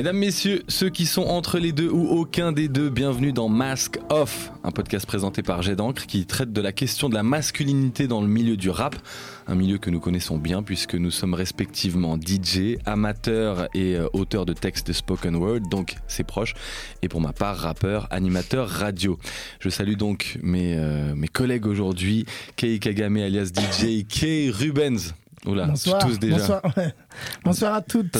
Mesdames, messieurs, ceux qui sont entre les deux ou aucun des deux, bienvenue dans Mask Off, un podcast présenté par Jet d'encre qui traite de la question de la masculinité dans le milieu du rap, un milieu que nous connaissons bien puisque nous sommes respectivement DJ, amateur et euh, auteur de textes de spoken word, donc c'est proche, et pour ma part rappeur, animateur radio. Je salue donc mes, euh, mes collègues aujourd'hui, Kei Kagame alias DJ, Kei Rubens. Oula, bonsoir, tous déjà. Bonsoir, bonsoir à toutes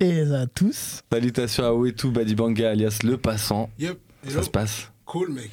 et à tous. Salutations à Wetu Badibanga alias Le Passant. Yep. Ça se passe Cool, mec.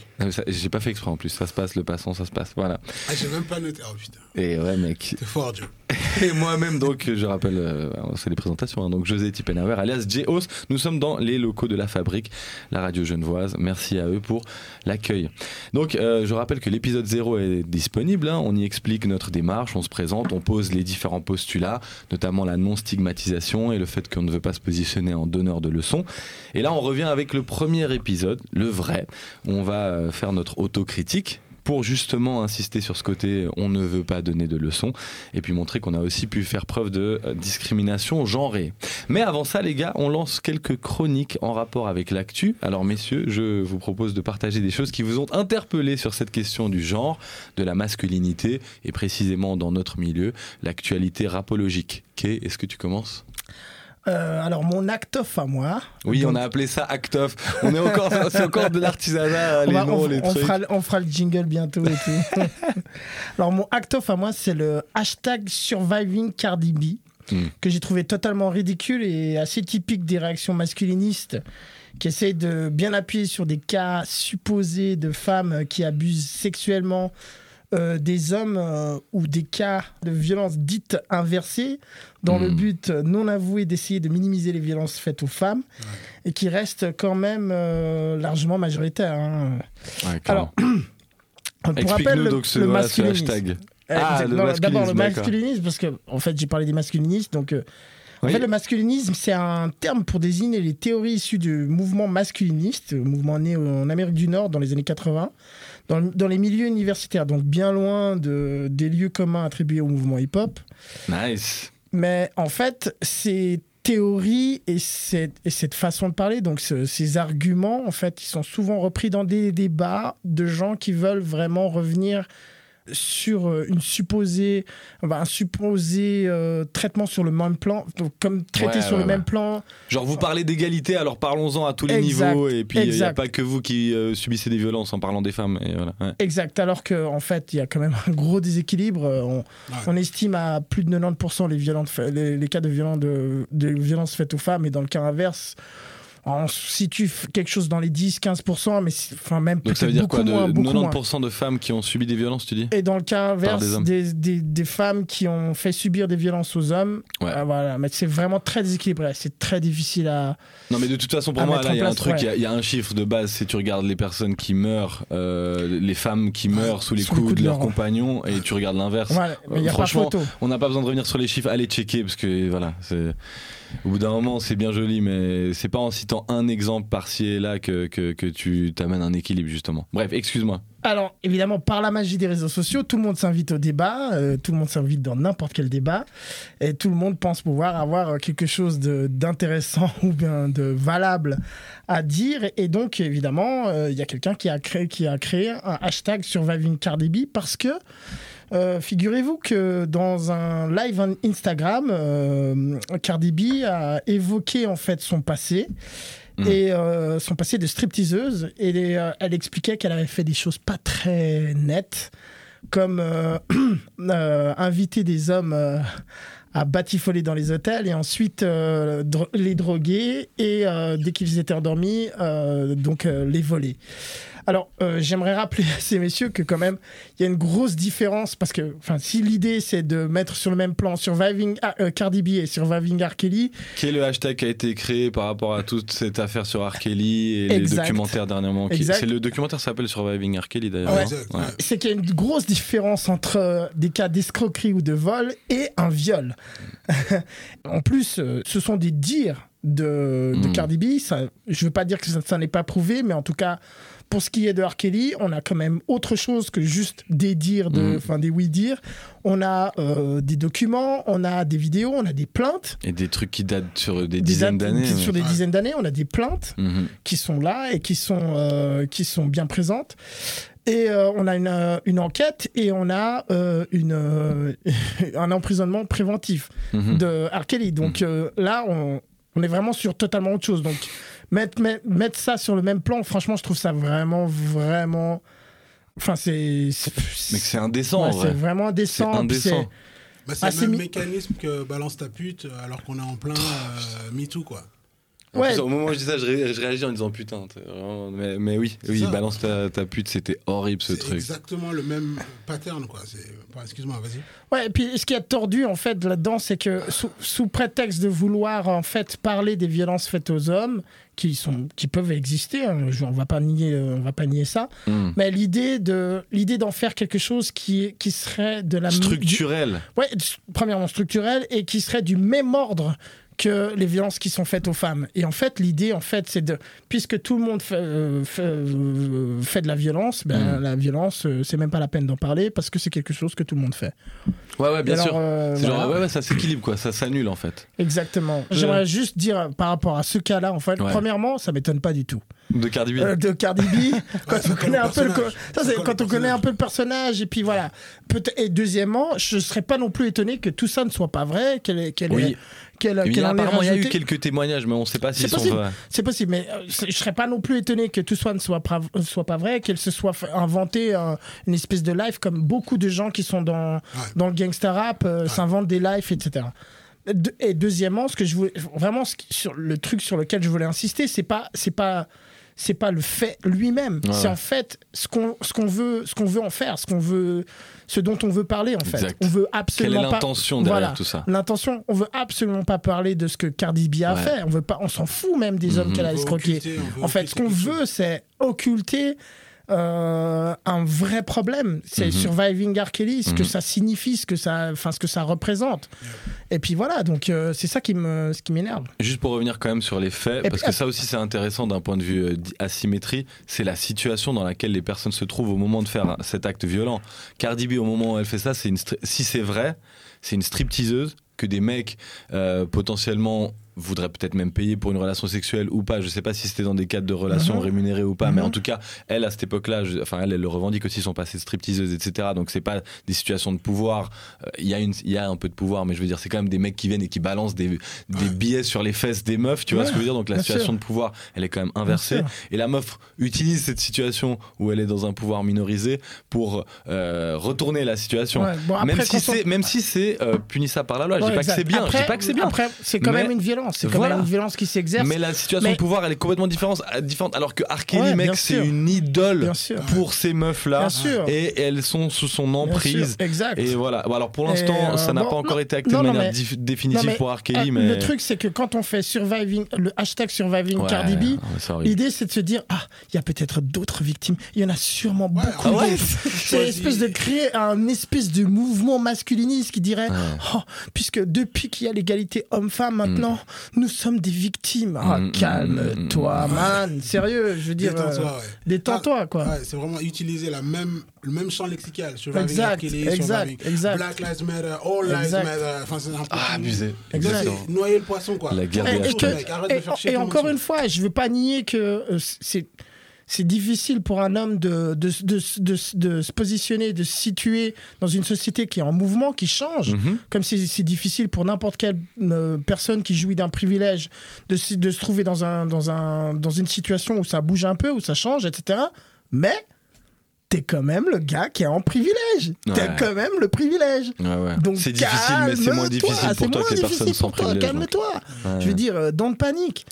J'ai pas fait exprès en plus. Ça se passe, Le Passant, ça se passe. Voilà. Ah, j'ai même pas noté. Oh putain. Et ouais, mec. T'es fort, Joe. Et moi-même, donc, je rappelle, euh, c'est des présentations, hein, donc José Tipenauer, alias J-Os. Nous sommes dans les locaux de la fabrique, la radio genevoise. Merci à eux pour l'accueil. Donc, euh, je rappelle que l'épisode 0 est disponible. Hein. on y explique notre démarche, on se présente, on pose les différents postulats, notamment la non-stigmatisation et le fait qu'on ne veut pas se positionner en donneur de leçons. Et là, on revient avec le premier épisode, le vrai. On va euh, faire notre autocritique pour justement insister sur ce côté on ne veut pas donner de leçons et puis montrer qu'on a aussi pu faire preuve de euh, discrimination genrée. Mais avant ça les gars, on lance quelques chroniques en rapport avec l'actu. Alors messieurs, je vous propose de partager des choses qui vous ont interpellé sur cette question du genre, de la masculinité et précisément dans notre milieu, l'actualité rapologique. Kay, est-ce que tu commences? Euh, alors mon actof à moi. Oui, on a appelé ça actof. On est encore, c'est encore de l'artisanat, les noms, les on Fera, on fera le jingle bientôt et tout. alors mon actof à moi, c'est le hashtag surviving Cardi B. Hmm. que j'ai trouvé totalement ridicule et assez typique des réactions masculinistes qui essayent de bien appuyer sur des cas supposés de femmes qui abusent sexuellement euh, des hommes euh, ou des cas de violence dites inversées dans le hmm. but non avoué d'essayer de minimiser les violences faites aux femmes et qui restent quand même euh, largement majoritaires. Hein. Alors, pour rappel, donc le, hashtag. Ah, D'abord le masculinisme, parce que en fait j'ai parlé des masculinistes, donc en fait, le masculinisme, c'est un terme pour désigner les théories issues du mouvement masculiniste, mouvement né en Amérique du Nord dans les années 80, dans, les milieux universitaires, donc bien loin de, des lieux communs attribués au mouvement hip-hop. Nice. Mais en fait, ces théories et cette, et cette façon de parler, donc ces arguments, en fait, ils sont souvent repris dans des débats de gens qui veulent vraiment revenir sur euh, une supposée, un supposé euh, traitement sur le même plan, donc comme traiter sur le même plan. Genre vous parlez d'égalité, alors parlons-en à tous les niveaux, et puis il n'y a pas que vous qui euh, subissez des violences en parlant des femmes. Et voilà, exact, alors qu'en en fait il y a quand même un gros déséquilibre. On, on estime à plus de 90% les, violences, les, cas de, violence de, de violences faites aux femmes, et dans le cas inverse, on situe quelque chose dans les 10-15%, mais enfin même Donc ça veut dire quoi de 90% de femmes qui ont subi des violences, tu dis? Et dans le cas inverse, des, des, des, femmes qui ont fait subir des violences aux hommes. Ouais. Euh, voilà, mais c'est vraiment très déséquilibré. C'est très difficile à. Non, mais de toute façon, pour moi, là, il y a un truc, il y, a un chiffre de base. Si tu regardes les personnes qui meurent, euh, les femmes qui meurent sous les coups, de leurs compagnons, et tu regardes l'inverse. Ouais, franchement, on n'a pas besoin de revenir sur les chiffres. Allez checker, parce que voilà, c'est. Au bout d'un moment, c'est bien joli, mais c'est pas en citant un exemple par-ci et là que, que, tu t'amènes un équilibre, justement. Bref, excuse-moi. Alors, évidemment, par la magie des réseaux sociaux, tout le monde s'invite au débat, euh, tout le monde s'invite dans n'importe quel débat, et tout le monde pense pouvoir avoir quelque chose d'intéressant ou bien de valable à dire. Et donc, évidemment, euh, il y a quelqu'un qui, a créé, qui a créé un hashtag Surviving Cardi B parce que euh, figurez-vous que dans un live Instagram, euh, Cardi B a évoqué en fait son passé hmm. et euh, son passé de stripteaseuse et elle expliquait qu'elle avait fait des choses pas très nettes comme inviter des hommes à batifoler dans les hôtels et ensuite les droguer et dès qu'ils étaient endormis donc les voler. Alors, euh, j'aimerais rappeler à ces messieurs que quand même, il y a une grosse différence parce que, enfin, si l'idée c'est de mettre sur le même plan Surviving ah, euh, Cardi B et Surviving R. Kelly, qui est le hashtag qui a été créé par rapport à toute cette affaire sur R. Kelly et les documentaires dernièrement. C'est le documentaire s'appelle Surviving R. Kelly d'ailleurs. C'est qu'il y a une grosse différence entre euh, des cas d'escroquerie ou de vol et un viol. en plus, ce sont des dires de, de Mm. Cardi B. Ça, je veux pas dire que ça, ça n'est pas prouvé, mais en tout cas, pour ce qui est de R. Kelly, on a quand même autre chose que juste des dires, de, Mm. des oui-dire. On a euh, des documents, on a des vidéos, on a des plaintes. Et des trucs qui datent sur des des dizaines d'années. Sur des dizaines d'années, on a des plaintes Mhm. qui sont là et qui sont, euh, qui sont bien présentes. Et euh, on a une, une enquête et on a euh, une, euh, un emprisonnement préventif Mhm. de R. Kelly. Donc euh, là, on, on est vraiment sur totalement autre chose. Donc mettre, mettre, mettre ça sur le même plan, franchement, je trouve ça vraiment, vraiment. Enfin, c'est. c'est- Mais que c'est indécent, ouais, c'est vrai. vraiment C'est indécent. puis indécent. Bah, c'est Ah, le c'est même mi- mécanisme que balance ta pute alors qu'on est en plein euh, MeToo, quoi. En Ouais. plus, au moment où je dis ça, je, ré- je réagis en disant putain. vraiment- Mais, mais oui, C'est oui, ça. balance ta, ta pute, c'était horrible ce C'est truc. exactement le même pattern, quoi. Excuse-moi, vas-y. Ouais, et puis ce qui est tordu en fait là-dedans, c'est que sous, sous prétexte de vouloir en fait parler des violences faites aux hommes, qui sont, qui peuvent exister, hein, on va pas nier, euh, on va pas nier ça, Mhm. mais l'idée de l'idée d'en faire quelque chose qui qui serait de la du- Structurel. ouais, s- premièrement structurel et qui serait du même ordre que les violences qui sont faites aux femmes. Et en fait, l'idée, en fait, c'est de, puisque tout le monde fait, euh, fait, euh, fait de la violence, ben, Mm. la violence, euh, c'est même pas la peine d'en parler parce que c'est quelque chose que tout le monde fait. Ouais, ouais, bien Alors, sûr. C'est voilà. genre, ouais, ouais, ça s'équilibre, quoi. Ça s'annule, en fait. Exactement. J'aimerais juste dire par rapport à ce cas-là, en fait, Ouais. premièrement, ça m'étonne pas du tout. De Cardi B. Euh, de Cardi B, quand on connaît un peu le, ça c'est quand on connaît un peu le personnage et puis voilà. Peut et deuxièmement, je serais pas non plus étonné que tout ça ne soit pas vrai, qu'elle est- qu'elle Oui. qu'elle apparemment, il y a eu quelques témoignages, mais on sait pas s'ils C'est possible. C'est possible, mais euh, je serais pas non plus étonné que tout ça ne soit, pra- euh, soit pas vrai, qu'elle se soit inventé une espèce de life comme beaucoup de gens qui sont dans, dans le gangsta rap euh, s'inventent des lives, etc. De- Et deuxièmement, ce que je voulais, vraiment, ce sur le truc sur lequel je voulais insister, c'est pas, c'est pas, c'est pas le fait lui-même. Ouais. C'est en fait ce qu'on, ce qu'on veut, ce qu'on veut en faire, ce qu'on veut, ce dont on veut parler en fait. Exact. On veut Quelle est absolument pas. l'intention derrière Voilà. tout ça L'intention, on veut absolument pas parler de ce que Cardi B a Ouais. fait. On veut pas, on s'en fout même des hommes Mhm. qu'elle a escroqués. En fait, ce qu'on veut, c'est occulter euh, un vrai problème. C'est Mhm. surviving R. Kelly, ce que Mhm. ça signifie, ce que ça, enfin, ce que ça représente. Et puis voilà, donc euh, c'est ça qui me, ce qui m'énerve. Juste pour revenir quand même sur les faits, Et parce puis- que ça aussi c'est intéressant d'un point de vue euh, asymétrie, c'est la situation dans laquelle les personnes se trouvent au moment de faire cet acte violent. Cardi B au moment où elle fait ça, c'est une si c'est vrai, c'est une stripteaseuse que des mecs euh, potentiellement voudraient peut-être même payer pour une relation sexuelle ou pas. Je sais pas si c'était dans des cadres de relations Mhm. rémunérées ou pas, mais Mhm. en tout cas, elle à cette époque-là, enfin elle, elle le revendique aussi son passé de stripteaseuse, etc. Donc c'est pas des situations de pouvoir. Euh, Il y a une, il y a un peu de pouvoir, mais je veux dire c'est quand même des mecs qui viennent et qui balancent des, des Ouais. billets sur les fesses des meufs. Tu vois Ouais, ce que je veux dire? Donc la situation sûr. de pouvoir, elle est quand même inversée. Et la meuf utilise cette situation où elle est dans un pouvoir minorisé pour euh, retourner la situation. Ouais, bon, après, même si on- c'est même si c'est euh, punissable par la loi. je dis pas que exact. c'est bien. je Après- dis pas que c'est bien. Après, c'est quand Mais- même une violence. C'est quand Voilà. même une violence qui s'exerce. Mais la situation Mais- de pouvoir, elle est complètement différente, euh, différente alors que Ouais, mec, c'est une idole pour ces meufs-là. Bien sûr. Et elles sont sous son emprise. Exact. Et voilà. Bon, alors pour l'instant, euh, ça n'a bon, pas encore non, été acté non, de manière mais- définitive Non, mais, pour euh, mais. Le truc, c'est que quand on fait surviving, le hashtag surviving Ouais, Cardi B. L'idée, c'est de se dire, ah, il y a peut-être d'autres victimes. Il y en a sûrement beaucoup. ah c'est l'espèce de créer un espèce de mouvement masculiniste qui dirait, Ouais. oh, puisque depuis qu'il y a l'égalité homme-femme, maintenant, nous sommes des victimes. Ah, Mm, mm, calme-toi, man. Sérieux, je veux dire. Détends-toi, euh, ouais. Détends-toi, quoi. Ouais, c'est vraiment utiliser la même, le même champ lexical. Exact, exact, exact. Black Lives Matter, All Lives Exact. Matter. Enfin, c'est un peu Ah, abusé. C'est Exactement. Noyer le poisson, quoi. La guerre Et, des et que- mec, encore une fois, je veux pas nier que euh, c'est c'est difficile pour un homme de, de, de, de, de se positionner, de se situer dans une société qui est en mouvement, qui change. Mhm. Comme c'est difficile pour n'importe quelle euh, personne qui jouit d'un privilège de, se- trouver dans, un, dans, un, dans une situation où ça bouge un peu, où ça change, etc. Mais t'es quand même le gars qui est en privilège. Ouais. quand même le privilège. Ouais, ouais. Donc C'est difficile, mais c'est moins difficile pour toi que les personnes sans privilège. Calme-toi. Je veux dire, euh, don't panique.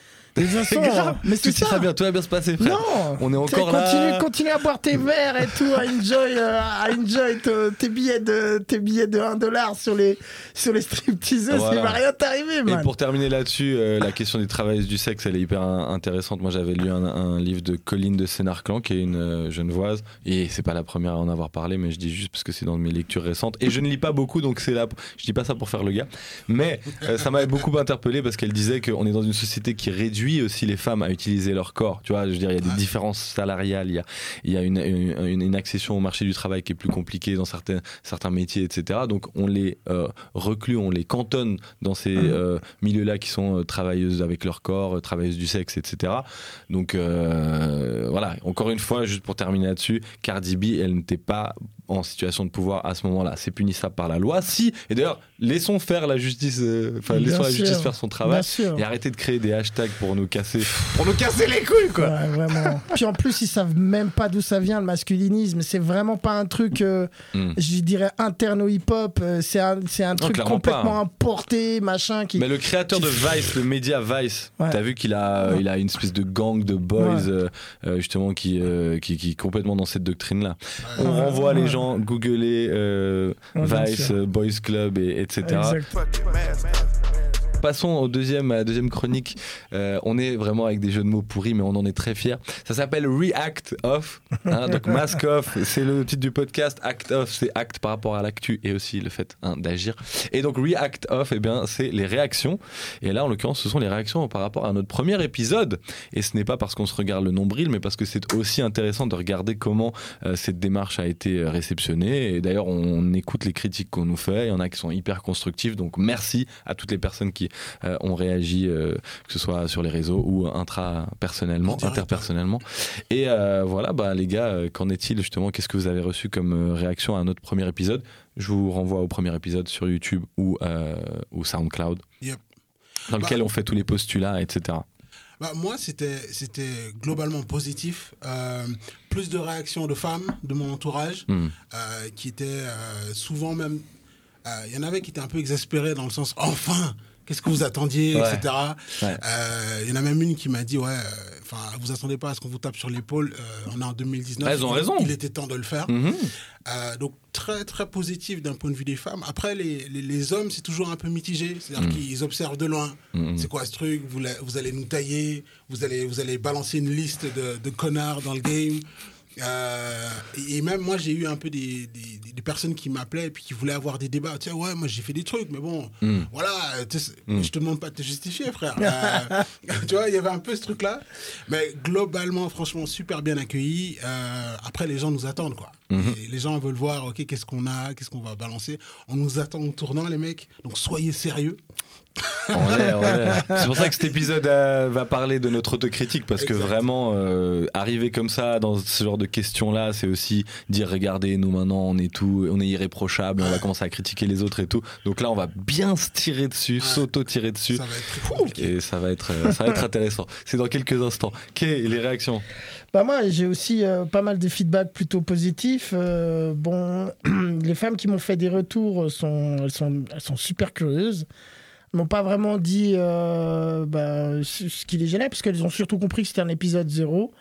Façon, grave. mais Tout ira bien, tout va bien se passer, frère. Non, On est encore là. continue, continue à boire tes verres et tout, à enjoy, euh, à enjoy te- tes billets de tes billets de 1 dollar sur les sur les stripteaseuses, Voilà. il va rien t'arriver, Et pour terminer là-dessus, euh, la question des travailleuses du sexe, elle est hyper in- intéressante. Moi, j'avais lu un, un livre de Colline de Sénarclan, qui est une euh, genevoise, et c'est pas la première à en avoir parlé, mais je dis juste parce que c'est dans mes lectures récentes. Et je ne lis pas beaucoup, donc c'est là. Je dis pas ça pour faire le gars, mais euh, ça m'avait beaucoup interpellé parce qu'elle disait qu'on est dans une société qui réduit aussi les femmes à utiliser leur corps. Tu vois, je veux dire, il y a des différences salariales, il y a, il y a une, une, une- une accession au marché du travail qui est plus compliquée dans certains, certains métiers, etc. Donc on les euh, reclut, on les cantonne dans ces euh, milieux-là qui sont euh, travailleuses avec leur corps, euh, travailleuses du sexe, etc. Donc voilà, encore une fois, juste pour terminer là-dessus, Cardi B, elle n'était pas en situation de pouvoir à ce moment-là. C'est punissable par la loi. Si, et d'ailleurs, laissons faire la justice, euh, enfin, laissons la justice faire son travail. Et arrêtez de créer des hashtags pour nous casser, pour nous casser les couilles, quoi. Ouais, vraiment. Puis en plus, ils savent même pas d'où ça vient le masculinisme. C'est vraiment pas un truc, euh, Mm. je dirais, interne au hip-hop. Euh, C'est un, c'est un truc pas, complètement hein. importé, machin. Qui... Mais le créateur de Vice, le média Vice, Ouais. t'as vu qu'il a, Ouais. il a une espèce de gang de boys euh, justement qui, qui, qui est complètement dans cette doctrine-là. On renvoie les Ouais. Gens googler euh, Vice, euh, Boys Club, et, etc. Exact. Passons au deuxième, à la deuxième chronique. Euh, on est vraiment avec des jeux de mots pourris, mais on en est très fiers. Ça s'appelle React Off. hein, donc Mask Off, c'est le titre du podcast. Act Off, c'est acte par rapport à l'actu et aussi le fait hein, d'agir. Et donc React Off, eh bien, c'est les réactions. Et là, en l'occurrence, ce sont les réactions par rapport à notre premier épisode. Et ce n'est pas parce qu'on se regarde le nombril, mais parce que c'est aussi intéressant de regarder comment euh, cette démarche a été euh, réceptionnée. Et d'ailleurs, on écoute les critiques qu'on nous fait. Il y en a qui sont hyper constructives. Donc merci à toutes les personnes qui euh, ont réagi, euh, que ce soit sur les réseaux ou intra-personnellement, interpersonnellement. Et euh, voilà, bah, les gars, qu'en est-il justement? Qu'est-ce que vous avez reçu comme réaction à notre premier épisode? Je vous renvoie au premier épisode sur YouTube ou, ou SoundCloud, Yep. dans Bah- lequel on fait tous les postulats, etc. Bah, moi, c'était globalement positif. Euh, plus de réactions de femmes de mon entourage Hmm. euh, qui étaient euh, souvent même. Il y en avait qui étaient un peu exaspérés dans le sens enfin, qu'est-ce que vous attendiez, Ouais. etc. Ouais. Euh, Il y en a même une qui m'a dit ouais, euh, enfin, vous attendez pas à ce qu'on vous tape sur l'épaule. euh, on est en 2019. Ah, elles ont il- raison. Il était temps de le faire. Mhm. Donc très très positif d'un point de vue des femmes. Après les, les, les hommes c'est toujours un peu mitigé, c'est-à-dire Mm. qu'ils observent de loin. Mhm. C'est quoi ce truc? Vous, la- vous allez nous tailler, vous allez vous allez balancer une liste de, de connards dans le game. Euh, et même moi j'ai eu un peu des, des, personnes qui m'appelaient et puis qui voulaient avoir des débats. Tiens ouais moi j'ai fait des trucs mais bon Mm. voilà euh, tu sais, Mm. je te demande pas de te justifier frère. Euh, tu vois il y avait un peu ce truc là. Mais globalement franchement super bien accueilli. Euh, après les gens nous attendent quoi. Mhm. Et les gens veulent voir, ok, qu'est-ce qu'on a, qu'est-ce qu'on va balancer. On nous attend au tournant, les mecs. Donc soyez sérieux. C'est pour ça que cet épisode euh, va parler de notre autocritique parce que vraiment euh, arriver comme ça dans ce genre de questions là, c'est aussi dire regardez nous maintenant on est tout, on est irréprochable, on va commencer à critiquer les autres et tout. Donc là on va bien se tirer dessus, s'auto tirer dessus. Ça va être. Et ça va être, euh, ça va être intéressant. C'est dans quelques instants. Quelles les réactions? Bah moi, j'ai aussi euh, pas mal de feedback plutôt positifs. Euh, bon, les femmes qui m'ont fait des retours sont, elles sont, elles sont super curieuses. M'ont pas vraiment dit euh, bah, ce qui les gênait, parce qu'elles ont surtout compris que c'était un épisode zéro.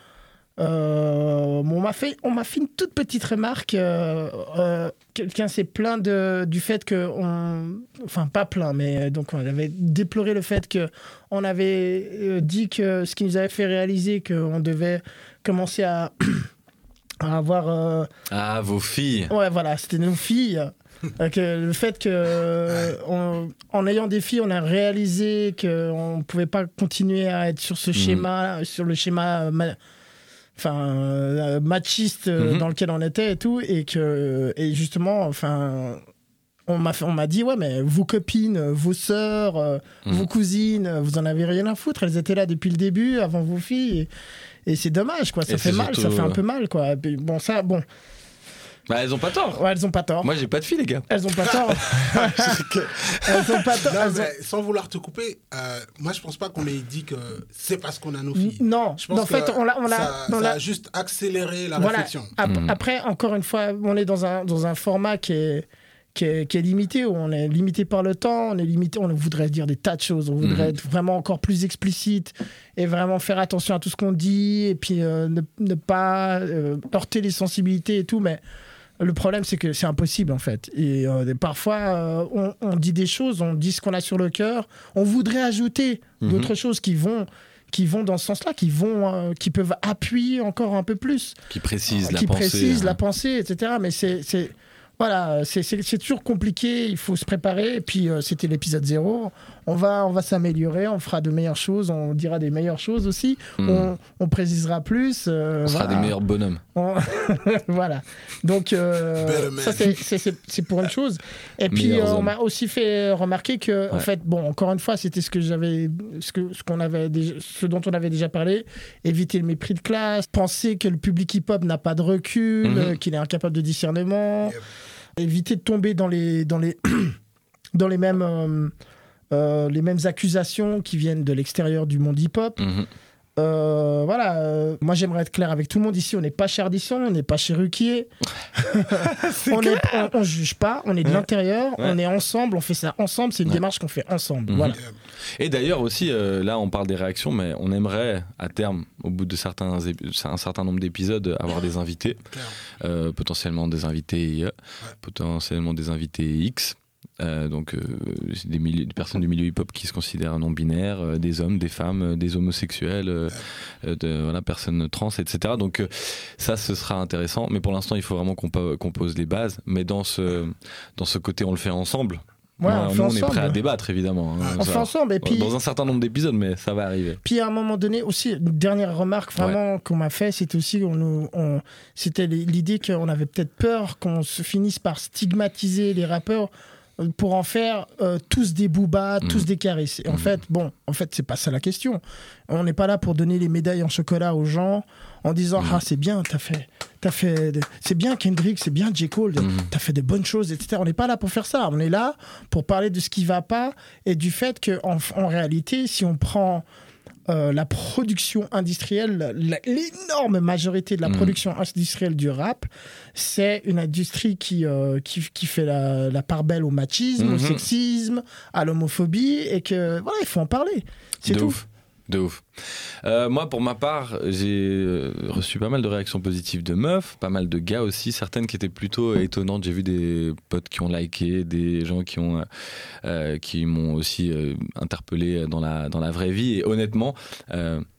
Euh, on m'a fait, fait une toute petite remarque. Quelqu'un s'est plaint de, du fait que, enfin pas plaint, mais donc on avait déploré le fait que on avait dit que ce qui nous avait fait réaliser qu'on devait commencer à, à avoir, euh, Ah vos filles. ouais voilà, c'était nos filles. Euh, que le fait que on- en ayant des filles, on a réalisé qu'on ne pouvait pas continuer à être sur ce Mhm. schéma, sur le schéma euh, ma- enfin euh, machiste Mhm. dans lequel on était et tout, et que et justement, enfin. On m'a, on m'a dit, ouais, mais vos copines, vos sœurs, euh, vos cousines, vous en avez rien à foutre. Elles étaient là depuis le début, avant vos filles. Et, c'est dommage, quoi. Ça Et fait mal, ça fait un euh, peu mal, quoi. Et bon, ça, bon. Bah elles ont pas tort. Ouais, elles ont pas tort. Moi j'ai pas de filles les gars. Elles ont pas tort. elles ont pas tort. Non, ont- sans vouloir te couper, euh, moi je pense pas qu'on ait dit que c'est parce qu'on a nos filles. Non, Je pense en fait, que on l'a, on l'a, ça, on ça l'a- a juste accéléré la voilà. réflexion. Ap- Mhm. Après, encore une fois, on est dans un dans un format qui est qui est, qui est limité, où on est limité par le temps, on est limité, on voudrait dire des tas de choses, on voudrait Mhm. être vraiment encore plus explicite et vraiment faire attention à tout ce qu'on dit et puis euh, ne, ne pas euh, heurter les sensibilités et tout, mais le problème c'est que c'est impossible en fait. Et euh, parfois euh, on, on dit des choses, on dit ce qu'on a sur le cœur, on voudrait ajouter Mhm. d'autres choses qui vont qui vont dans ce sens-là, qui vont, euh, qui peuvent appuyer encore un peu plus Qui précise la qui pensée. précise hein. la pensée, etc. Mais c'est- voilà, c'est, c'est- toujours compliqué. Il faut se préparer. Et puis euh, c'était l'épisode zéro. On va, on va s'améliorer. On fera de meilleures choses. On dira des meilleures choses aussi. Hmm. On, on précisera plus. euh, On sera voilà. des meilleurs bonhommes. On- voilà. Donc euh, ça c'est- pour une chose. Et puis euh, on m'a aussi fait remarquer que en fait bon encore une fois c'était ce que j'avais ce que ce qu'on avait déjà, ce dont on avait déjà parlé éviter le mépris de classe penser que le public hip-hop n'a pas de recul Mhm. qu'il est incapable de discernement Yep. éviter de tomber dans les dans les dans les mêmes euh, euh, les mêmes accusations qui viennent de l'extérieur du monde hip-hop Mhm. euh, voilà, euh, moi j'aimerais être clair avec tout le monde ici. On n'est pas chez Ardisson, on n'est pas chez Ruquier. on, on juge pas, on est de Ouais. l'intérieur, Ouais. on est ensemble, on fait ça ensemble. C'est une Ouais. démarche qu'on fait ensemble. Mhm. Voilà. Et d'ailleurs aussi, euh, là on parle des réactions, mais on aimerait à terme, au bout de certains un certain nombre d'épisodes, avoir des invités, euh, potentiellement des invités, euh, potentiellement des invités X. Euh, donc euh, des, milieux- des personnes du milieu hip-hop qui se considèrent non binaires, euh, des hommes, des femmes, des homosexuels, de, voilà, personnes trans, etc. Donc ça, ce sera intéressant. Mais pour l'instant, il faut vraiment qu'on po- qu'on pose les bases. Mais dans ce, dans ce côté, on le fait ensemble. Ouais, on nous, fait on est prêt à débattre, évidemment. hein, On ça. fait ensemble. Et puis, Dans un certain nombre d'épisodes, mais ça va arriver. puis à un moment donné aussi, une dernière remarque vraiment qu'on m'a fait, c'était aussi on, on- c'était l'idée qu'on avait peut-être peur qu'on se finisse par stigmatiser les rappeurs pour en faire euh, tous des boobas, tous Mhm. des carisses. Et en Mhm. fait, bon, en fait, c'est pas ça la question. On n'est pas là pour donner les médailles en chocolat aux gens en disant Mhm. ah c'est bien, t'as fait, t'as fait, de- c'est bien Kendrick, c'est bien J Cole, t'as fait de bonnes choses, etc. On n'est pas là pour faire ça. On est là pour parler de ce qui va pas et du fait que en, en réalité, si on prend euh, la production industrielle, l'énorme majorité de la Mhm. production industrielle du rap, c'est une industrie qui, euh, qui, qui fait la, la part belle au machisme, au Mhm. sexisme, à l'homophobie, et que voilà, il faut en parler. C'est tout. ouf. De ouf. Euh, moi, pour ma part, j'ai euh, reçu pas mal de réactions positives de meufs, pas mal de gars aussi, certaines qui étaient plutôt étonnantes. J'ai vu des potes qui ont liké, des gens qui euh, m'ont aussi interpellé dans la dans la vraie vie. Et honnêtement.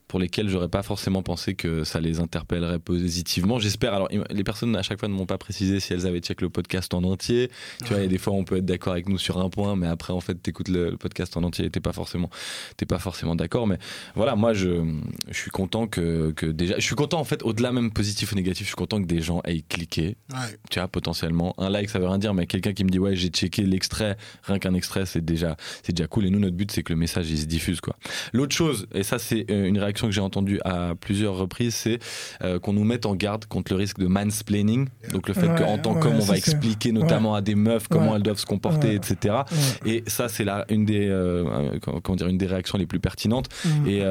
Pour lesquels j'aurais pas forcément pensé que ça les interpellerait positivement. J'espère. Alors, les personnes à chaque fois ne m'ont pas précisé si elles avaient check le podcast en entier. Tu vois, a des fois on peut être d'accord avec nous sur un point, mais après en fait t'écoutes le, le podcast en entier et t'es pas forcément t'es pas forcément d'accord. Mais voilà, moi je, je suis content que, que déjà, je suis content en fait au-delà même positif ou négatif, je suis content que des gens aient cliqué. Ouais. Tu vois, potentiellement un like ça veut rien dire, mais quelqu'un qui me dit ouais j'ai checké l'extrait, rien qu'un extrait c'est déjà c'est déjà cool. Et nous notre but c'est que le message il se diffuse quoi. L'autre chose et ça c'est euh, une réaction que j'ai entendue à plusieurs reprises, c'est euh, qu'on nous mette en garde contre le risque de mansplaining. Donc le fait Ouais, qu'en tant ouais, qu'homme on va ça, expliquer notamment à des meufs comment elles doivent se comporter, etc. Et ça, c'est là une des, euh, euh, comment dire, une des réactions les plus pertinentes. Mhm. Et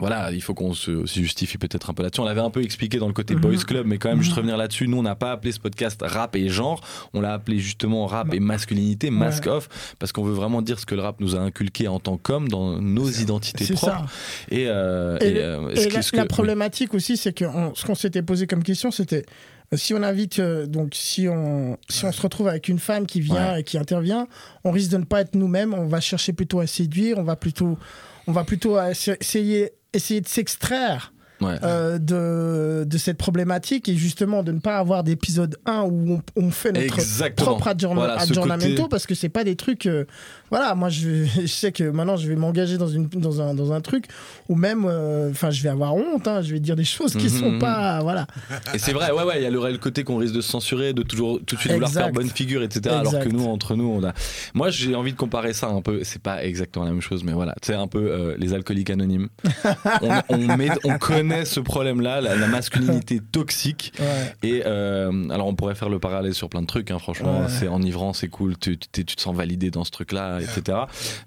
voilà, il faut qu'on se justifie peut-être un peu là-dessus. On l'avait un peu expliqué dans le côté Mhm. Boys Club, mais quand même, juste Mhm. revenir là-dessus. Nous, on n'a pas appelé ce podcast rap et genre. On l'a appelé justement rap et masculinité, mask Ouais. off, parce qu'on veut vraiment dire ce que le rap nous a inculqué en tant qu'hommes dans nos identités propres. ça. Et, euh, Et, et, le- euh, et la, ce que- la problématique aussi, c'est que on- ce qu'on s'était posé comme question, c'était euh, si on invite, euh, donc si on, si on se retrouve avec une femme qui vient et qui intervient, on risque de ne pas être nous-mêmes. On va chercher plutôt à séduire. On va plutôt, on va plutôt essayer, essayer de s'extraire. Ouais. euh, de, de cette problématique et justement de ne pas avoir d'épisode 1 où on, on fait notre Exactement. propre Voilà, adjournamento parce que c'est pas des trucs euh, voilà moi je, je sais que maintenant je vais m'engager dans une dans un dans un truc où même euh, enfin je vais avoir honte hein, je vais dire des choses qui sont mhm. pas voilà Et c'est vrai, ouais, ouais, il y a le, le côté qu'on risque de se censurer, de toujours tout de suite vouloir faire bonne figure, etc. Alors que nous, entre nous, on a. Moi, j'ai envie de comparer ça un peu. C'est pas exactement la même chose, mais voilà, c'est un peu les alcooliques anonymes. on, on, met- on connaît connaît ce problème-là, la, la masculinité toxique. Ouais. Et euh, alors, on pourrait faire le parallèle sur plein de trucs, hein, franchement. Ouais. C'est enivrant, c'est cool, tu, tu, tu te sens validé dans ce truc-là, etc.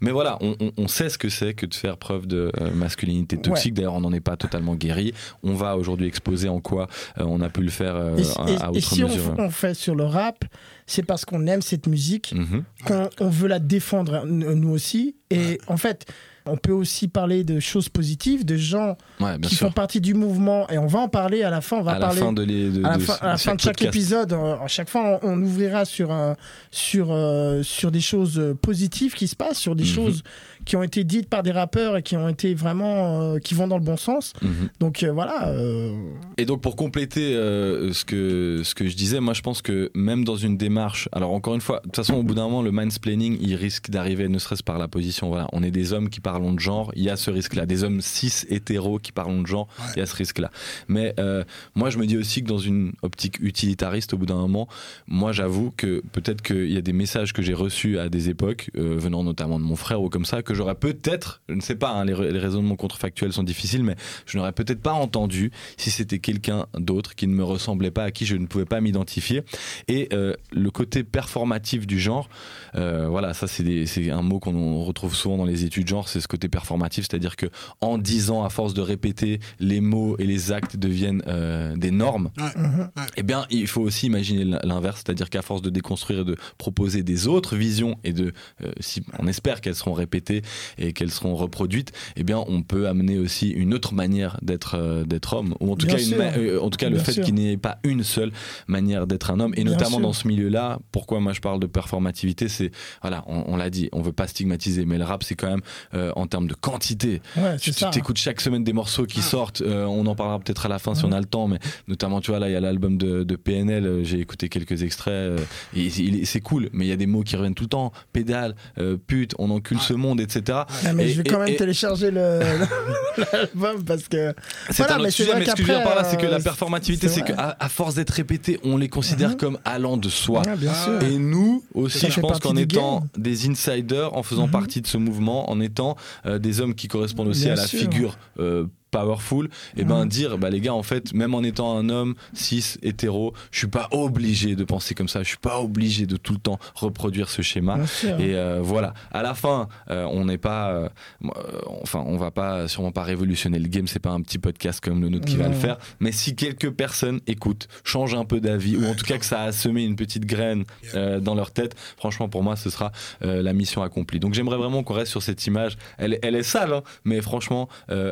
Mais voilà, on, on- on sait ce que c'est que de faire preuve de euh, masculinité toxique. D'ailleurs, on n'en est pas totalement guéri. On va aujourd'hui exposer en quoi euh, on a pu le faire euh, Et, à, et- à et si on, fait sur le rap, c'est parce qu'on aime cette musique, Mhm. qu'on on veut la défendre nous aussi. Et en fait, on peut aussi parler de choses positives, de gens Ouais, qui sûr. font partie du mouvement. Et on va en parler à la fin. On va À la parler. fin de, les, de, à la de- fin, à la de fin de chaque podcast. épisode, euh, à chaque fois, on, on ouvrira sur, un, sur, euh, sur des choses positives qui se passent, sur des Mhm. choses qui ont été dites par des rappeurs et qui ont été vraiment, euh, qui vont dans le bon sens. Mhm. Donc euh, voilà. euh, Et donc pour compléter ce que ce que je disais, moi je pense que même dans une démarche, alors encore une fois, de toute façon au bout d'un moment le mansplaining il risque d'arriver ne serait-ce par la position. Voilà, on est des hommes qui parlons de genre, il y a ce risque-là. Des hommes cis hétéros qui parlons de genre, il y a ce risque-là. Mais moi je me dis aussi que dans une optique utilitariste, au bout d'un moment, moi j'avoue que peut-être qu'il y a des messages que j'ai reçus à des époques, venant notamment de mon frère ou comme ça, que j'aurais peut-être, je ne sais pas, hein, les, les raisonnements contrefactuels sont difficiles, mais je n'aurais peut-être pas entendu si c'était quelqu'un d'autre qui ne me ressemblait pas, à qui je ne pouvais pas m'identifier. Et euh, le côté performatif du genre, euh, voilà, ça c'est des- c'est un mot qu'on retrouve souvent dans les études genre, c'est ce côté performatif, c'est-à-dire que en disant, à force de répéter, les mots et les actes deviennent euh, des normes. mhm. Eh bien, il faut aussi imaginer l'inverse, c'est-à-dire qu'à force de déconstruire et de proposer des autres visions et de, euh, si on espère qu'elles seront répétées et qu'elles seront reproduites, eh bien, on peut amener aussi une autre manière d'être euh, d'être homme, ou en tout Bien cas, une euh, en tout cas, le fait qu'il n'y ait pas une seule manière d'être un homme, et Bien notamment sûr. dans ce milieu-là. Pourquoi moi je parle de performativité, c'est voilà, on, on l'a dit, on veut pas stigmatiser, mais le rap, c'est quand même euh, en termes de quantité, Ouais, tu t'écoutes chaque semaine des morceaux qui sortent. euh, on en parlera peut-être à la fin si on a le temps, mais notamment, tu vois, là, il y a l'album de, de PNL. J'ai écouté quelques extraits. euh, et c'est cool, mais il y a des mots qui reviennent tout le temps. Pédale, pute, on encule ce monde, etc. Ah, mais Et- je vais quand et- même et- télécharger l'album parce que. C'est Voilà, un autre mais sujet, mais ce que je veux dire par là, c'est que la euh, performativité, c'est qu'à à force d'être répété, on les considère Mhm. comme allant de soi. Ouais, bien sûr. Et nous aussi, je pense qu'en étant game. des insiders, en faisant Mhm. partie de ce mouvement, en étant euh, des hommes qui correspondent aussi Bien à la sûr. figure euh, powerful, et ben Mhm. dire, bah les gars, en fait, même en étant un homme cis hétéro, je suis pas obligé de penser comme ça, je suis pas obligé de tout le temps reproduire ce schéma. Et euh, voilà. À la fin, euh, on n'est pas, euh, enfin, on va pas, sûrement pas révolutionner le game. C'est pas un petit podcast comme le nôtre qui va le faire. Mais si quelques personnes écoutent, changent un peu d'avis, ou en tout cas que ça a semé une petite graine dans leur tête, franchement, pour moi, ce sera la mission accomplie. Donc, j'aimerais vraiment qu'on reste sur cette image. Elle, elle est sale, hein, mais franchement,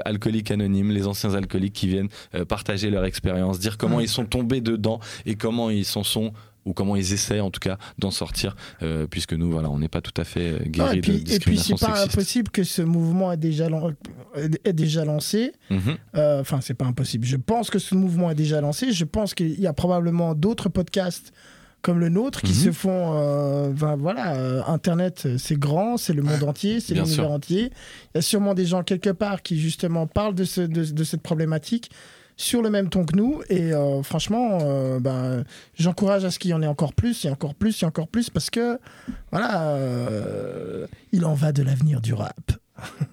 alcoolique anonyme, les anciens alcooliques qui viennent euh, partager leur expérience, dire comment Mm. ils sont tombés dedans et comment ils s'en sont ou comment ils essaient en tout cas d'en sortir, euh, puisque nous, voilà, on n'est pas tout à fait euh, Non, guéris et puis, de et puis discrimination c'est pas impossible que ce mouvement est déjà, est déjà lancé. Mhm. Euh, Enfin, c'est pas impossible. Je pense que ce mouvement est déjà lancé. Je pense qu'il y a probablement d'autres podcasts comme le nôtre qui Mhm. se font. euh, ben voilà, euh, Internet, c'est grand, c'est le monde entier, c'est l'univers entier. Il y a sûrement des gens quelque part qui justement parlent de, ce, de, de cette problématique sur le même ton que nous. Et euh, franchement, euh, ben, j'encourage à ce qu'il y en ait encore plus, et encore plus, et encore plus, parce que voilà, euh, il en va de l'avenir du rap.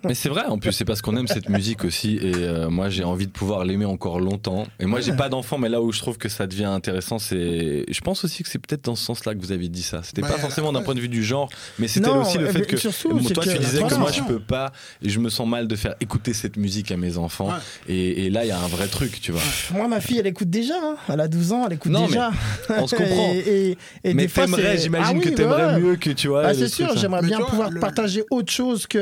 Mais c'est vrai, en plus, c'est parce qu'on aime cette musique aussi. Et euh, moi, j'ai envie de pouvoir l'aimer encore longtemps. Et moi, j'ai pas d'enfant, mais là où je trouve que ça devient intéressant, c'est. Je pense aussi que c'est peut-être dans ce sens-là que vous avez dit ça. C'était Bah, pas forcément d'un ouais. point de vue du genre, mais c'était aussi le euh, fait que. surtout, Bon, toi, que- tu disais que moi, je peux pas, et je me sens mal de faire écouter cette musique à mes enfants. Ouais. Et, et là, il y a un vrai truc, tu vois. Moi, ma fille, elle écoute déjà. hein. Elle a 12 ans, elle écoute Non, déjà. On se comprend. Et, et- et mais t'aimerais, j'imagine Ah que t'aimerais ouais. mieux que tu vois. Ah, c'est sûr, ça. j'aimerais bien pouvoir partager autre chose que.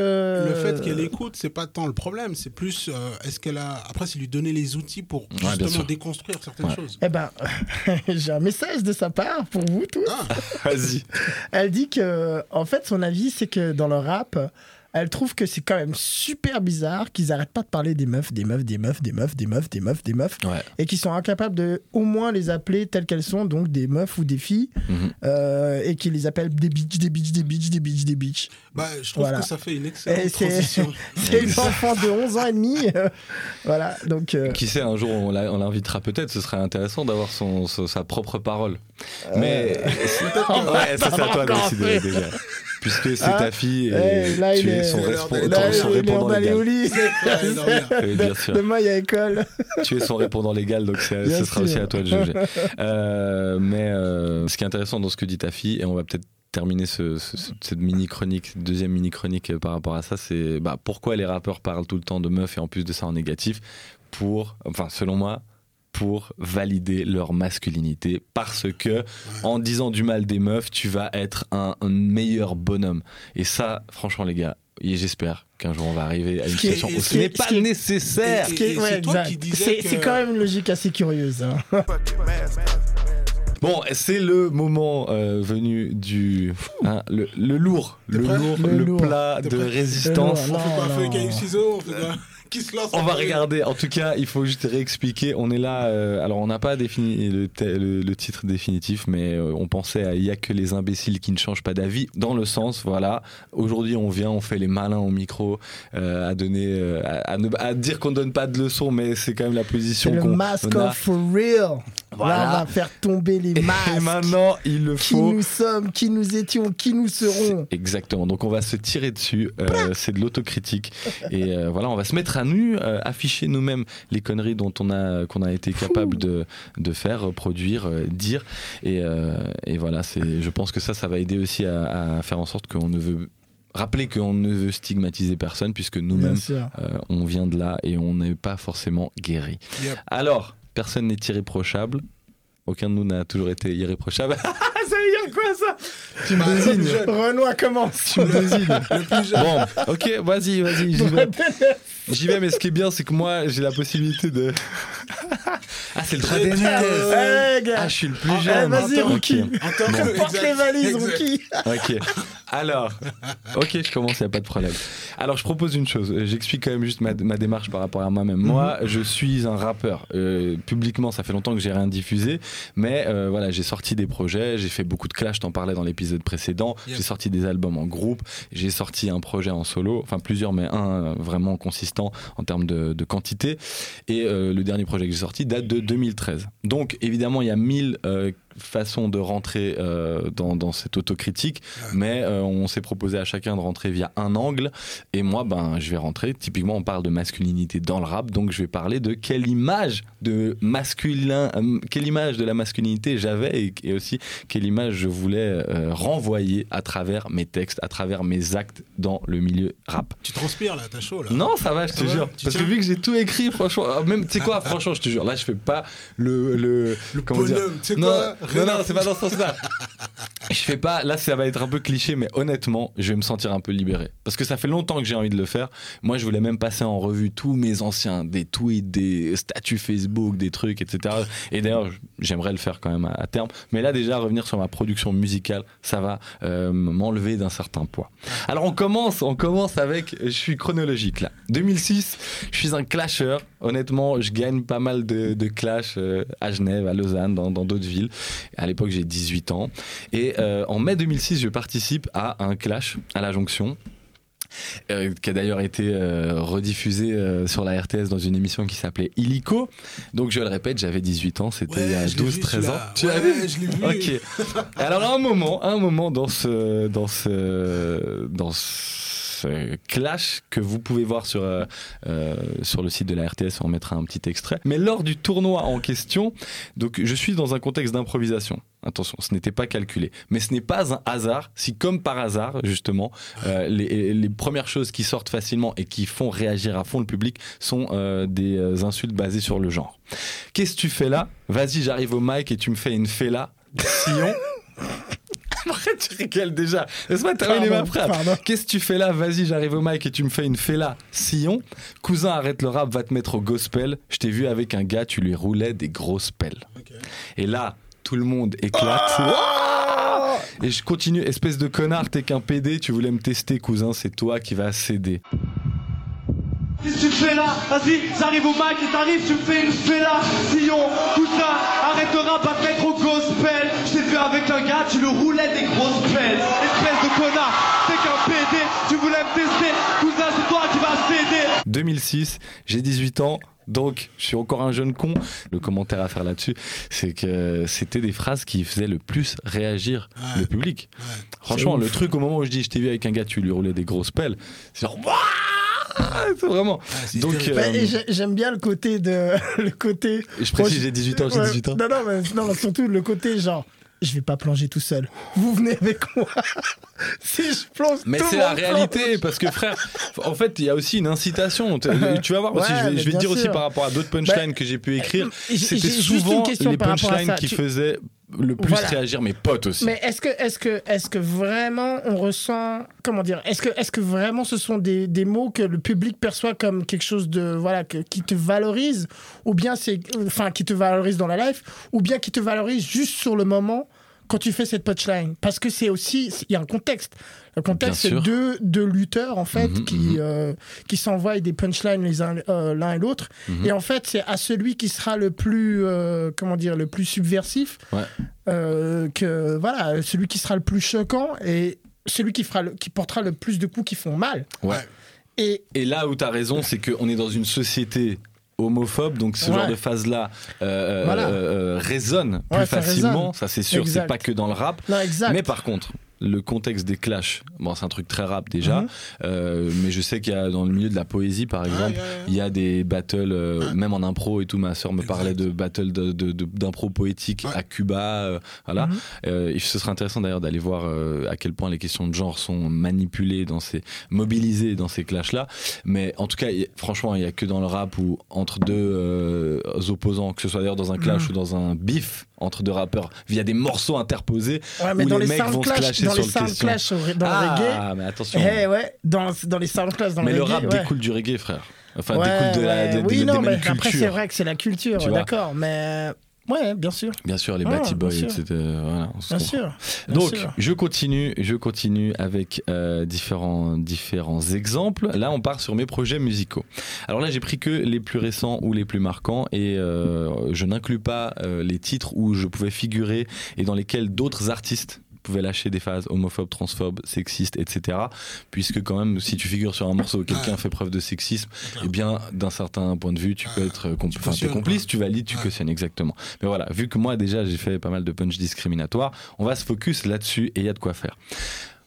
Le fait qu'elle écoute, c'est pas tant le problème, c'est plus euh, est-ce qu'elle a. Après, c'est lui donner les outils pour justement déconstruire certaines Ouais. choses. Eh ben, j'ai un message de sa part pour vous tous. Ah, Vas-y. Elle dit que, en fait, son avis, c'est que dans le rap, elle trouve que c'est quand même super bizarre qu'ils arrêtent pas de parler des meufs, des meufs, des meufs, des meufs, des meufs, des meufs, des meufs, Ouais. et qu'ils sont incapables de au moins les appeler telles qu'elles sont, donc des meufs ou des filles, Mhm. euh, et qu'ils les appellent des bitches, des bitches, des bitches, des bitches, des bitches. bah, je trouve Voilà. que ça fait une Et excellente c'est- transition. C'est une enfant de 11 ans et demi. euh, voilà, donc. euh, Qui sait, un jour on la- on l'invitera peut-être, ce serait intéressant d'avoir son, son- sa propre parole. Mais. Euh, ouais, ça c'est à toi de décider déjà. Puisque c'est Ah, ta fille et là, tu es est- son, là, répondant au légal. lit. Bien sûr. Demain, il y a école. tu es son répondant légal, donc ce sera sûr. aussi à toi de juger. Euh, mais euh, ce qui est intéressant dans ce que dit ta fille, et on va peut-être terminer ce- ce- ce- cette mini chronique, deuxième mini chronique euh, par rapport à ça, c'est bah, pourquoi les rappeurs parlent tout le temps de meufs et en plus de ça en négatif, pour, enfin selon moi, pour valider leur masculinité, parce que en disant du mal des meufs, tu vas être un, un meilleur bonhomme. Et ça, franchement les gars, et j'espère qu'un jour on va arriver à une Ce qui est- situation où ce n'est pas nécessaire. C'est quand même une logique assez curieuse. hein. Bon, c'est le moment euh, venu du hein, le, le lourd, le lourd, Le le, lourd. plat de résistance. Le On fait Non, pas feu, non. caillou, ciseaux, on fait quoi Qui se lance On va regarder. En tout cas, il faut juste réexpliquer. On est là. euh, alors, on n'a pas défini le, le- le titre définitif, mais euh, on pensait à il y a que les imbéciles qui ne changent pas d'avis. Dans le sens, voilà. Aujourd'hui, on vient, on fait les malins au micro, euh, à donner, euh, à, à ne- à dire qu'on donne pas de leçons, mais c'est quand même la C'est position le qu'on a. off for real. Voilà. Là, on va faire tomber les Et masques. maintenant, il le Qui faut. nous sommes, qui nous étions, qui nous serons. Exactement. Donc on va se tirer dessus. Euh, c'est de l'autocritique. Et euh, voilà, on va se mettre à nu, euh, afficher nous-mêmes les conneries dont on a qu'on a été capable de, de faire, reproduire, euh, dire. Et, euh, et voilà, c'est. Je pense que ça, ça va aider aussi à, à faire en sorte qu'on ne veut rappeler qu'on ne veut stigmatiser personne puisque nous-mêmes on vient de là et on n'est pas forcément guéri. Yep. Alors, personne n'est irréprochable. Aucun de nous n'a toujours été irréprochable. dire quoi ça Tu me désignes. Renoir commence. Tu me désignes. Le plus jeune. Bon, ok, vas-y, vas-y, j'y vais. J'y vais, mais ce qui est bien, c'est que moi, j'ai la possibilité de. ah, c'est le droit Très d'aînesse. bien. Eh, gars. Ah, je suis le plus jeune. eh, vas-y, Ok. Rookie. En tant que- Porte les valises, exact. Rookie. Ok. Alors, ok, je commence, il n'y a pas de problème. Alors, je propose une chose. J'explique quand même juste ma, ma démarche par rapport à moi-même. Moi, je suis un rappeur. Euh, publiquement, ça fait longtemps que j'ai rien diffusé, mais euh, voilà, j'ai sorti des projets, j'ai fait beaucoup de clash. T'en parlais dans l'épisode précédent. Yep. J'ai sorti des albums en groupe, j'ai sorti un projet en solo, enfin plusieurs, mais un euh, vraiment consistant en termes de, de quantité. Et euh, le dernier projet que j'ai sorti date de 2013. Donc, évidemment, il y a mille euh, façons de rentrer euh, dans, dans cette autocritique, mais euh, on s'est proposé à chacun de rentrer via un angle. Et moi, ben, je vais rentrer. Typiquement, on parle de masculinité dans le rap, donc je vais parler de quelle image de masculin, euh, quelle image de la masculinité j'avais et, et aussi quelle image je voulais renvoyer à travers mes textes, à travers mes actes dans le milieu rap. Tu transpires là, t'as chaud là. Non, ça va, je te jure. Parce que vu que j'ai tout écrit, franchement, euh, même, tu sais quoi, franchement, je te jure, là, je fais pas le. le, Le comment dire bonhomme, tu sais quoi non, non, c'est pas dans ce sens-là. Je fais pas, là, ça va être un peu cliché, mais honnêtement, je vais me sentir un peu libéré. Parce que ça fait longtemps que j'ai envie de le faire. Moi, je voulais même passer en revue tous mes anciens, des tweets, des statuts Facebook, des trucs, etc. Et d'ailleurs, j'aimerais le faire quand même à, terme. Mais là, déjà, revenir sur ma production musicale, ça va euh, m'enlever d'un certain poids. Alors, on commence, on commence avec, je suis chronologique là. 2006, je suis un clasher. Honnêtement, je gagne pas mal de, de clash euh, à Genève, à Lausanne, dans d'autres villes. À l'époque, j'ai 18 ans. Et euh, en mai 2006, je participe à un clash à la Jonction. euh, qui a d'ailleurs été euh, rediffusé euh, sur la RTS dans une émission qui s'appelait Illico. Donc je le répète, j'avais 18 ans, c'était il y a Ouais, je l'ai vu, 12-13 ans. Tu Ouais, l'as vu je l'ai vu. Ok. Alors à un moment, à un moment dans ce dans ce dans ce clash que vous pouvez voir sur euh, euh, sur le site de la RTS, on mettra un petit extrait. Mais lors du tournoi en question, donc je suis dans un contexte d'improvisation. Attention, ce n'était pas calculé, mais ce n'est pas un hasard si, comme par hasard, justement, euh, les, premières choses qui sortent facilement et qui font réagir à fond le public sont euh, des euh, insultes basées sur le genre. Qu'est-ce que tu fais là? Vas-y, j'arrive au mic et tu me fais une fella. Arrête, tu rigoles déjà. Laisse-moi terminer ma phrase. Qu'est-ce que tu fais là? Vas-y, j'arrive au mic et tu me fais une fella, sillon. Cousin, arrête le rap, va te mettre au gospel. Je t'ai vu avec un gars, tu lui roulais des grosses pelles. Et là, tout le monde éclate. Et je continue, espèce de connard, t'es qu'un PD, tu voulais me tester, cousin, c'est toi qui vas céder. Qu'est-ce que tu fais là? Vas-y, j'arrive au mic et t'arrives, tu me fais une fella Sillon, cousin, arrête le rap, va te mettre au avec un gars, tu le roulais des grosses pelles Espèce de connard, t'es qu'un PD Tu voulais me tester, cousin, c'est toi qui vas céder 2006, j'ai 18 ans, Donc, je suis encore un jeune con. Le commentaire à faire là-dessus, c'est que c'était des phrases qui faisaient le plus réagir Ouais. le public. Ouais. Franchement, le truc au moment où je dis je t'ai vu avec un gars, tu lui roulais des grosses pelles, c'est genre Wouah c'est vraiment. Donc, euh, Bah, J'aime bien le côté de. le côté. Je précise, j'ai 18 ans, j'ai Ouais, 18 ans. Non, non, mais, non, mais surtout le côté genre. Je vais pas plonger tout seul. Vous venez avec moi. si je plonge. Mais c'est la réalité, parce que frère, en fait, il y a aussi une incitation. Tu vas voir aussi, je vais, mais je vais te dire aussi par rapport à d'autres punchlines que j'ai pu écrire, J'ai- c'était souvent les punchlines qui faisaient le plus Voilà. réagir mes potes aussi. Mais est-ce que, est-ce que, est-ce que vraiment on ressent, comment dire, est-ce que, est-ce que vraiment ce sont des, des mots que le public perçoit comme quelque chose de, voilà, que- qui te valorise, ou bien c'est, enfin, qui te valorise dans la life, ou bien qui te valorise juste sur le moment quand tu fais cette punchline Parce que c'est aussi, il y a un contexte. Le contexte, c'est deux, deux lutteurs, en fait, Mhm, qui, mhm. euh, qui s'envoient des punchlines les euh, l'un et l'autre. Mhm. Et en fait, c'est à celui qui sera le plus, euh, comment dire, le plus subversif, Ouais. que voilà, celui qui sera le plus choquant et celui qui fera, le- qui portera le plus de coups qui font mal. Ouais. Et Et là où tu as raison, c'est qu'on est dans une société homophobe, donc ce Ouais. genre de phase-là euh, Voilà. euh, euh, résonne plus Ouais, ça facilement, résonne. ça c'est sûr, c'est pas que dans le rap. non, exact. Mais par contre, le contexte des clashs, bon, c'est un truc très rap déjà, Mhm. euh, mais je sais qu'il y a dans le milieu de la poésie, par Ouais, exemple, il y a des battles, euh, même en impro et tout. Ma soeur me Exact. parlait de battles d'impro poétique Ouais. à Cuba, euh, voilà. Mhm. Euh, et ce serait intéressant d'ailleurs d'aller voir à quel point les questions de genre sont manipulées dans ces, mobilisées dans ces clashs-là. Mais en tout cas, y- franchement, il y a que dans le rap où entre deux opposants, que ce soit d'ailleurs dans un clash Mhm. ou dans un bif entre deux rappeurs, via des morceaux interposés, Ouais, mais où dans les les, mecs vont se clash, clasher dans sur les le sound question. clash dans le ah, reggae, mais attention. eh ouais, dans, dans les sound clash dans mais le le reggae, rap ouais. découle du reggae, frère. Enfin, Ouais, découle de la, de- de- oui, des non, mais mêmes après c'est vrai que c'est la culture, d'accord, mais ouais, bien sûr, Bien sûr, les Ah, Batty Boys, etc. Voilà, on se bien sûr. bien Donc, sûr. je continue, je continue avec euh, différents, différents exemples. Là, on part sur mes projets musicaux. Alors là, j'ai pris que les plus récents ou les plus marquants et euh, je n'inclus pas euh, les titres où je pouvais figurer et dans lesquels d'autres artistes pouvaient lâcher des phases homophobes, transphobes, sexistes, etc. Puisque quand même, si tu figures sur un morceau où quelqu'un fait preuve de sexisme, eh bien, d'un certain point de vue, tu peux être compl- Tu complice, quoi. tu valides, tu cautionnes exactement. Mais voilà, vu que moi déjà j'ai fait pas mal de punch discriminatoires, on va se focus là-dessus et il y a de quoi faire.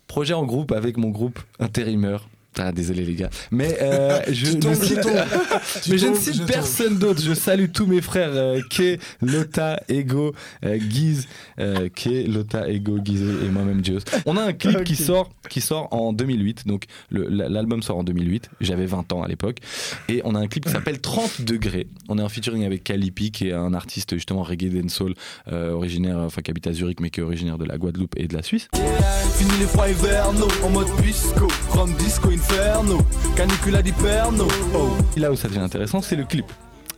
Projet en groupe avec mon groupe intérimaire. Ah, désolé les gars. Mais euh, je, tombes, ne cite, mais je ne cite je personne d'autre. Je salue tous mes frères euh, Kay, Lota, Ego, euh, Guise, euh, Kay, Lota, Ego, Guise et moi-même Dios. On a un clip qui sort qui sort en 2008. Donc l'album sort en 2008. J'avais 20 ans à l'époque et on a un clip qui s'appelle 30 degrés. On est en featuring avec Calipi qui est un artiste justement reggae dancehall euh, originaire enfin qui habite à Zurich mais qui est originaire de la Guadeloupe et de la Suisse. Fini les froids hivernaux en mode pisco, from disco inferno, canicula di perno. Oh. Là où ça devient intéressant, c'est le clip.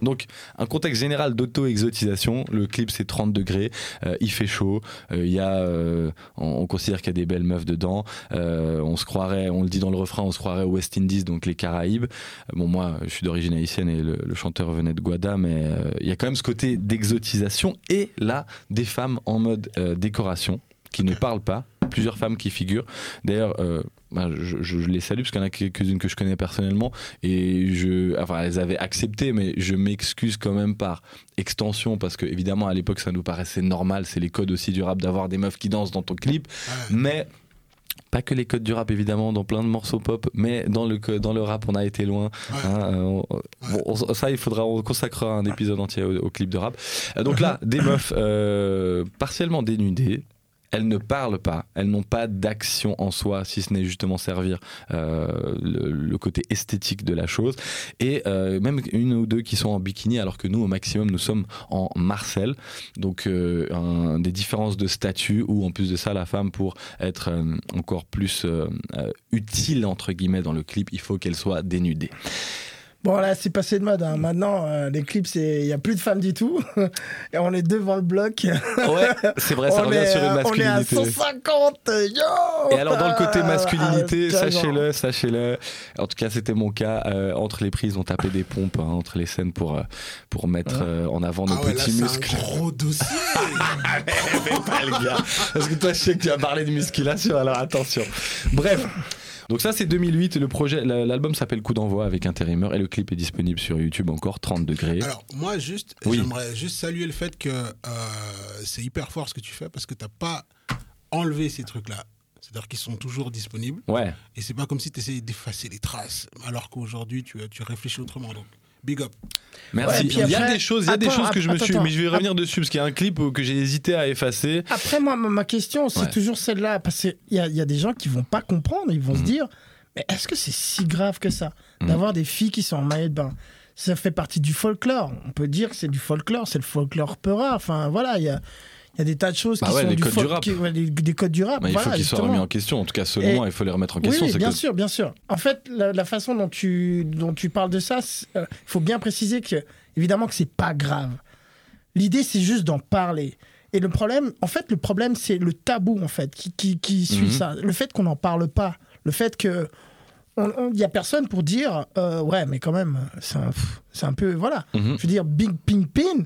Donc, un contexte général d'auto-exotisation. Le clip, c'est 30 degrés. euh, il fait chaud. euh, y a, euh, on, on considère qu'il y a des belles meufs dedans. on se croirait, on le dit dans le refrain, on se croirait aux West Indies, donc les Caraïbes. Bon, moi, je suis d'origine haïtienne et le, le chanteur venait de Guada, mais il y a quand même ce côté d'exotisation. Et là, des femmes en mode décoration qui ne parlent pas. Plusieurs femmes qui figurent. D'ailleurs, euh, bah, je, les salue parce qu'il y en a quelques-unes que je connais personnellement et je, enfin, elles avaient accepté, mais je m'excuse quand même par extension parce que évidemment à l'époque ça nous paraissait normal, c'est les codes aussi du rap d'avoir des meufs qui dansent dans ton clip, mais pas que les codes du rap évidemment dans plein de morceaux pop, mais dans le dans le rap on a été loin. Ouais. hein, euh, on- bon, on- ça il faudra on consacrera un épisode entier au, au clip de rap. Euh, donc là des meufs euh, partiellement dénudées. Elles ne parlent pas, elles n'ont pas d'action en soi, si ce n'est justement servir euh, le, le côté esthétique de la chose. Et euh, même une ou deux qui sont en bikini, alors que nous, au maximum, nous sommes en Marcel. Donc, euh, un- des différences de statut, où en plus de ça, la femme, pour être euh, encore plus euh, euh, utile, entre guillemets, dans le clip, il faut qu'elle soit dénudée. Bon, là, c'est passé de mode. hein. Maintenant, euh, les clips, c'est- il n'y a plus de femmes du tout. Et on est devant le bloc. Ouais, c'est vrai, ça on, revient est, sur une euh, on est à masculinité. 150. Yo Et alors dans le côté masculinité, Ah, sachez-le, sachez-le. En tout cas, c'était mon cas. euh, entre les prises, on tapait des pompes hein, entre les scènes pour euh, pour mettre euh, en avant nos Ah ouais, là, petits c'est un muscles. gros dossier. Fais pas le gars. Parce que toi, je sais que tu as parlé de musculation, alors attention. Bref. Donc ça c'est 2008, le projet, la- l'album s'appelle Coup d'envoi avec Intérimaire et le clip est disponible sur YouTube encore 30 degrés. Alors, moi, juste, Oui. j'aimerais juste saluer le fait que euh, c'est hyper fort ce que tu fais parce que tu n'as pas enlevé ces trucs-là. C'est-à-dire qu'ils sont toujours disponibles. Ouais. Et c'est pas comme si tu essayais d'effacer les traces, alors qu'aujourd'hui, tu, tu réfléchis autrement. Donc, big up. Merci. Ouais, il y a des choses, il y a des choses que je me attends, suis, attends. mais je vais revenir dessus parce qu'il y a un clip que j'ai hésité à effacer. Après, moi, ma question, c'est Ouais. toujours celle-là. Parce qu'il y a, il y a des gens qui vont pas comprendre. Ils vont Mhm. se dire Mais est-ce que c'est si grave que ça Mhm. D'avoir des filles qui sont en maillot de bain? Ça fait partie du folklore. On peut dire que c'est du folklore. C'est le folklore peura. Enfin, voilà, il y a, il y a des tas de choses Bah qui ouais, sont les du codes folk- du rap. qui- ouais, des, des codes du rap. Mais il voilà, faut qu'ils soient remis en question. En tout cas, selon Et- moi, il faut les remettre en question. oui, bien que- sûr, bien sûr. En fait, la, la façon dont tu, dont tu parles de ça, il faut bien préciser que, évidemment, que c'est pas grave. L'idée, c'est juste d'en parler. Et le problème, en fait, le problème, c'est le tabou, en fait, qui, qui, qui suit Mhm. ça. Le fait qu'on n'en parle pas. Le fait que. Il n'y a personne pour dire, euh, ouais, mais quand même, c'est un, un peu. Voilà. Mhm. Je veux dire, Big Ping Pin,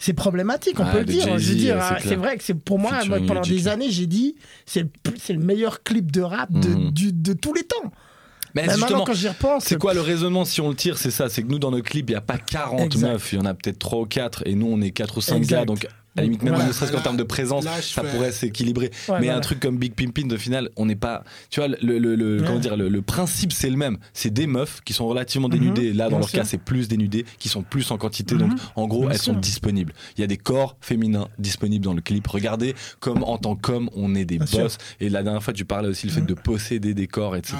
c'est problématique, on Ah, peut le dire. Je veux dire, c'est clair. vrai que c'est pour moi, pendant des années, j'ai dit, c'est le, plus- c'est le meilleur clip de rap de, Mhm. du- de tous les temps. Mais justement, quand j'y repense, c'est quoi le raisonnement si on le tire C'est ça, c'est que nous dans nos clips, il n'y a pas 40 Exact. meufs, il y en a peut-être 3 ou 4 et nous on est 4 ou 5 Exact. gars. Donc à la limite, même Voilà. ne serait-ce qu'en termes de présence, là, ça fais- pourrait s'équilibrer. Ouais, mais voilà. un truc comme Big Pimpin, de final, on n'est pas. Tu vois, le, le- le- Ouais. comment dire, le, le principe c'est le même. C'est des meufs qui sont relativement dénudées. Là, dans Mhm. Bien leur sûr. cas, c'est plus dénudées, qui sont plus en quantité. Donc Mhm. en gros, Bien elles sont disponibles. Il y a des corps féminins disponibles dans le clip. Regardez comme en tant qu'homme, on est des Bien sûr. boss. Et la dernière fois, tu parlais aussi le fait Mhm. de posséder des corps, etc.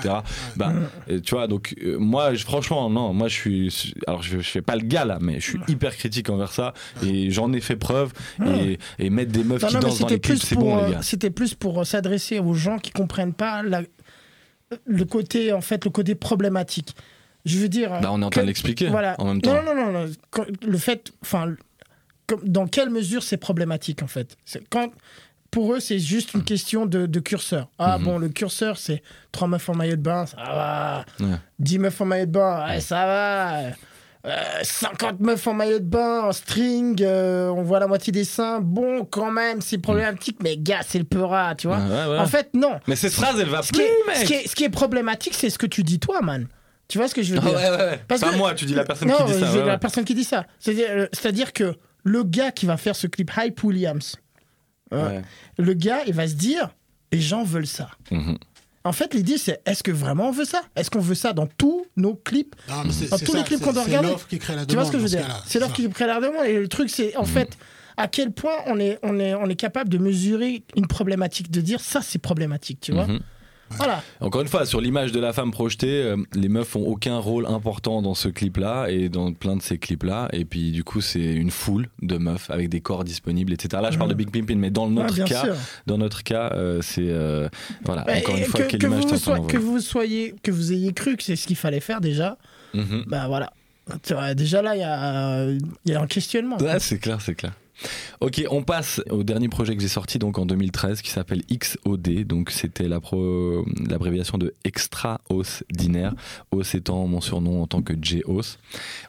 Bah, euh, tu vois, donc euh, moi, je- franchement, non, moi je suis. Alors je, je fais pas le gars là, mais je suis hyper critique envers ça. Et j'en ai fait preuve. Et, et mettre des meufs Non, qui non, dansent dans c'était les plus c'est pour, bon, euh, les gars. C'était plus pour euh, s'adresser aux gens qui comprennent pas la- le côté, en fait, le côté problématique. Je veux dire. Bah, on est en que- train de l'expliquer Voilà. en même temps. Non, non, non, Le fait, enfin, dans quelle mesure c'est problématique en fait? Quand pour eux c'est juste une question de, de curseur. Ah Mhm. bon, le curseur c'est trois meufs en maillot de bain, ça va. Ouais. 10 meufs en maillot de bain, ouais, ça va. Euh, 50 meufs en maillot de bain, en string, euh, on voit la moitié des seins. Bon, quand même, c'est problématique, mais gars, c'est le peura, tu vois. Ouais, ouais, ouais. En fait, non. Mais cette phrase, elle va Ce plus, qui, est, mec ce, qui est, ce qui est problématique, c'est ce que tu dis toi, man. Tu vois ce que je veux Ah dire? ouais, ouais, ouais. Parce Pas que- moi, tu dis la personne non, qui dit ça. ouais, la personne qui dit ça. C'est-à-dire, euh, c'est-à-dire que le gars qui va faire ce clip, Hype Williams, euh, le gars, il va se dire, les gens veulent ça. Mhm. En fait, l'idée, c'est est-ce que vraiment on veut ça? Est-ce qu'on veut ça dans tous nos clips? Non, mais c'est- Dans c'est tous les clips c'est- qu'on doit c'est regarder. l'offre qui crée la Tu vois ce que je veux demande dire? C'est ça. qui prend la demande. Et le truc, c'est en fait à quel point on est, on, est, on est capable de mesurer une problématique, de dire ça, c'est problématique, tu vois? Mhm. Voilà. Encore une fois, sur l'image de la femme projetée, euh, les meufs ont aucun rôle important dans ce clip-là et dans plein de ces clips-là. Et puis, du coup, c'est une foule de meufs avec des corps disponibles, etc. Là, je parle de Big Pimpin, mais dans notre cas, sûr. dans notre cas, euh, c'est euh, voilà. Ouais, encore une fois, que, quelle que image vous que vous soyez, que vous ayez cru que c'est ce qu'il fallait faire déjà, Mhm. ben voilà. Déjà là, il y a, il y a un questionnement. C'est clair, c'est clair. Ok, on passe au dernier projet que j'ai sorti donc en 2013 qui s'appelle XOD. Donc c'était l'abréviation de Extra Os Dinaire. Os étant mon surnom en tant que J-Os.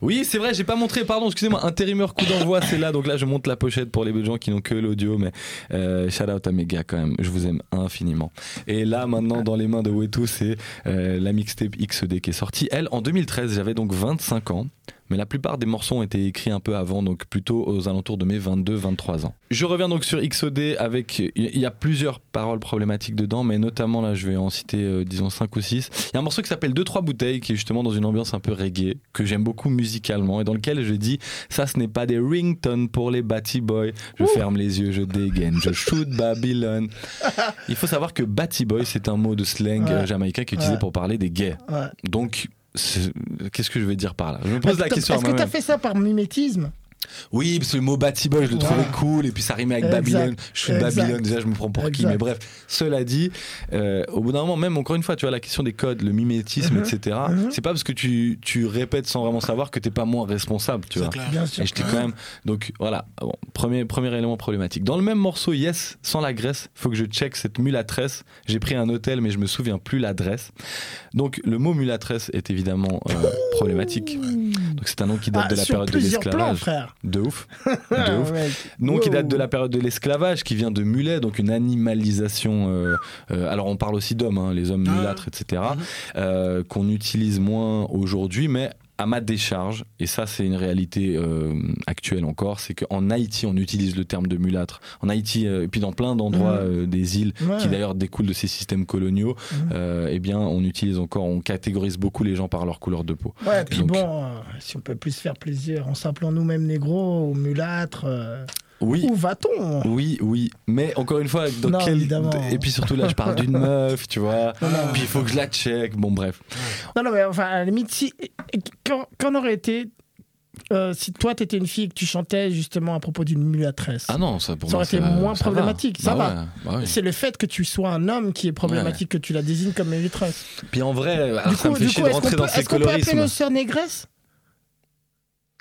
Oui, c'est vrai, j'ai pas montré, pardon, excusez-moi, intérimaire coup d'envoi, c'est là. Donc là, je monte la pochette pour les gens qui n'ont que l'audio, mais euh, shout out à mes gars quand même. Je vous aime infiniment. Et là, maintenant, dans les mains de Wetu, c'est euh, la mixtape XOD qui est sortie. Elle, en 2013, j'avais donc 25 ans. Mais la plupart des morceaux ont été écrits un peu avant, donc plutôt aux alentours de mes 22-23 ans. Je reviens donc sur XOD avec. Il y a plusieurs paroles problématiques dedans, mais notamment là, je vais en citer, euh, disons, 5 ou 6. Il y a un morceau qui s'appelle 2-3 bouteilles, qui est justement dans une ambiance un peu reggae, que j'aime beaucoup musicalement, et dans lequel je dis Ça, ce n'est pas des ringtones pour les Batty Boys. Je ferme les yeux, je dégaine, je shoot Babylone. Il faut savoir que Batty Boy, c'est un mot de slang Ouais. euh, jamaïcain qui est utilisé Ouais. pour parler des gays. Ouais. Donc, qu'est-ce que je vais dire par là? Je me pose la Est-ce question à que tu as fait ça par mimétisme? Oui, parce que le mot Batty Boy, je le Ouais. trouvais cool, et puis ça rimait avec Exact. Babylone. Je suis Exact. Babylone, déjà je me prends pour qui, mais bref. Cela dit, euh, au bout d'un moment, même encore une fois, tu vois, la question des codes, le mimétisme, etc., Mhm. c'est pas parce que tu, tu répètes sans vraiment savoir que t'es pas moins responsable, tu vois. clair. Bien sûr. Et je t'ai quand même. Donc voilà, bon, premier, premier élément problématique. Dans le même morceau, Yes, sans la graisse, faut que je check cette mulatresse. J'ai pris un hôtel, mais je me souviens plus l'adresse. Donc le mot mulatresse est évidemment euh, problématique. Donc c'est un nom qui date Ah, de la période de l'esclavage. Frère. De ouf. De ouf. Nom qui date de la période de l'esclavage, qui vient de mulet, donc une animalisation. euh, euh, alors on parle aussi d'hommes, hein, les hommes Ah. mulâtres, etc. Mhm. euh, qu'on utilise moins aujourd'hui, mais à ma décharge, et ça c'est une réalité euh, actuelle encore, c'est qu'en Haïti on utilise le terme de mulâtre. En Haïti, euh, et puis dans plein d'endroits Mhm. euh, des îles, Ouais. qui d'ailleurs découlent de ces systèmes coloniaux, euh, eh bien on utilise encore, on catégorise beaucoup les gens par leur couleur de peau. Ouais, puis Donc- bon, si on peut plus se faire plaisir en s'appelant nous-mêmes négros ou mulâtres, euh, Oui, où va-t-on? Oui, oui, mais encore une fois, dans Non, quel évidemment. et puis surtout là, je parle d'une meuf, tu vois. Non, non. Puis il faut que je la check. Bon, bref. Non, non, mais enfin, à la limite, si, on aurait été. euh, si toi, t'étais une fille et que tu chantais justement à propos d'une mulâtresse, Ah non, ça pour Ça moi, aurait été moins problématique, ça va. ouais, bah oui. c'est le fait que tu sois un homme qui est problématique, que tu la désignes comme mulâtresse. Puis en vrai, alors Du ça coup, me fait du chier coup de rentrer peut, dans ces est-ce qu'on peut appeler colorismes. nos sœurs négresses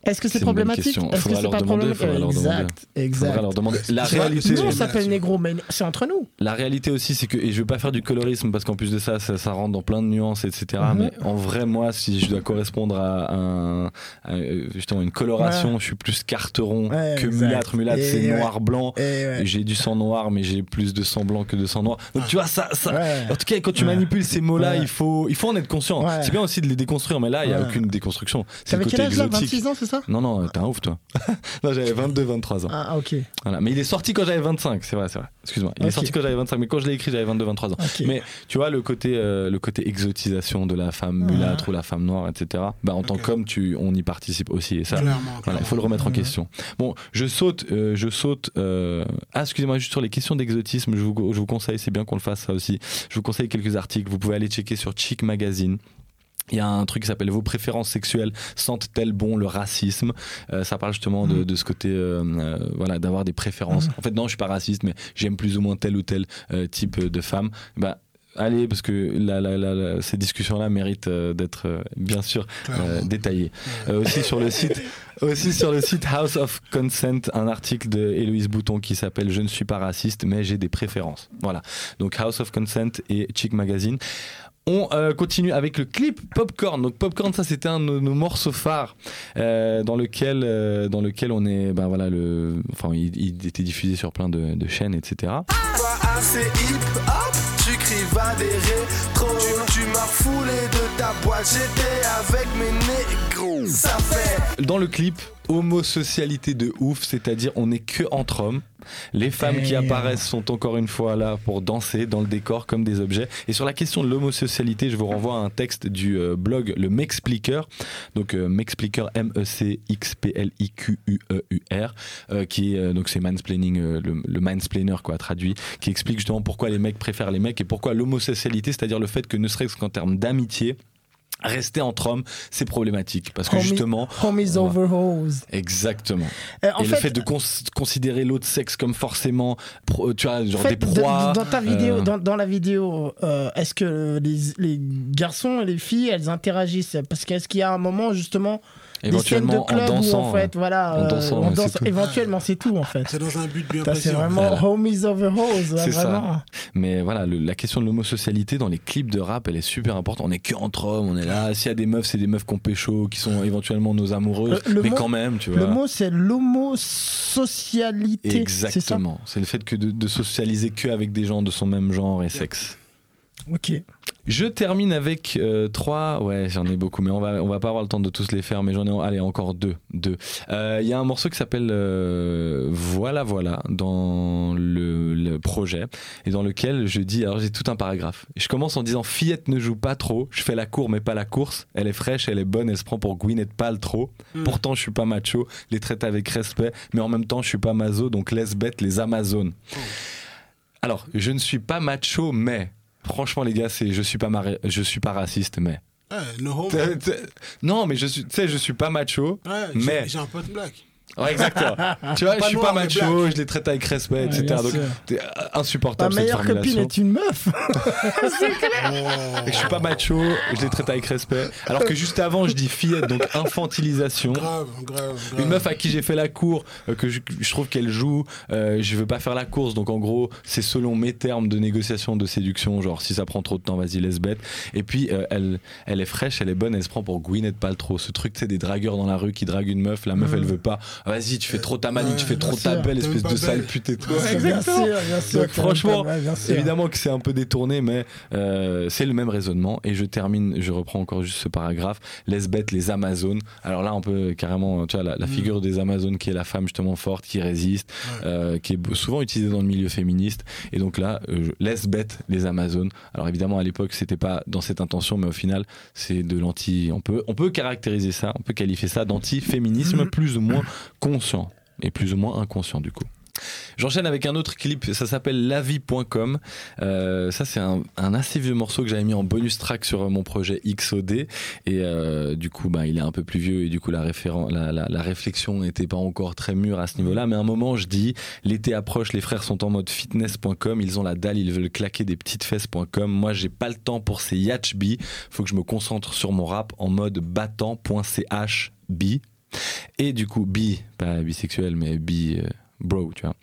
Est-ce que c'est problématique. Est-ce que Faudra c'est leur pas demander, problématique faudra leur demander. Exact, exact. Faudra leur demander. La réalité, Nous, on s'appelle négro, mais c'est entre nous. la réalité aussi, c'est que et je veux pas faire du colorisme parce qu'en plus de ça, ça, ça rentre dans plein de nuances, etc. Mhm. Mais en vrai, moi, si je dois correspondre à, un, à, euh, justement une coloration, je suis plus carteron Ouais, que exact. mulâtre. Mulâtre, c'est ouais. noir blanc. J'ai du sang noir, mais j'ai plus de sang blanc que de sang noir. Donc tu vois, ça, ça, Ouais. En tout cas, quand tu Ouais. manipules ces mots-là, Ouais. il, faut, il faut en être conscient. Ouais. C'est bien aussi de les déconstruire, mais là, il n'y a Ouais. aucune déconstruction. C'est le côté exotique. 26 ans, c'est ça Non, non, t'es un ouf, toi. non, j'avais 22, 23 ans. Ah, ok. Voilà. Mais il est sorti quand j'avais 25, c'est vrai, c'est vrai. Excuse-moi. Il est sorti quand j'avais 25, mais quand je l'ai écrit, j'avais 22, 23 ans. Mais tu vois, le côté, euh, le côté exotisation de la femme Ouais. mulâtre ou la femme noire, etc., bah, en tant Ok. qu'homme, tu, on y participe aussi. Et ça, Clairement, voilà, il faut le remettre en question. Bon, je saute, euh, je saute. euh, Ah, excusez-moi, juste sur les questions d'exotisme, je vous, je vous conseille, c'est bien qu'on le fasse ça aussi. Je vous conseille quelques articles. Vous pouvez aller checker sur Chic Magazine. Il y a un truc qui s'appelle Vos préférences sexuelles sentent-elles bon le racisme? Euh, Ça parle justement de, de ce côté, euh, euh, voilà, d'avoir des préférences. Mhm. En fait, non, je suis pas raciste, mais j'aime plus ou moins tel ou tel type de femme. Bah, allez, parce que la, la- la- la- ces discussions-là méritent euh, d'être, euh, bien sûr, euh, détaillées. Aussi sur le site, aussi sur le site House of Consent, un article de Héloïse Bouton qui s'appelle Je ne suis pas raciste, mais j'ai des préférences. Voilà. Donc House of Consent et Chic Magazine. On euh, continue avec le clip Popcorn. Donc Popcorn, ça c'était un de nos, morceaux phares euh, dans lequel euh, dans lequel on est, ben voilà le, enfin il, il était diffusé sur plein de, de chaînes, etc. Dans le clip, homosocialité de ouf, c'est-à-dire on n'est que entre hommes. Les femmes qui apparaissent sont encore une fois là pour danser dans le décor comme des objets. Et sur la question de l'homosocialité, je vous renvoie à un texte du euh, blog Le Mexpliqueur. Donc euh, Mexpliqueur, M-E-C-X-P-L-I-Q-U-E-U-R, euh, qui est, euh, donc c'est mansplaining, euh, le, le mansplainer quoi, traduit, qui explique justement pourquoi les mecs préfèrent les mecs et pourquoi l'homosocialité, c'est-à-dire le fait que ne serait-ce qu'en termes d'amitié, rester entre hommes, c'est problématique. Parce que Homie- justement, Homies va- over hoes. Exactement. Euh, en et fait, le fait de cons- considérer l'autre sexe comme forcément, pro- tu vois, genre fait, des de- proies. dans ta vidéo, euh, dans, dans la vidéo, euh, est-ce que les, les garçons et les filles, elles interagissent? Parce qu'est-ce qu'il y a un moment justement des scènes de éventuellement en club dansant. où en fait, voilà, en euh, dansant, on danse. Éventuellement, c'est tout en fait. C'est dans un but bien précis. C'est vraiment Voilà. homies over hoes, C'est ça. vraiment. Mais voilà, le- la question de l'homosocialité dans les clips de rap, elle est super importante. On est que entre hommes, on est là. S'il y a des meufs, c'est des meufs qu'on pécho, qui sont éventuellement nos amoureuses. Le- le mais mot- quand même, tu vois. Le mot, c'est l'homosocialité. Exactement. C'est le fait que de, de socialiser que avec des gens de son même genre et sexe. Ok. Je termine avec euh, trois. Ouais, j'en ai beaucoup, mais on va on va pas avoir le temps de tous les faire. Mais j'en ai allez encore deux. Deux. Euh, Il y a un morceau qui s'appelle euh, Voilà voilà dans le, le projet et dans lequel je dis alors j'ai tout un paragraphe. Je commence en disant fillette ne joue pas trop. Je fais la cour mais pas la course. Elle est fraîche, elle est bonne, elle se prend pour Gwyneth Paltrow. Mm. Pourtant je suis pas macho, les traite avec respect, mais en même temps je suis pas mazo donc laisse bête les Amazones. Alors je ne suis pas macho mais Franchement, les gars, c'est je suis pas je suis pas raciste, mais Ouais, no non, mais je suis, tu sais, je suis pas macho. Ouais, mais- j'ai- j'ai un pote black. Ouais, exactement. tu vois, Pas je suis pas macho, black. je les traite avec respect, Ouais, etc. Donc, t'es Ta insupportable cette meilleure copine est une meuf. Et je suis pas macho, je les traite avec respect. Alors que juste avant, je dis fillette, donc infantilisation. Grave, grave, grave. Une meuf à qui j'ai fait la cour, euh, que je, je trouve qu'elle joue, euh, je veux pas faire la course, donc en gros, c'est selon mes termes de négociation, de séduction, genre si ça prend trop de temps, vas-y, laisse bête. Et puis, euh, elle, elle est fraîche, elle est bonne, elle se prend pour Gwyneth Paltrow. Ce truc, c'est des dragueurs dans la rue qui draguent une meuf, la meuf, elle veut pas. Vas-y, tu fais trop ta manie, Ouais, tu fais trop ta belle espèce de sale pute et tout. Ouais, Bien sûr, bien sûr. Donc franchement, ouais, bien sûr. Évidemment que c'est un peu détourné, mais euh, c'est le même raisonnement. Et je termine, je reprends encore juste ce paragraphe. Laisse bête les Amazones. Alors là, on peut carrément, tu vois, la, la Mm. figure des Amazones qui est la femme justement forte, qui résiste, Ouais. euh, qui est souvent utilisée dans le milieu féministe. Et donc là, euh, laisse bête les Amazones. Alors évidemment, à l'époque, c'était pas dans cette intention, mais au final, c'est de l'anti. On peut, on peut caractériser ça, on peut qualifier ça d'anti-féminisme Mm. plus ou moins conscient et plus ou moins inconscient du coup. J'enchaîne avec un autre clip, ça s'appelle lavie.com. Euh, ça, c'est un, assez vieux morceau que j'avais mis en bonus track sur euh, mon projet XOD. Et euh, du coup, bah, il est un peu plus vieux et du coup, la, la, la, réflexion n'était pas encore très mûre à ce niveau-là. Mais à un moment, je dis l'été approche, les frères sont en mode fitness.com, ils ont la dalle, ils veulent claquer des petites fesses.com. Moi, j'ai pas le temps pour ces yatchbi. Faut que je me concentre sur mon rap en mode battant.ch bi. Et du coup, bi, pas bisexuel, mais bi. euh, bro, tu vois.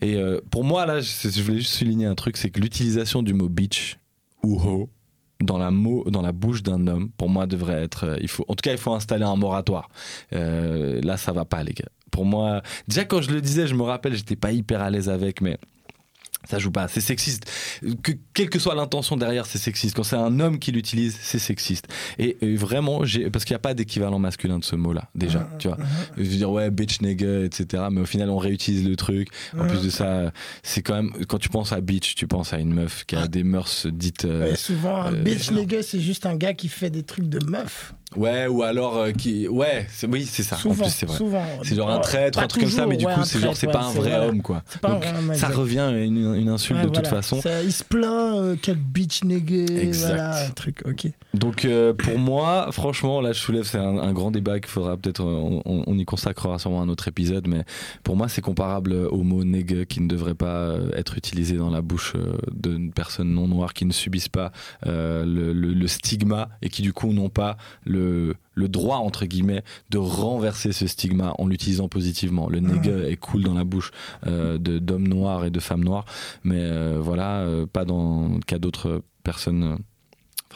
Et euh, pour moi, là, je, voulais juste souligner un truc, c'est que l'utilisation du mot bitch ou ho dans la, bouche d'un homme, pour moi, devrait être. euh, il faut, en tout cas, il faut installer un moratoire. Là, ça va pas, les gars. Pour moi, déjà quand je le disais, je me rappelle, j'étais pas hyper à l'aise avec, mais ça joue pas. C'est sexiste. Que, quelle que soit l'intention derrière, c'est sexiste. Quand c'est un homme qui l'utilise, c'est sexiste. Et, vraiment, parce qu'il n'y a pas d'équivalent masculin de ce mot-là, déjà. tu vois. Je veux dire, ouais, bitch, nigga, etc. Mais au final, on réutilise le truc. En plus de ça, c'est quand même, quand tu penses à bitch, tu penses à une meuf qui a des mœurs dites. euh, souvent, un euh, bitch nigga, c'est juste un gars qui fait des trucs de meuf. Ouais, ou alors euh, qui. Ouais, oui, c'est ça. souvent, en plus, c'est vrai. C'est genre un traître, un truc comme ça, mais du ouais, coup, c'est genre, c'est pas un vrai homme, quoi. Pas Donc, ça revient à une, une insulte Ouais, de toute façon. Ça, il se plaint, euh, quel bitch nigga, Exact. voilà, truc, ok. Donc euh, pour moi, franchement, là je soulève, c'est un, un grand débat qu'il faudra peut-être, euh, on, on y consacrera sûrement un autre épisode, mais pour moi c'est comparable au mot nègre qui ne devrait pas être utilisé dans la bouche d'une personne non noire qui ne subissent pas le, le- le stigma et qui du coup n'ont pas le, le droit entre guillemets de renverser ce stigma en l'utilisant positivement. Le nègre est cool dans la bouche euh, d'hommes noirs et de femmes noires, mais euh, voilà, euh, pas dans le cas d'autres personnes.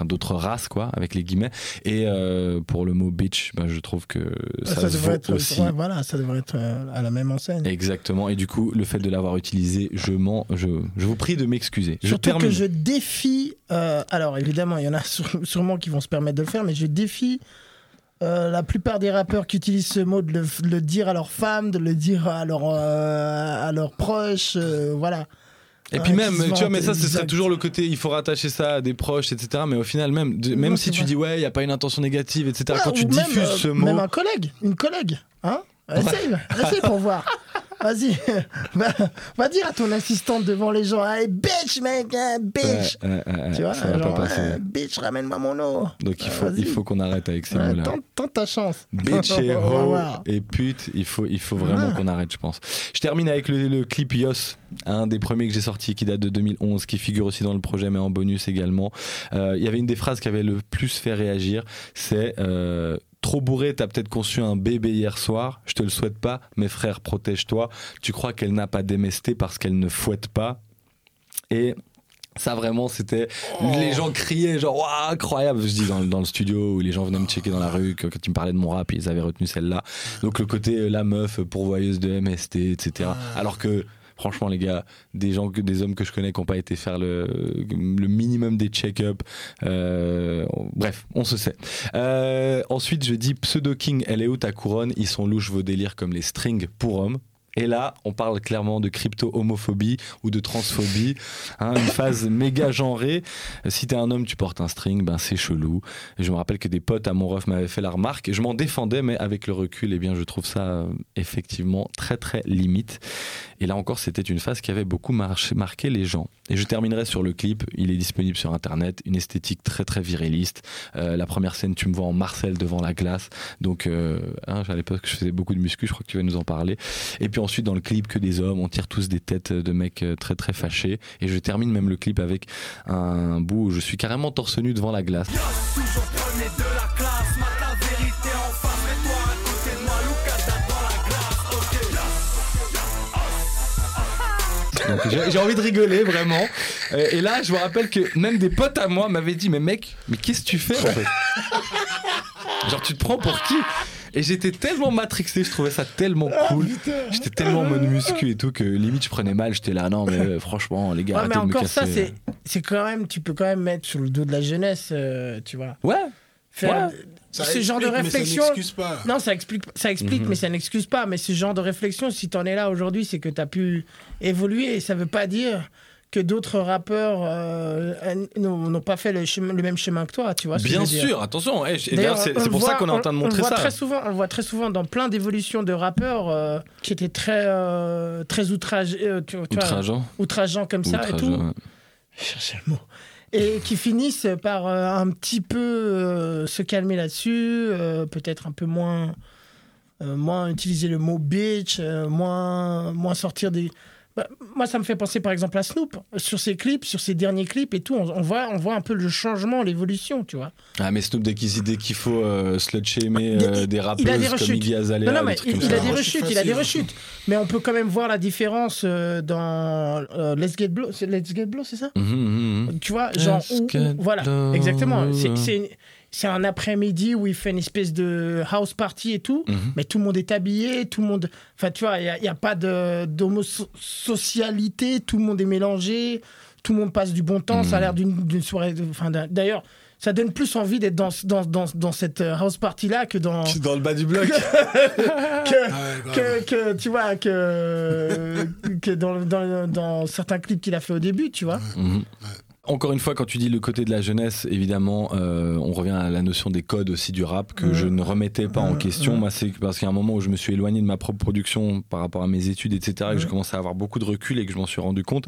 Enfin d'autres races quoi avec les guillemets et euh, pour le mot bitch ben, je trouve que ça, ça devrait être, aussi ouais, voilà, ça devrait être euh, à la même enseigne. exactement et du coup le fait de l'avoir utilisé je m'en je, je vous prie de m'excuser je Surtout termine que je défie. euh, alors évidemment, il y en a sûre- sûrement qui vont se permettre de le faire, mais je défie. euh, la plupart des rappeurs qui utilisent ce mot de le, de le dire à leurs femmes, de le dire à, leurs euh, à leurs proches, euh, voilà. Et Ouais, puis même tu vois mais ça ce serait toujours le côté il faut rattacher ça à des proches etc mais au final même même si tu dis ouais il y a pas une intention négative etc quand tu diffuses euh, ce mot. Même un collègue, une collègue, hein. Essaye, essaye pour voir. Vas-y, va, va dire à ton assistante devant les gens, hey, bitch mec, hein, bitch. Ouais, ouais, ouais, tu vois, ça va genre, pas passer ouais, bitch, ramène-moi mon eau. donc il faut il faut qu'on arrête avec ces Ouais, mots là tente, tente ta chance. Bitch et ho et pute, il faut, il faut vraiment qu'on arrête, je pense. Je termine avec le, le clip Yos, un des premiers que j'ai sorti qui date de 2011, qui figure aussi dans le projet, mais en bonus également. Euh, Il y avait une des phrases qui avait le plus fait réagir, c'est euh, Trop bourré, t'as peut-être conçu un bébé hier soir. Je te le souhaite pas, mes frères, protège-toi. Tu crois qu'elle n'a pas démesté parce qu'elle ne fouette pas. Et ça vraiment c'était les gens criaient genre Waouh, incroyable je dis dans, dans le studio où les gens venaient me checker dans la rue que, quand tu me parlais de mon rap ils avaient retenu celle-là donc le côté euh, la meuf pourvoyeuse de MST etc alors que franchement les gars des gens des hommes que je connais qui n'ont pas été faire le, minimum des check-up euh, bref on se sait Euh, ensuite je dis pseudo king elle est où ta couronne? Ils sont louches vos délires comme les strings pour hommes et là, on parle clairement de crypto-homophobie ou de transphobie, hein, une phase méga genrée. Si t'es un homme, tu portes un string, ben c'est chelou. Je me rappelle que des potes à mon ref m'avaient fait la remarque. Je m'en défendais, mais avec le recul, eh bien, je trouve ça euh, effectivement très très limite. Et là encore, c'était une phase qui avait beaucoup marqué les gens. Et je terminerai sur le clip. Il est disponible sur Internet, une esthétique très très viriliste. Euh, la première scène, tu me vois en Marcel devant la glace. Donc, euh, hein, à l'époque, je faisais beaucoup de muscu. Je crois que tu vas nous en parler. Et puis ensuite, dans le clip, que des hommes, on tire tous des têtes de mecs euh, très très fâchés. Et je termine même le clip avec un bout où je suis carrément torse nu devant la glace. Donc j'ai j'ai envie de rigoler vraiment. Euh, Et là, je me rappelle que même des potes à moi m'avaient dit Mais mec, mais qu'est-ce que tu fais en fait? Genre, tu te prends pour qui? Et j'étais tellement matrixé, je trouvais ça tellement Ah, cool. J'étais tellement en mode muscu et tout que limite je prenais mal. J'étais là, non, mais euh, franchement, les gars, Ouais, mais arrêtez de me encore ça, c'est c'est quand même, tu peux quand même mettre sur le dos de la jeunesse, euh, tu vois. Ouais, Faire Ouais. Ça ce genre de explique, mais réflexion. Ça n'excuse pas. Non, ça explique, ça explique Mhm. mais ça n'excuse pas. Mais ce genre de réflexion, si t'en es là aujourd'hui, c'est que t'as pu évoluer. Et ça veut pas dire que d'autres rappeurs euh, n'ont pas fait le, chemin- le même chemin que toi, tu vois. ce que bien je veux dire. sûr, attention. eh, je- et D'ailleurs, c'est pour ça voit- qu'on est en train de on- montrer on ça. Très souvent, on le voit très souvent dans plein d'évolutions de rappeurs euh, qui étaient très, euh, très outragés, euh, tu, tu vois, Outrageant. outrageants comme ça et tout. Outrageant, ouais. Je cherchais le mot. Et qui finissent par euh, un petit peu euh, se calmer là-dessus, euh, peut-être un peu moins, moins utiliser le mot bitch, moins, moins sortir des. Bah, moi, ça me fait penser par exemple à Snoop. Sur ses clips, sur ses derniers clips et tout, on, on voit, on voit un peu le changement, l'évolution, tu vois. Ah, mais Snoop, dès qu'il dès qu'il faut euh, slut-shamer Il- euh, des il rappeuses a des comme rechutes. Iggy Azalea, Non, mais il, a des rechutes, il a des rechutes. Mais on peut quand même voir la différence euh, dans euh, Let's Get Blow. C'est Let's Get Blow, c'est ça? Mhm, mhm, mhm. Tu vois, genre, où- où- voilà, exactement. C'est- C'est un après-midi où il fait une espèce de house party et tout, Mhm. mais tout le monde est habillé, tout le monde. Enfin, tu vois, il n'y a, il y a pas de- d'homosocialité, tout le monde est mélangé, tout le monde passe du bon temps, ça a Mhm. l'air d'une soirée. Enfin, d'ailleurs, ça donne plus envie d'être dans, dans, dans, dans cette euh, house party-là que dans. Dans le bas du bloc. que, Ah ouais, que, que, tu vois, que, que dans, dans, dans certains clips qu'il a fait au début, tu vois. Mhm. Encore une fois, quand tu dis le côté de la jeunesse, évidemment, euh, on revient à la notion des codes aussi du rap que je ne remettais pas en Mhm. question. Mhm. Moi, c'est parce qu'il y a un moment où je me suis éloigné de ma propre production par rapport à mes études, etc., et que je Mhm. commençais à avoir beaucoup de recul et que je m'en suis rendu compte.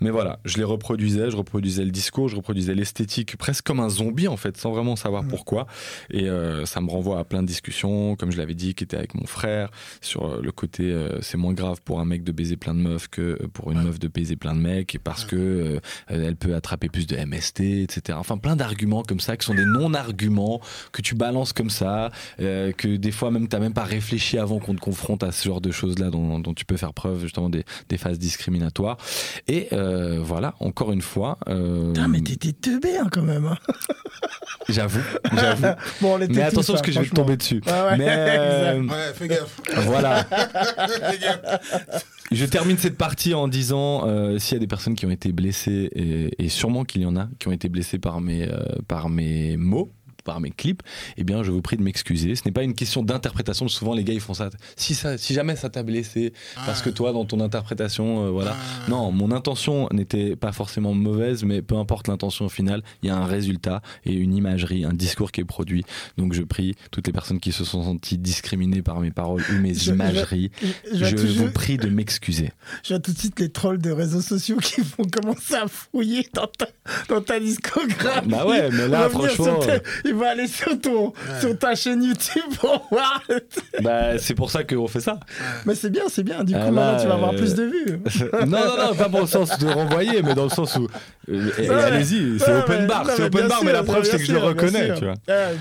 Mais voilà, je les reproduisais, je reproduisais le discours, je reproduisais l'esthétique, presque comme un zombie en fait, sans vraiment savoir pourquoi. Et euh, ça me renvoie à plein de discussions, comme je l'avais dit, qui étaient avec mon frère, sur euh, le côté euh, c'est moins grave pour un mec de baiser plein de meufs que pour une meuf de baiser plein de mecs, et parce que elle peut attraper plus de MST, etc. Enfin, plein d'arguments comme ça qui sont des non-arguments que tu balances comme ça, euh, que des fois même t'as même pas réfléchi avant qu'on te confronte à ce genre de choses-là dont, dont tu peux faire preuve justement des, des phases discriminatoires. Et euh, voilà, encore une fois. euh, Putain, mais t'étais teubé hein, quand même. hein. J'avoue, j'avoue. Bon, Mais tous, attention hein, parce que je vais tomber dessus. Ouais, ouais, Mais euh. Ouais, fais gaffe. voilà. fais gaffe. Je termine cette partie en disant euh, s'il y a des personnes qui ont été blessées et, et sûrement qu'il y en a qui ont été blessées par mes euh, par mes mots par mes clips, eh bien, je vous prie de m'excuser. Ce n'est pas une question d'interprétation. Souvent, les gars, ils font ça. Si ça, si jamais ça t'a blessé, parce Ah. que toi, dans ton interprétation, euh, voilà. Ah. Non, mon intention n'était pas forcément mauvaise, mais peu importe l'intention au final, il y a un résultat et une imagerie, un discours qui est produit. Donc, je prie toutes les personnes qui se sont senties discriminées par mes paroles ou mes Je- imageries, Je, vous prie de m'excuser. je vois tout de suite les trolls de réseaux sociaux qui vont commencer à fouiller dans ta, dans ta discographie. Bah ouais, mais là, franchement, il va aller sur, ton, sur ta chaîne YouTube pour voir. Bah, c'est pour ça qu'on fait ça. Mais c'est bien, c'est bien. Du coup, Ah, là, maintenant, tu vas avoir euh, plus de vues. non, non, non, pas dans le sens de renvoyer, mais dans le sens où. euh, allez-y, c'est Ouais, open mais- bar, c'est open bar, mais la preuve, c'est que je le reconnais, tu vois.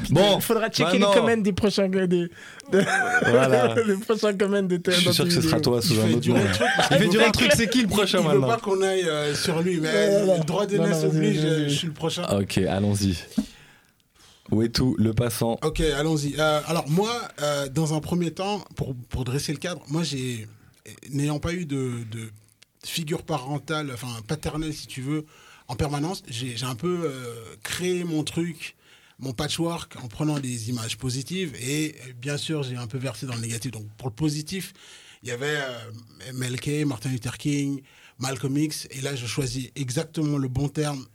Puis Bon, il faudra checker maintenant- les comments des prochains des, des, Voilà. des prochains comments de Je suis sûr que ce sera toi sous un autre nom. Il fait veut durer le truc, c'est qui le prochain Il veut maintenant pas qu'on aille euh, sur lui, mais le droit d'aînesse oblige, je suis le prochain. Ok, allons-y. Tout le passant? Ok, allons-y. Euh, alors moi, euh, dans un premier temps, pour, pour dresser le cadre, moi j'ai, n'ayant pas eu de, de figure parentale, enfin paternelle si tu veux, en permanence, j'ai un peu euh, créé mon truc, mon patchwork en prenant des images positives et bien sûr j'ai un peu versé dans le négatif. Donc pour le positif, il y avait MLK, Martin Luther King, Malcolm X et là je choisis exactement le bon terme,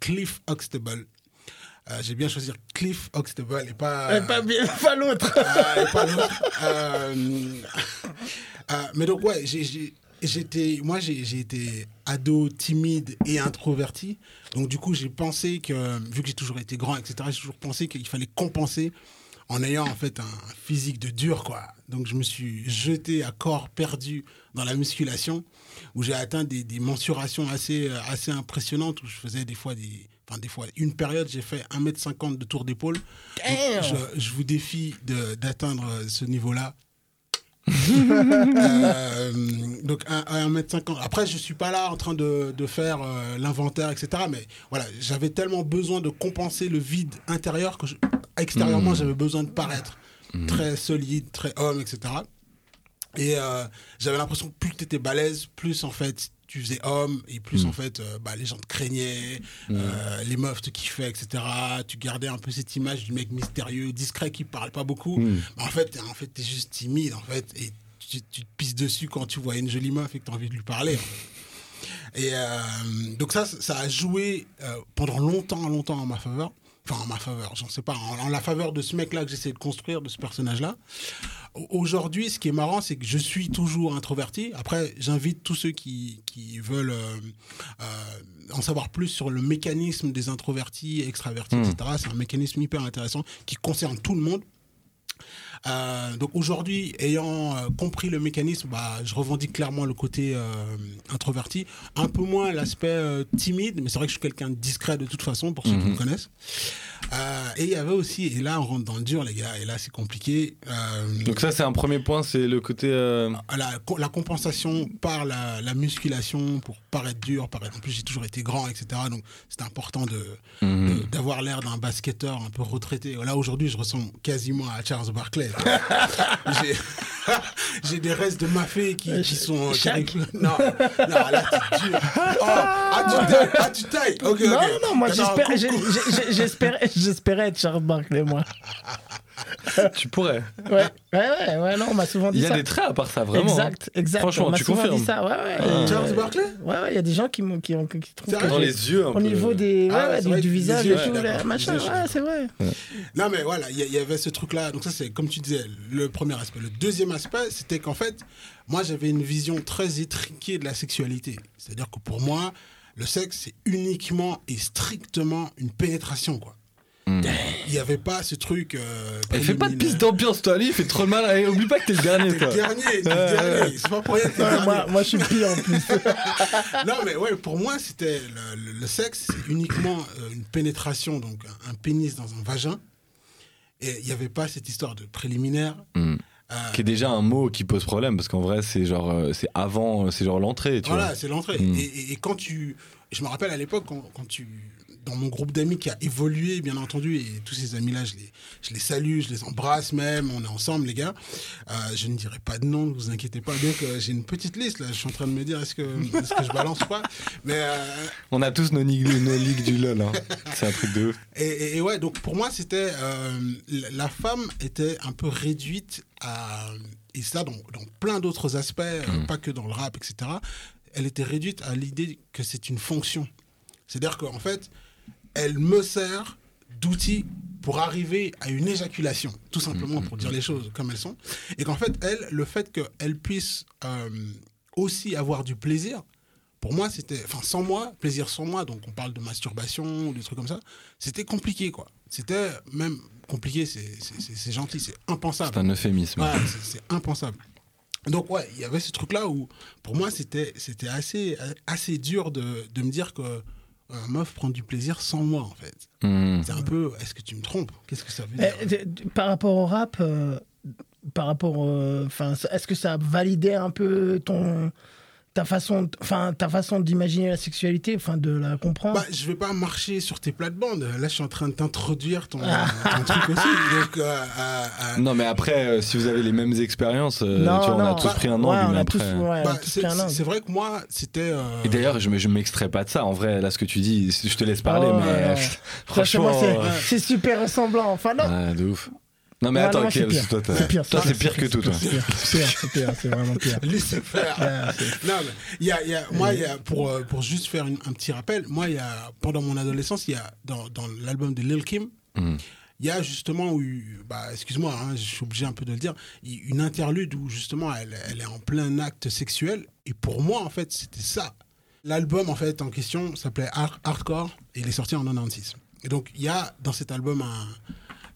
Cliff Huxtable. Euh, j'ai bien choisi Cliff Huxtable et pas... Ouais, Pas, pas l'autre. Et pas l'autre. Euh, euh, mais donc, ouais, j'ai- j'étais, moi, j'ai été ado timide et introverti. Donc, du coup, j'ai pensé que, vu que j'ai toujours été grand, etc., j'ai toujours pensé qu'il fallait compenser en ayant, en fait, un physique de dur, quoi. Donc, je me suis jeté à corps perdu dans la musculation, où j'ai atteint des, des mensurations assez, euh, assez impressionnantes, où je faisais des fois des. Enfin, des fois, une période, j'ai fait 1m50 de tour d'épaule. Je, je vous défie de- d'atteindre ce niveau-là. Euh, donc, un, un mètre cinquante. Après, je suis pas là en train de, de faire euh, l'inventaire, etc. Mais voilà, j'avais tellement besoin de compenser le vide intérieur que je- extérieurement, Hmm. j'avais besoin de paraître. très solide, très homme, etc. Et euh, j'avais l'impression que plus tu étais balèze, plus en fait tu faisais homme et plus en fait euh, bah, les gens te craignaient, euh, les meufs te kiffaient, etc. Tu gardais un peu cette image du mec mystérieux, discret qui parle pas beaucoup. Mais en fait, en fait, t'es juste timide en fait et tu, tu te pisses dessus quand tu vois une jolie meuf et que tu as envie de lui parler. en fait. Et euh, donc ça, ça a joué pendant longtemps, longtemps en ma faveur. Enfin, en ma faveur, j'en sais pas. En, en la faveur de ce mec-là que j'essaie de construire, de ce personnage-là. Au- Aujourd'hui, ce qui est marrant, c'est que je suis toujours introverti. Après, j'invite tous ceux qui, qui veulent euh, euh, en savoir plus sur le mécanisme des introvertis, extravertis, etc. C'est un mécanisme hyper intéressant qui concerne tout le monde. Euh, donc aujourd'hui, ayant euh, compris le mécanisme, bah, je revendique clairement le côté euh, introverti, un peu moins l'aspect timide, mais c'est vrai que je suis quelqu'un de discret de toute façon pour ceux qui me connaissent. Et il y avait aussi, et là on rentre dans le dur les gars, et là c'est compliqué. Donc ça, c'est un premier point, c'est le côté... la, la compensation par la, la musculation pour paraître dur, paraître. En plus, j'ai toujours été grand, etc. Donc, c'est important de Mhm. de- d'avoir l'air d'un basketteur un peu retraité. Là, aujourd'hui, je ressemble quasiment à Charles Barkley. J'ai- J'ai des restes de mafé qui, qui sont. qui Shaq. arrivent- Non, non, là, dur. Oh, ah, tu tailles, ah, tu tailles. Ok, Non, ok. non, non, moi j'espérais être Charles Barkley, moi. Tu pourrais. Ouais, ouais, ouais, ouais, non, on m'a souvent dit Il y a ça. des traits à part ça, vraiment. Exact, exact. Franchement, on tu souvent confirmes. dit ça, ouais, ouais. Ah. Charles Barkley Ouais, ouais, il y a des gens qui, m'ont- qui, ont- qui trouvent que Dans les yeux, un Au peu. niveau des, Ah, ouais, du, vrai du visage yeux, et tout, là, machin, suis ouais, c'est vrai. Non, mais voilà, il y, a- il y avait ce truc-là. Donc, ça, c'est comme tu disais, le premier aspect. Le deuxième aspect, c'était qu'en fait, moi, j'avais une vision très étriquée de la sexualité. C'est-à-dire que pour moi, le sexe, c'est uniquement et strictement une pénétration, quoi. Hmm. Il n'y avait pas ce truc. euh, Elle fait pas de piste d'ambiance, toi, Ali. Il fait trop de mal. Allez, oublie pas que t'es le dernier, toi. le dernier, le dernier. C'est pas pour rien que t'es le Ouais, dernier. moi, moi, je suis pire en plus. non, mais ouais, pour moi, c'était le, le- le sexe, c'est uniquement euh, une pénétration, donc un, un pénis dans un vagin. Et il n'y avait pas cette histoire de préliminaire. Hmm. Euh, Qui est déjà un mot qui pose problème parce qu'en vrai, c'est genre, euh, c'est avant, c'est genre l'entrée, tu voilà, vois. c'est l'entrée. Mm. Et, et- et quand tu. Je me rappelle à l'époque, quand, quand tu. Dans mon groupe d'amis qui a évolué, bien entendu, et tous ces amis-là, je les, je les salue, je les embrasse même, on est ensemble, les gars. Euh, je ne dirai pas de nom, ne vous inquiétez pas. Bien que j'ai une petite liste, là, je suis en train de me dire, est-ce que, est-ce que je balance pas? Mais. euh, On a tous nos, ligues- nos ligues du LOL. hein. C'est un truc de ouf. Et, et- et ouais, donc pour moi, c'était. euh, la- femme était un peu réduite à. Et ça, dans, dans plein d'autres aspects, euh, pas que dans le rap, etc. Elle était réduite à l'idée que c'est une fonction. C'est-à-dire qu'en fait, elle me sert d'outil pour arriver à une éjaculation, tout simplement pour dire les choses comme elles sont. Et qu'en fait, elle, le fait qu'elle puisse euh, aussi avoir du plaisir, pour moi, c'était, enfin, sans moi, plaisir sans moi, donc on parle de masturbation des trucs comme ça, c'était compliqué, quoi. C'était même compliqué, c'est, gentil, c'est impensable. C'est un euphémisme. Ouais, c'est, impensable. Donc, ouais, il y avait ce truc-là où, pour moi, c'était, c'était assez, assez dur de, de me dire que un meuf prend du plaisir sans moi, en fait. Hmm. C'est un peu, est-ce que tu me trompes? Qu'est-ce que ça veut dire? par rapport au rap, euh, par rapport, euh, enfin, est-ce que ça a validé un peu ton ta façon, enfin, ta façon d'imaginer la sexualité, enfin, de la comprendre Bah, je vais pas marcher sur tes plates-bandes. Là, je suis en train de t'introduire ton, Ah. ton truc aussi. Donc, euh, euh, euh, Non, mais après, euh, si vous avez les mêmes expériences, euh, tu vois, on a tous pris un Ouais, angle. on mais a tous, après- ouais, bah, c'est, pris un c'est- angle. c'est vrai que moi, c'était. euh, Et d'ailleurs, je, me- je m'extrais pas de ça. En vrai, là, ce que tu dis, je te laisse parler, Oh, mais ouais, ouais. franchement. C'est- c'est super ressemblant. Enfin, non. ouais, de ouf. Non, mais attends, non, c'est pire. C'est pire, toi, c'est c'est pire que tout, toi. C'est pire, c'est pire, c'est vraiment pire. Laissez faire. Ouais, Non, mais il y a, y a- moi, il y a, pour, euh, pour juste faire une- un petit rappel, moi, il y a, pendant mon adolescence, il y a, dans, dans l'album de Lil Kim, Mhm. il y a justement eu, bah, excuse-moi, hein, je suis obligé un peu de le dire, une interlude où justement elle, elle est en plein acte sexuel. Et pour moi, en fait, c'était ça. L'album, en fait, en question s'appelait Hard- Hardcore et il est sorti en 96. Et donc, il y a dans cet album un-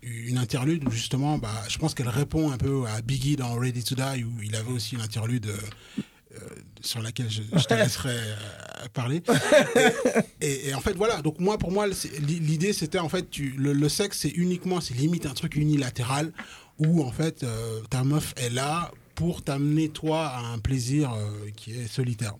une interlude où justement, bah, je pense qu'elle répond un peu à Biggie dans Ready to Die où il avait aussi une interlude euh, euh, sur laquelle je, je te laisserai euh, parler. Et, et- et en fait, voilà. Donc moi, pour moi, l'idée, c'était en fait, tu, le, le sexe, c'est uniquement, c'est limite un truc unilatéral où en fait, euh, ta meuf est là pour t'amener toi à un plaisir qui est solitaire.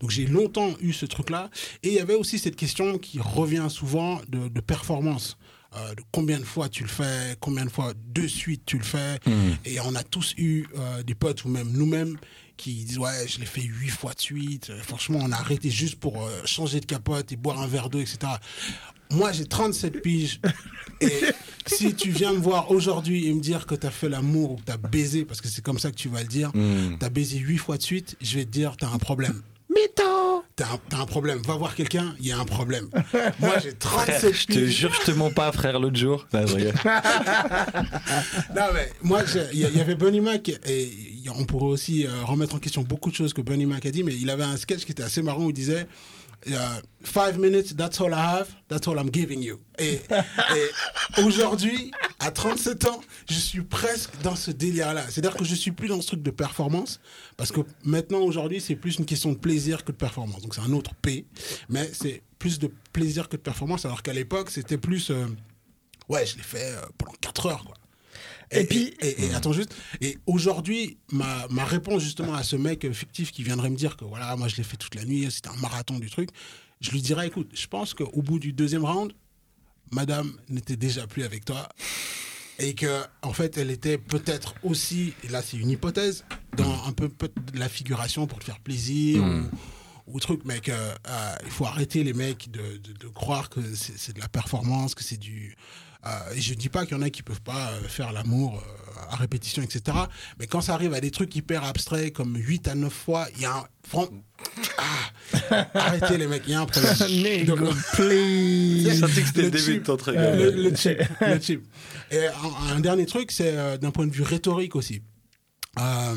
Donc j'ai longtemps eu ce truc-là. Et il y avait aussi cette question qui revient souvent de, de performance. Euh, combien de fois tu le fais, combien de fois de suite tu le fais. Mhm. Et on a tous eu euh, des potes ou même nous-mêmes qui disent ouais je l'ai fait huit fois de suite. Euh, franchement on a arrêté juste pour euh, changer de capote et boire un verre d'eau etc. Moi j'ai 37 piges et si tu viens me voir aujourd'hui et me dire que tu as fait l'amour ou que tu as baisé parce que c'est comme ça que tu vas le dire, Mhm. tu as baisé huit fois de suite, je vais te dire tu as un problème. Mytho T'as un, problème. Va voir quelqu'un, il y a un problème. Moi, j'ai 37 Frère, je te jure, je te mens pas, frère, l'autre jour. Non, mais moi, j'ai- il y, avait Bunny Mac, et on pourrait aussi euh, remettre en question beaucoup de choses que Bunny Mac a dit, mais il avait un sketch qui était assez marrant où il disait euh, Five minutes, that's all I have, that's all I'm giving you. Et, et aujourd'hui, à 37 ans, je suis presque dans ce délire-là. C'est-à-dire que je suis plus dans ce truc de performance, parce que maintenant, aujourd'hui, c'est plus une question de plaisir que de performance. Donc c'est un autre P, mais c'est plus de plaisir que de performance, alors qu'à l'époque, c'était plus. euh, ouais, je l'ai fait euh, pendant 4 heures, quoi. Et puis- et, et attends juste. Et aujourd'hui, ma, ma réponse justement à ce mec euh, fictif qui viendrait me dire que voilà, moi je l'ai fait toute la nuit, c'était un marathon du truc, je lui dirais écoute, je pense qu'au bout du deuxième round, madame n'était déjà plus avec toi. Et que, en fait, elle était peut-être aussi, et là c'est une hypothèse, dans un peu, peu de la figuration pour te faire plaisir ou, ou truc, mais que, euh, il faut arrêter les mecs de, de- de croire que c'est de la performance, que c'est du. Euh, je dis pas qu'il y en a qui peuvent pas euh, faire l'amour euh, à répétition, etc. Mais quand ça arrive à des trucs hyper abstraits comme 8 à 9 fois, il y a un. Ah, arrêtez les mecs, il y a un problème. Donc, please J'ai senti que c'était le début de chip. ton truc. Euh, le, le chip, le chip. Et un, un dernier truc, c'est euh, d'un point de vue rhétorique aussi. Euh,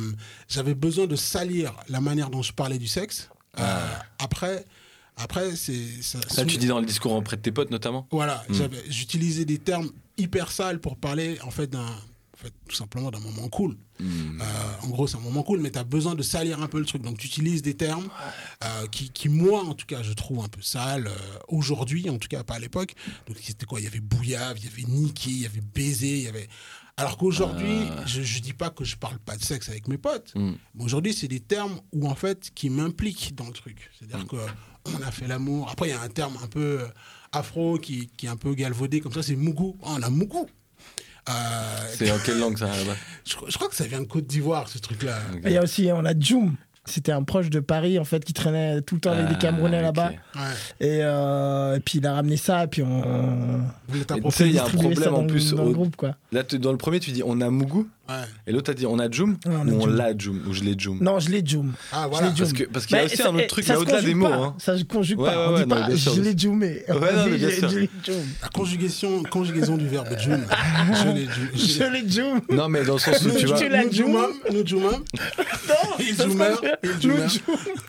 J'avais besoin de salir la manière dont je parlais du sexe. Euh, Après, après c'est ça. Ça, tu dis dans le discours auprès de tes potes, notamment Voilà, Mm. j'avais- j'utilisais des termes hyper sales pour parler en fait d'un, en fait, tout simplement d'un moment cool. Mm. Euh, en gros, c'est un moment cool, mais tu as besoin de salir un peu le truc. Donc, tu utilises des termes euh, qui, qui, moi, en tout cas, je trouve un peu sales. euh, Aujourd'hui, en tout cas, pas à l'époque. Donc, c'était quoi? Il y avait bouillave, il y avait niqué, il y avait baiser, il y avait. Alors qu'aujourd'hui, je, je dis pas que je parle pas de sexe avec mes potes, Mm. mais aujourd'hui, c'est des termes où, en fait, qui m'impliquent dans le truc. C'est-à-dire que on a fait l'amour. Après, il y a un terme un peu euh, afro qui, qui est un peu galvaudé comme ça, c'est mougou. Ah, on a mougou. Euh, C'est en quelle langue ça je, crois- je crois que ça vient de Côte d'Ivoire, ce truc-là. Ok. Il y a aussi, on a Joum. C'était un proche de Paris, en fait, qui traînait tout le temps avec des Ah, Camerounais ok. là-bas. Ouais. Et, euh, et puis il a ramené ça, et puis on. Tu sais, il y a un problème en dans le- plus Dans le au- groupe, quoi. Là, tu- dans le premier, tu dis on a Mougou Ouais. et l'autre, t'as dit on a Joum Ouais, on a ou on l'a Joum ou je l'ai Joum. Non, je l'ai Joum. Ah, voilà. Parce Joum. que- parce qu'il y a aussi ça- un autre truc, au-delà des mots, hein. Ça se conjugue Ouais, pas. ouais, on ouais, dit non, pas je l'ai non, Joum. La conjugation, conjugaison du verbe June. je l'ai Joum. Non, mais dans le sens où tu vois, tu l'as nous nous Jumam. Il.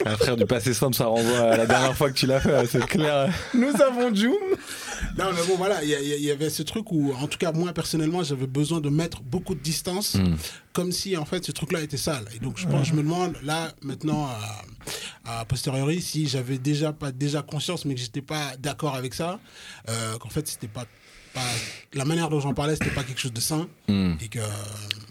Un frère du passé simple, ça renvoie à la dernière fois que tu l'as fait, c'est clair. Nous avons Joum. Non, mais bon, voilà, il y, avait ce truc où, en tout cas, moi, personnellement, j'avais besoin de mettre beaucoup de distance, Mm. comme si, en fait, ce truc-là était sale. Et donc, je pense, je me demande, là, maintenant, à, à posteriori, si j'avais déjà pas déjà conscience, mais que j'étais pas d'accord avec ça, euh, qu'en fait, c'était pas, pas. La manière dont j'en parlais, c'était pas quelque chose de sain. Mm. Et que, euh,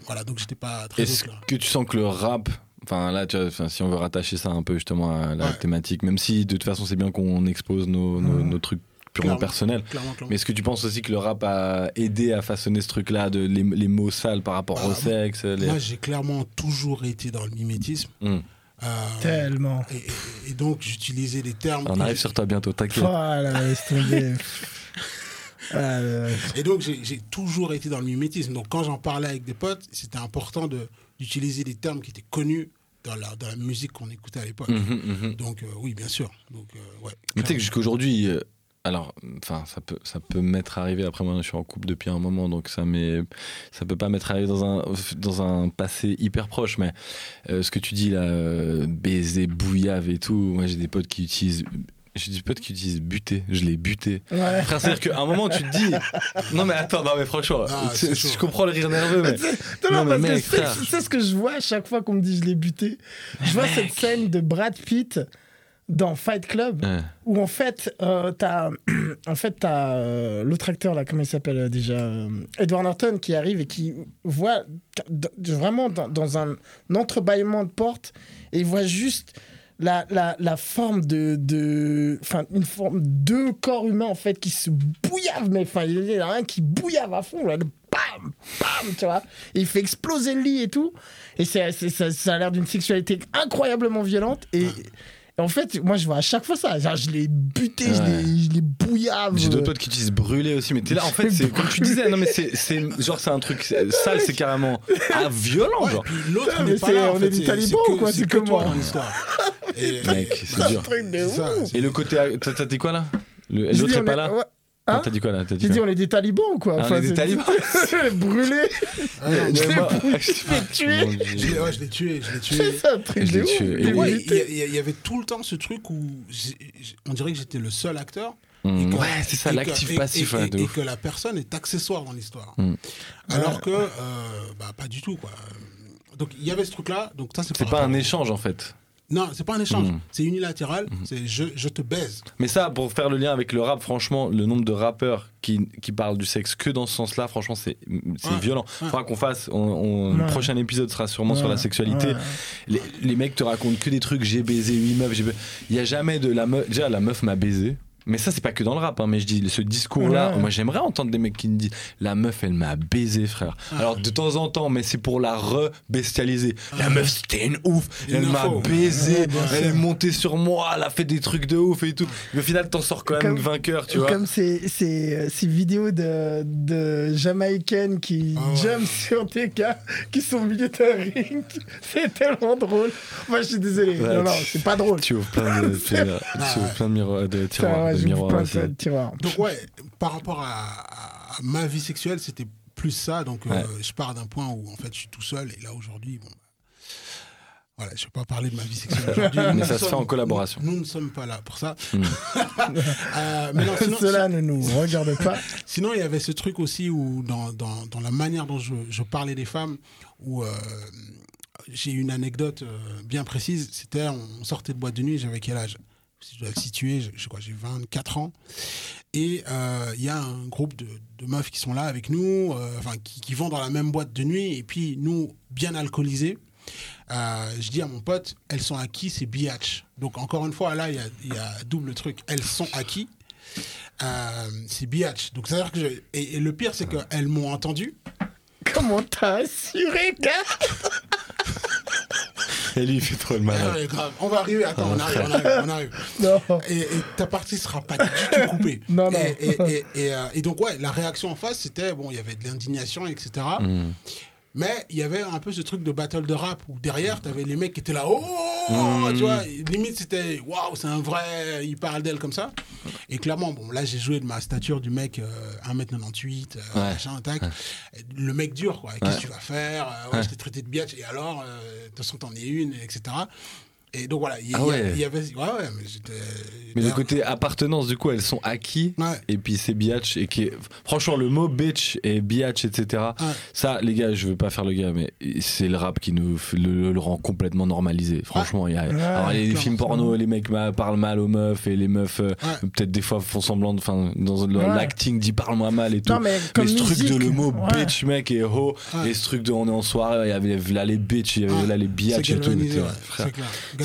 voilà, donc j'étais pas très Est-ce que tu sens que le rap, enfin là, tu vois, si on veut rattacher ça un peu justement à la Ouais. thématique, même si de toute façon c'est bien qu'on expose nos, nos, nos trucs purement Clairement. personnels. Clairement, clairement. Mais est-ce que tu penses aussi que le rap a aidé à façonner ce truc-là, de les, les mots sales par rapport au Ah, sexe les- Moi, j'ai clairement toujours été dans le mimétisme. Mm. Euh, Tellement. et, donc, j'utilisais des termes. On arrive sur toi bientôt, t'inquiète. Voilà, laisse tomber. Et donc, j'ai toujours été dans le mimétisme. Donc, quand j'en parlais avec des potes, c'était important de- d'utiliser des termes qui étaient connus dans la, dans la musique qu'on écoutait à l'époque. Mhm, mhm. Donc, euh, oui, bien sûr. Donc, euh, ouais. Mais tu sais que jusqu'aujourd'hui, euh, alors, enfin, ça peut, ça peut m'être arrivé. Après, moi, je suis en couple depuis un moment, donc ça m'est, ça peut pas m'être arrivé dans un, dans un passé hyper proche. Mais euh, ce que tu dis là, baiser, bouillave et tout, moi, j'ai des potes qui utilisent. J'ai des potes qui utilisent buter, je l'ai buté. Ouais. Frère, c'est-à-dire qu'à un moment, tu te dis. Non, mais attends, non, mais franchement, Ah, c'est je comprends le rire nerveux, mais. Non, non, mais parce mec, que c'est- frère. c'est ce que je vois à chaque fois qu'on me dit je l'ai buté. Je vois cette scène de Brad Pitt dans Fight Club Ouais. où en fait euh, t'as en fait t'as euh, l'autre acteur là comment il s'appelle euh, déjà euh, Edward Norton qui arrive et qui voit vraiment dans, dans un entrebâillement de porte et il voit juste la, la, la forme de, de. Enfin, une forme de corps humain, en fait, qui se bouillave, mais enfin, il y en a un qui bouillave à fond, là, de bam, bam, tu vois. Et il fait exploser le lit et tout. Et c'est, ça, ça a l'air d'une sexualité incroyablement violente. Et. en fait, moi, je vois à chaque fois ça. Genre, je l'ai buté, je Ouais. l'ai- je l'ai bouillave. J'ai d'autres potes qui disent brûler aussi, mais t'es là, en fait, c'est comme tu disais, non mais c'est, genre c'est un truc sale, c'est carrément ah, violent, Ouais, genre. puis l'autre pas en on fait, est des c'est- talibans quoi C'est comme moi. dans. Et- Mec, c'est dur. c'est- Et le côté, t'as, t'as dit quoi là? Le- L'autre est pas là? Hein T'as dit quoi là? T'as dit J'ai dit, quoi? on est des talibans ou quoi Ah, on est des c'est- talibans Brûlé Ah non, Mais moi- Ah, je mon Dieu. l'ai ouais, je l'ai tué, je l'ai tué. C'est ça, un truc Je de l'ai ouf. tué. Et il y, a- il y avait tout le temps ce truc où j'ai- j'ai- on dirait que j'étais le seul acteur. Mm. et que- Ouais, c'est ça, et que- l'actif et- passif, et, ouais, et- de et ouf. que la personne est accessoire dans l'histoire. Mm. Alors que, euh, bah, pas du tout, quoi. Donc, il y avait ce truc-là. Donc, ça, c'est C'est par pas un échange en fait. Non, c'est pas un échange. Mm. C'est unilatéral. C'est je, je te baise. Mais ça, pour faire le lien avec le rap, franchement, le nombre de rappeurs qui, qui parlent du sexe que dans ce sens-là, franchement, c'est c'est Ouais. violent. Faudra qu'on fasse. On, on- Le prochain épisode sera sûrement sur la sexualité. ouais. Les, les mecs te racontent que des trucs. J'ai baisé 8 meufs. j'ai Il y a jamais de la meuf. Déjà, la meuf m'a baisé. Mais ça, c'est pas que dans le rap, hein, mais je dis, ce discours-là, Ouais. moi j'aimerais entendre des mecs qui me disent La meuf, elle m'a baisé, frère. Alors de temps en temps, mais c'est pour la re-bestialiser. La meuf, c'était une ouf, elle m'a baisé, Ouais, elle est montée sur moi, elle a fait des trucs de ouf et tout. Mais au final, t'en sors quand même Comme- vainqueur, tu vois. Comme ces, ces, ces vidéos de, de Jamaïcaines qui Ah ouais. jump sur des gars qui sont au milieu d'un ring. C'est tellement drôle. Moi, je suis désolé. Non, non, c'est pas drôle. Tu ouvres plein de, plein de, tiroirs. Ouais, de. Donc, ouais, par rapport à, ma vie sexuelle, c'était plus ça. Donc, euh, je pars d'un point où, en fait, je suis tout seul. Et là, aujourd'hui, bon. bah, Voilà, je ne vais pas parler de ma vie sexuelle aujourd'hui. Mais ça se fait en collaboration. Nous, nous ne sommes pas là pour ça. Mm. Euh, mais non, sinon, Cela ne nous regarde pas. Sinon, il y avait ce truc aussi où, dans, dans, dans la manière dont je, je parlais des femmes, où euh, j'ai une anecdote euh, bien précise. C'était, on sortait de boîte de nuit, j'avais quel âge? Si je dois le situer, je, je crois j'ai 24 ans. Et euh, il y a un groupe de, meufs qui sont là avec nous, euh, enfin, qui, qui vont dans la même boîte de nuit, et puis nous, bien alcoolisés. Euh, je dis à mon pote, elles sont acquis, c'est biatch. Donc encore une fois, là, il y a, double truc. Elles sont acquis. Euh, c'est biatch. Donc c'est-à-dire que et, et le pire c'est qu'elles m'ont entendu. Comment t'as assuré, gars? Et lui, il fait trop le malin. ouais, grave. On va arriver. Attends, on arrive, on arrive, on arrive. Non. Et, et ta partie sera pas du tout coupée. Non, non. Et, et- et- et, euh, et donc ouais, la réaction en face c'était bon, il y avait de l'indignation, etc. Mm. Mais il y avait un peu ce truc de battle de rap où derrière, t'avais les mecs qui étaient là, oh, Mm. tu vois, limite c'était, waouh, c'est un vrai, il parle d'elle comme ça. Et clairement, bon, là j'ai joué de ma stature du mec euh, 1m98, euh, Ouais. machin, tac. Le mec dur, quoi. Qu'est-ce Ouais. que tu vas faire Euh. Je t'ai traité de biatch, et alors, euh, de toute façon, t'en es une, etc. Et donc voilà, il y, Ah il y avait, ouais, ouais, mais j'étais. Mais le côté appartenance, du coup, elles sont acquis. Ouais. Et puis c'est biatch. Et qui est... Franchement, le mot bitch et biatch, etc. Ouais. Ça, les gars, je veux pas faire le gars, mais c'est le rap qui nous le, le rend complètement normalisé. Franchement, il y a. alors, les, clairement. films porno, les mecs ma- parlent mal aux meufs et les meufs, euh, peut-être des fois font semblant, de- enfin, dans l'acting dit parle-moi mal et tout. Non, mais comme ce truc de le mot ouais. bitch, mec, et ho, Ouais. et ce truc de on est en soirée, il y avait là les bitch, il y avait là les biatch et tout. frère.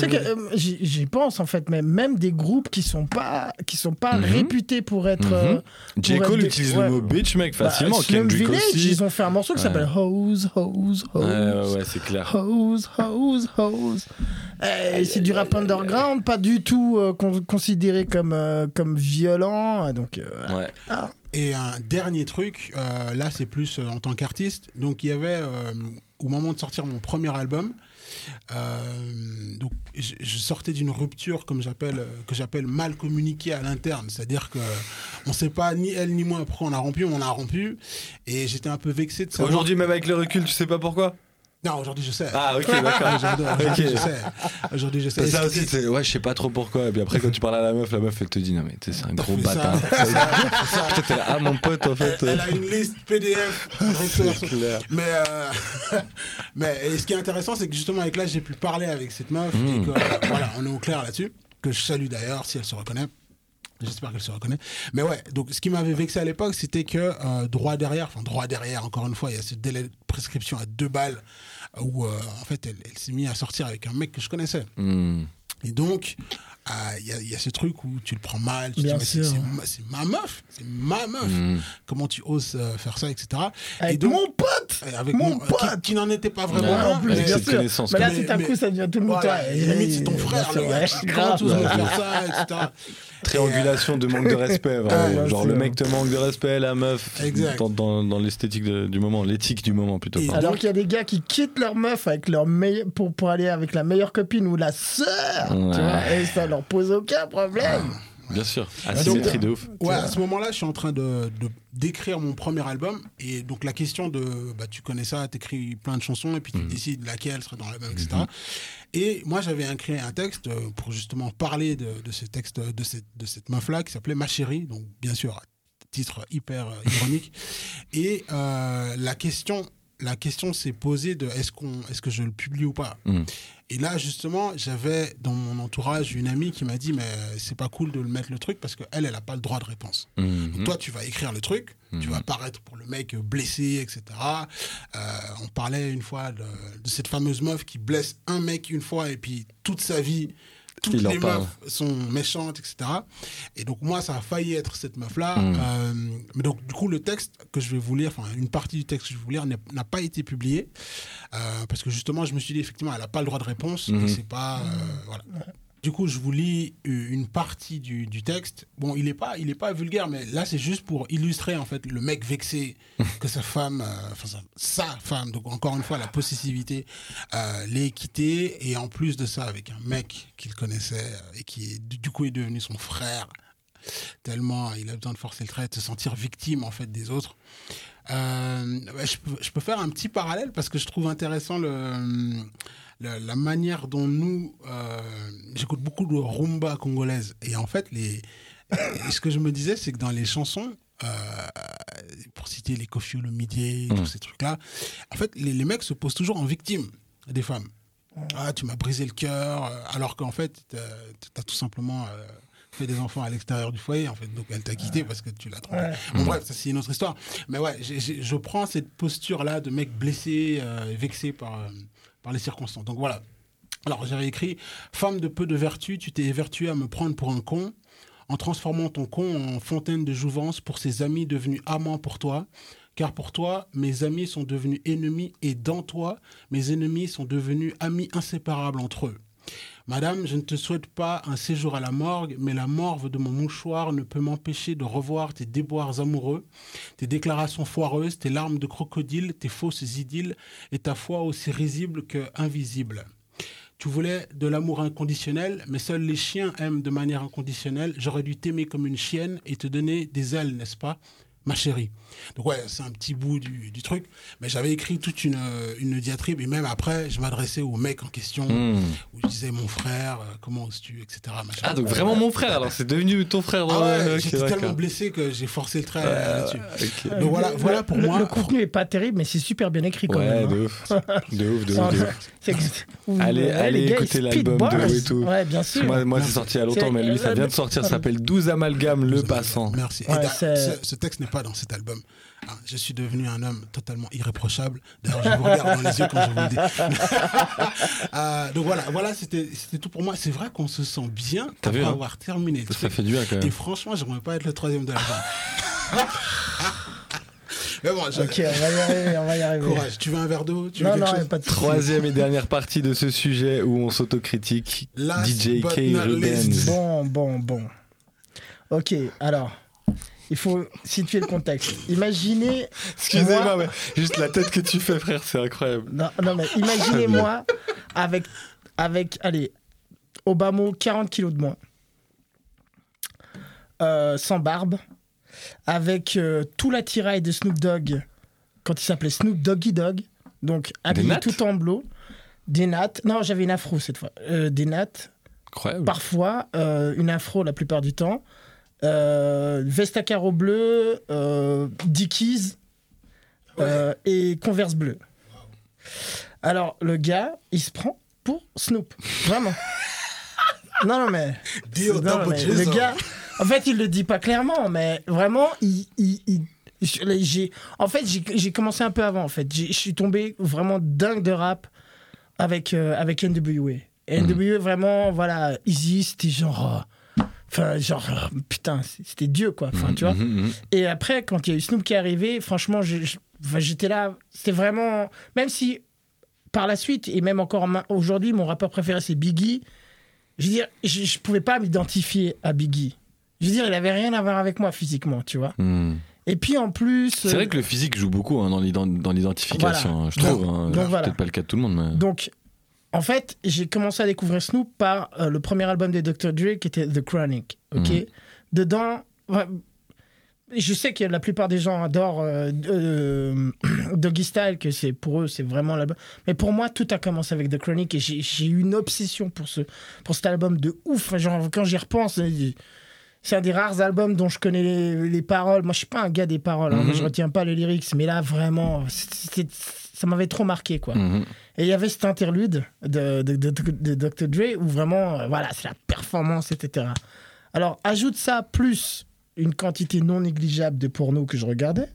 Tu sais que euh, j'y pense en fait, mais même des groupes qui sont pas qui sont pas Mhm. réputés pour être. Mhm. euh, J. Cole des- utilise ouais. le mot bitch, mec, bah, facilement. Slum Kendrick Village, aussi. ils ont fait un morceau qui Ouais. s'appelle Hose, Hose, Hose. Ouais, ouais, ouais, c'est clair. Hose, hose, hose. Eh, c'est du rap underground, pas du tout euh, con- considéré comme, euh, comme violent. Donc, euh. Ouais. Ah. Et un dernier truc, euh, là c'est plus euh, en tant qu'artiste. Donc il y avait, euh, au moment de sortir mon premier album, euh, donc je, sortais d'une rupture comme j'appelle, euh, que j'appelle mal communiquée à l'interne. C'est-à-dire que on sait pas ni elle ni moi pourquoi on a rompu, on a rompu. Et j'étais un peu vexé de savoir. Aujourd'hui, même avec le recul, tu sais pas pourquoi Non, aujourd'hui je sais. Ah, ok, d'accord. Aujourd'hui, je sais. Aujourd'hui je sais. Ça aussi, c'est ouais, je sais pas trop pourquoi. Et puis après, quand tu parles à la meuf, la meuf, elle te dit non, mais c'est un gros bâtard. Putain, t'es là, ah, mon pote, en fait. Elle, elle a une liste PDF. clair. Mais, euh, mais et ce qui est intéressant, c'est que justement avec là, j'ai pu parler avec cette meuf et Mm. que voilà, on est au clair là-dessus. Que je salue d'ailleurs si elle se reconnaît. J'espère qu'elle se reconnaît. Mais ouais, donc ce qui m'avait vexé à l'époque, c'était que euh, droit derrière, enfin droit derrière, encore une fois, il y a ce délai de prescription à deux balles où euh, en fait elle, elle s'est mise à sortir avec un mec que je connaissais. Hmm. Et donc, ah, il y, a, il y a ce truc où tu le prends mal, tu te dis, Bien mais c'est- c'est ma- c'est meuf, c'est ma meuf. Mm. Comment tu oses euh, faire ça, etc. Avec et donc, mon pote avec mon mon, pote. qui, qui n'en était pas vraiment Ouais, un, en plus, avec bien sûr. Mais là, tout à Mais- coup, ça devient tout le monde. Voilà, toi. et limite, c'est ton Bien frère, le gars. grave. Comment tu oses faire ça, etc. Triangulation de manque de respect. Ah, genre le mec te manque de respect, la meuf. Exact. Dans, l'esthétique du moment, l'éthique du moment plutôt. Et-. Alors qu'il y a des gars qui quittent leur meuf avec leur pour, pour aller avec la meilleure copine ou la sœur, Ouais. tu vois, et ça leur pose aucun problème. Bien sûr. Asymétrie de ouf. Ouais, à ce moment-là, je suis en train de de- d'écrire mon premier album. Et donc, la question de. Bah, tu connais ça, t'écris plein de chansons et puis tu décides laquelle sera dans l'album, etc. Et moi, j'avais écrit un texte euh, pour justement parler de, de ce texte, de cette, de cette meuf-là qui s'appelait Ma chérie. Donc, bien sûr, titre hyper euh, ironique. et euh, la question. La question s'est posée de est-ce qu'on, est-ce que je le publie ou pas. Mm. Et là, justement, j'avais dans mon entourage une amie qui m'a dit mais c'est pas cool de le mettre le truc parce qu'elle, elle a pas le droit de réponse. Donc toi, tu vas écrire le truc, tu vas paraître pour le mec blessé, etc. Euh, on parlait une fois de, de cette fameuse meuf qui blesse un mec une fois et puis toute sa vie, toutes Il les parle. meufs sont méchantes, etc. Et donc moi, ça a failli être cette meuf-là. Mm. Euh, mais donc du coup, le texte que je vais vous lire, enfin une partie du texte que je vais vous lire n'a pas été publié euh, parce que justement, je me suis dit effectivement, elle n'a pas le droit de réponse. Et C'est pas euh, voilà. Du coup, je vous lis euh, une partie du, du texte. Bon, il n'est pas, il est pas vulgaire, mais là, c'est juste pour illustrer en fait le mec vexé que sa femme, euh, enfin sa, sa femme, donc encore une fois la possessivité, euh, l'ait quitté et en plus de ça avec un mec qu'il connaissait euh, et qui est, du coup est devenu son frère. Tellement il a besoin de forcer le trait, de se sentir victime en fait des autres. Euh, je, peux, je peux faire un petit parallèle parce que je trouve intéressant le, le- la manière dont nous, euh, j'écoute beaucoup de rumba congolaise et en fait les, et ce que je me disais c'est que dans les chansons, euh, pour citer les Kofi Olomide, tous ces trucs là, en fait les, les mecs se posent toujours en victime des femmes. Ah, tu m'as brisé le cœur, euh, alors qu'en fait, tu as tout simplement euh, fait des enfants à l'extérieur du foyer, en fait. Donc, elle t'a quitté parce que tu l'as trompé. Ouais. Bon, bref, ça, c'est une autre histoire. Mais ouais, je prends cette posture-là de mec blessé, euh, vexé par, euh, par les circonstances. Donc, voilà. Alors, j'avais écrit Femme de peu de vertu, tu t'es évertuée à me prendre pour un con, en transformant ton con en fontaine de jouvence pour ses amis devenus amants pour toi. Car pour toi, mes amis sont devenus ennemis et dans toi, mes ennemis sont devenus amis inséparables entre eux. Madame, je ne te souhaite pas un séjour à la morgue, mais la morve de mon mouchoir ne peut m'empêcher de revoir tes déboires amoureux, tes déclarations foireuses, tes larmes de crocodile, tes fausses idylles et ta foi aussi risible que invisible. Tu voulais de l'amour inconditionnel, mais seuls les chiens aiment de manière inconditionnelle. J'aurais dû t'aimer comme une chienne et te donner des ailes, n'est-ce pas ma chérie? Donc ouais, c'est un petit bout du, du truc. Mais j'avais écrit toute une, euh, une diatribe et même après, je m'adressais au mec en question, Hmm. où je disais mon frère, euh, comment oses-tu, etc. machin. Ah, donc vraiment mon frère, alors c'est devenu ton frère. Ah ouais, j'étais tellement blessé que j'ai forcé le trait euh, là-dessus. Donc voilà, Le- voilà pour le, moi. Le contenu est pas terrible, mais c'est super bien écrit quand Ouais, même. hein. de ouf. De ouf, de ouf, Non, de non, ouf. c'est que- vous- Allez, écouter l'album de et tout. Ouais, bien sûr. Moi, moi c'est sorti il y a longtemps, mais lui, ça vient de sortir. Ça s'appelle 12 amalgames, le passant. Merci. Ce texte n'est pas dans cet album. Hein, je suis devenu un homme totalement irréprochable. D'ailleurs, je vous regarde dans les yeux quand je vous le dis. Euh, donc voilà, voilà, c'était c'était tout pour moi. C'est vrai qu'on se sent bien après vu, hein avoir terminé. Ça, ça fait du bien quand Et même. franchement, j'aimerais pas être le troisième de l'album. Mais bon, je- Ok, on va y arriver, on va y arriver. courage. Tu veux un verre d'eau? Non, quelque non, chose? pas de. Troisième et dernière partie de ce sujet où on s'autocritique. Last DJ K. Bon, bon, bon. Ok, alors, il faut situer le contexte. Imaginez. Excusez-moi, moi- mais juste la tête que tu fais, frère, c'est incroyable. Non, non, mais imaginez-moi avec, avec, allez, Obama, 40 kilos de moins, euh, sans barbe, avec euh, tout l'attirail de Snoop Dogg, quand il s'appelait Snoop Doggy Dogg, donc habillé tout en bleu, des nattes. Non, j'avais une afro cette fois. Euh, des nattes, Incroyable. parfois euh, une afro la plupart du temps, euh, veste à carreaux bleus, euh, Dickies euh, et Converse bleu. Alors le gars, il se prend pour Snoop, vraiment. non non mais, non, mais le gars, en fait il le dit pas clairement, mais vraiment il, il- il- je- j'ai, en fait j'ai commencé un peu avant en fait, je suis tombé vraiment dingue de rap avec euh, avec NWA. NWA, vraiment, voilà, Easy, c'était genre. Euh, Enfin, genre, euh, putain, c'était Dieu, quoi. Enfin, tu vois. Mhm, mhm. Et après, quand il y a eu Snoop qui est arrivé, franchement, j'étais là. C'était vraiment. Même si, par la suite, et même encore aujourd'hui, mon rappeur préféré, c'est Biggie, je veux dire, je, je pouvais pas m'identifier à Biggie. Je veux dire, il avait rien à voir avec moi physiquement, tu vois. Mhm. Et puis en plus. C'est vrai que le physique joue beaucoup hein, dans l'ident- dans l'identification, Voilà. hein, je trouve. hein. voilà. peut-être pas le cas de tout le monde, mais. Donc, en fait, j'ai commencé à découvrir Snoop par euh, le premier album de Dr. Dre qui était The Chronic. Ok? Mhm. Dedans, ouais, je sais que la plupart des gens adorent euh, euh, Doggy Style, que c'est pour eux c'est vraiment l'album. Mais pour moi, tout a commencé avec The Chronic et j'ai eu une obsession pour ce pour cet album de ouf. Genre quand j'y repense. euh, C'est un des rares albums dont je connais les, les paroles. Moi, je suis pas un gars des paroles. hein. Mhm. Je retiens pas les lyrics. Mais là, vraiment, ça m'avait trop marqué, quoi. Mhm. Et il y avait cet interlude de, de, de- Dr. Dre où vraiment, euh, voilà, c'est la performance, etc. Alors, ajoute ça plus une quantité non négligeable de porno que je regardais.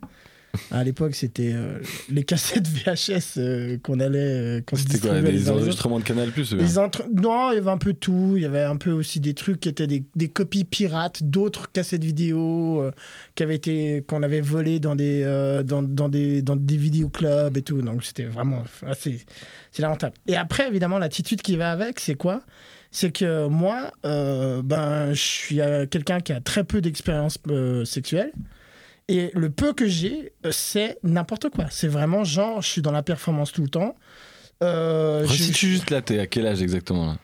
À l'époque, c'était euh, les cassettes VHS euh, qu'on allait. euh, C'était quoi Des enregistrements de Canal Plus Les entre- Non, il y avait un peu tout. Il y avait un peu aussi des trucs qui étaient des, des copies pirates d'autres cassettes vidéo euh, qui avaient été qu'on avait volées dans des dans, dans des dans des vidéoclubs et tout. Donc c'était vraiment assez c'est lamentable. Et après évidemment l'attitude qui va avec, c'est quoi? C'est que moi, ben je suis quelqu'un qui a très peu d'expérience sexuelle. Et le peu que j'ai, euh, c'est n'importe quoi. C'est vraiment genre, je suis dans la performance tout le temps. Euh, je- Resitue juste là, t'es à quel âge exactement là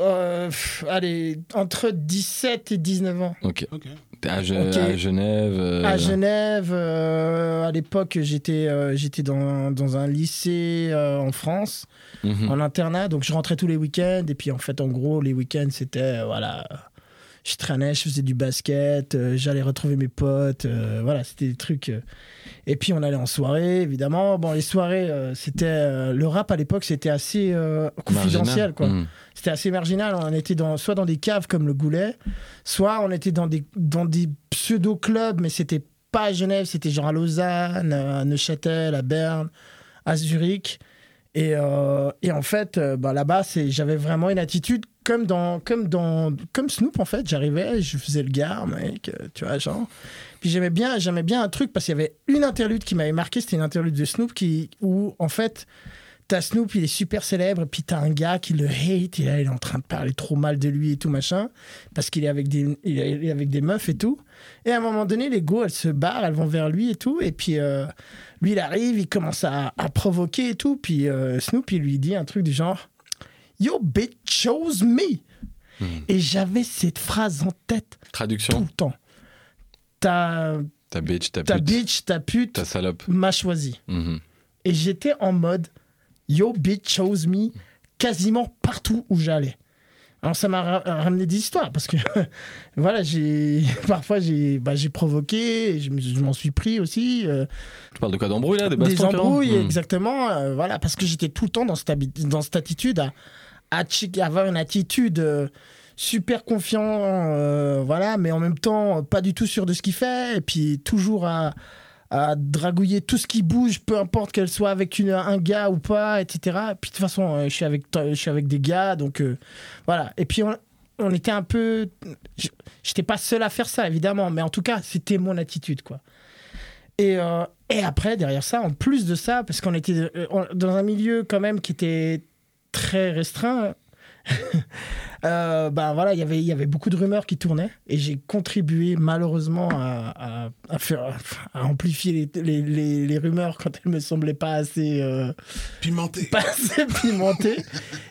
Euh, pff, allez, entre 17 et 19 ans. Ok. Ok. T'es à, Ge- Ok. à Genève. euh, À Genève, euh, à l'époque, j'étais euh, j'étais dans, dans un lycée euh, en France, mhm. en internat, donc je rentrais tous les week-ends. Et puis, en fait, en gros, les week-ends, c'était, euh, voilà, je traînais, je faisais du basket, euh, j'allais retrouver mes potes, euh, voilà, c'était des trucs. euh. Et puis, on allait en soirée, évidemment. Bon, les soirées, c'était. le rap à l'époque, c'était assez confidentiel, Marginal. quoi. Mhm. C'était assez marginal. On était dans, soit dans des caves comme le Goulet, soit on était dans des, dans des pseudo-clubs, mais c'était pas à Genève, c'était genre à Lausanne, à Neuchâtel, à Berne, à Zurich. Et, euh, et en fait, bah, là-bas, j'avais vraiment une attitude comme dans, comme dans, comme Snoop en fait. J'arrivais, je faisais le gars, mec, euh, tu vois, genre. Puis j'aimais bien, j'aimais bien un truc parce qu'il y avait une interlude qui m'avait marqué, c'était une interlude de Snoop qui, où en fait, t'as Snoop, il est super célèbre, et puis t'as un gars qui le hate, il est en train de parler trop mal de lui et tout machin, parce qu'il est avec des, il est avec des meufs et tout. Et à un moment donné, les go, elles se barrent, elles vont vers lui et tout, et puis euh, lui, il arrive, il commence à, à provoquer et tout, puis euh, Snoop, il lui dit un truc du genre Yo, bitch, chose me. Et j'avais cette phrase en tête tout le temps. Ta, Ta bitch, ta ta pute, bitch, ta pute ta salope. m'a choisi. Mhm. Et j'étais en mode Yo, bitch, chose me quasiment partout où j'allais. Alors ça m'a ra- ramené des histoires parce que voilà, j'ai parfois j'ai bah, j'ai provoqué, je me- je m'en suis pris aussi. euh, Tu parles de quoi? D'embrouille là Des des bastons embrouilles, Mhm. exactement. euh, voilà, parce que j'étais tout le temps dans cette, dans cette attitude à, à chi- avoir une attitude euh, super confiant, euh, voilà, mais en même temps pas du tout sûr de ce qu'il fait, et puis toujours à, à dragouiller tout ce qui bouge, peu importe qu'elle soit avec un gars ou pas, etc. Et puis de toute façon, euh, je suis avec, des gars, donc euh, voilà. Et puis on, on était un peu, j'étais pas seul à faire ça évidemment, mais en tout cas c'était mon attitude quoi. Et, et après, derrière ça, en plus de ça, parce qu'on était dans un milieu quand même qui était très restreint, euh, ben voilà, il y avait- il y avait beaucoup de rumeurs qui tournaient et j'ai contribué malheureusement à, à- à faire, à amplifier les, les- les- les rumeurs quand elles me semblaient pas assez, euh, Pimenté. pas assez pimentées.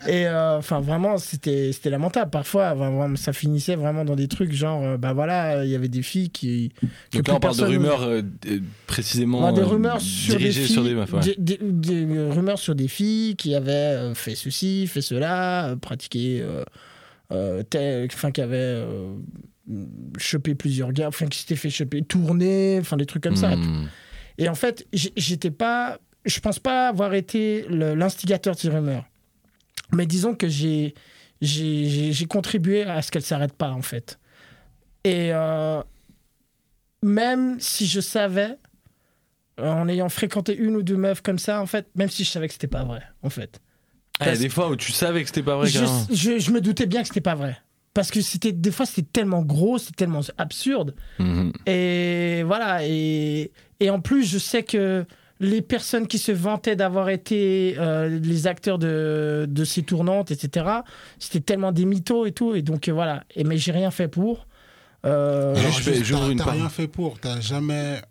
Et euh, enfin, vraiment, c'était c'était lamentable. Parfois, vraiment, ça finissait vraiment dans des trucs genre, euh, ben voilà, il y avait des filles qui. que Donc là, on parle de rumeurs euh, euh, précisément. Ouais, des euh, rumeurs sur des dirigées filles, sur des meufs. ouais. des, des- des rumeurs sur des filles qui avaient euh, fait ceci, fait cela, euh, pratiqué, euh, euh, enfin qui avaient euh, chopé plusieurs gars, enfin qui s'étaient fait choper, tourner, enfin des trucs comme ça. Mhm. Et en fait, j'étais pas, je pense pas avoir été l'instigateur de ces rumeurs, mais disons que j'ai j'ai- contribué à ce qu'elles s'arrêtent pas en fait. Et euh, même si je savais, euh, en ayant fréquenté une ou deux meufs comme ça, en fait, même si je savais que c'était pas vrai, en fait. Ah, il y a des fois où tu savais que c'était pas vrai, je, carrément. je, je me doutais bien que c'était pas vrai. Parce que c'était des fois c'était tellement gros, c'était tellement absurde. Mhm. Et voilà. Et, et en plus, je sais que les personnes qui se vantaient d'avoir été euh, les acteurs de, de ces tournantes, etc., c'était tellement des mythos et tout. Et donc euh, voilà. Et, mais j'ai rien fait pour. Euh, j'ouvre t'as- une T'as part. rien fait pour. T'as jamais.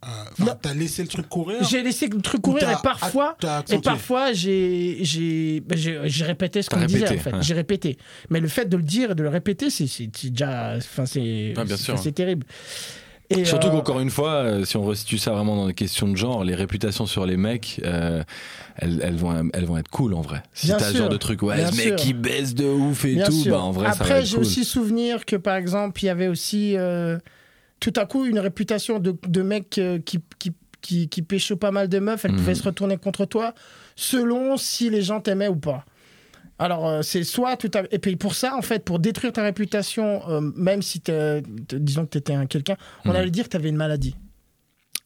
euh. T'as laissé le truc courir. j'ai laissé le truc ou courir et parfois. Et parfois, j'ai j'ai ben, j'ai j'ai répété ce qu'on me disait, en fait. ouais. J'ai répété. Mais le fait de le dire et de le répéter, c'est déjà. Enfin, c'est Ah, bien c'est- sûr. c'est terrible. Et, Surtout euh, qu'encore une fois, euh, si on restitue ça vraiment dans les questions de genre, les réputations sur les mecs, euh, elles, elles vont, elles vont être cool en vrai. Si t'as ce genre de truc, ouais, ce mec qui baisse de ouf et Bien tout, bah en vrai, ça va Après, j'ai cool. aussi souvenir que, par exemple, il y avait aussi euh, tout à coup une réputation de, de mec qui, qui, qui, qui pécho pas mal de meufs. Elle Mhm. pouvait se retourner contre toi selon si les gens t'aimaient ou pas. Alors, euh, c'est soit tout à... Et puis pour ça, en fait, pour détruire ta réputation, euh, même si t'es, t'es- disons que t'étais un quelqu'un, on Mhm. allait dire que t'avais une maladie.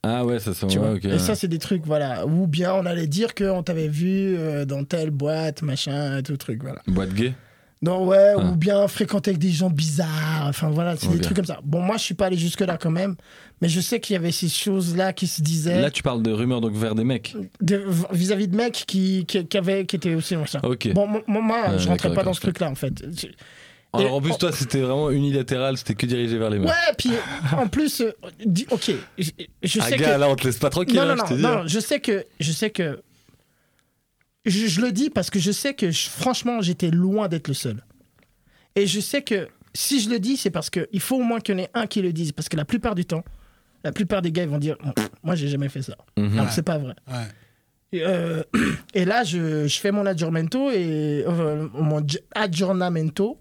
Ah ouais, ça, Tu ouais, et ça, c'est des trucs, voilà. Ou bien on allait dire qu'on t'avait vu euh, dans telle boîte, machin, tout truc, voilà. Boîte gay? Non, ouais, Ah. ou bien fréquenter avec des gens bizarres. Enfin, voilà, c'est des trucs comme ça. Bon, moi, je suis pas allé jusque-là quand même, mais je sais qu'il y avait ces choses-là qui se disaient Là, tu parles de rumeurs donc vers des mecs. de- vis-à-vis de mecs qui, qui, qui avaient, qui étaient aussi machin. Ok. Bon, mo- mo- moi, Ouais, je rentrais pas dans ce truc-là, en fait. Alors en plus, toi, c'était vraiment unilatéral, c'était que dirigé vers les mecs. Ouais, puis en plus, euh, ok, je, je ah, sais gars, que. là, on te laisse pas tranquille, non, hein, non, je te non, dis. non, je sais que. Je sais que. Je, je le dis parce que je sais que, je- franchement, j'étais loin d'être le seul. Et je sais que si je le dis, c'est parce qu'il faut au moins qu'il y en ait un qui le dise. Parce que la plupart du temps, la plupart des gars, ils vont dire Pff, Moi, j'ai jamais fait ça. Alors que c'est pas vrai. Ouais. Et, euh, et là, je, je fais mon adjournamento et euh, mon adjournamento.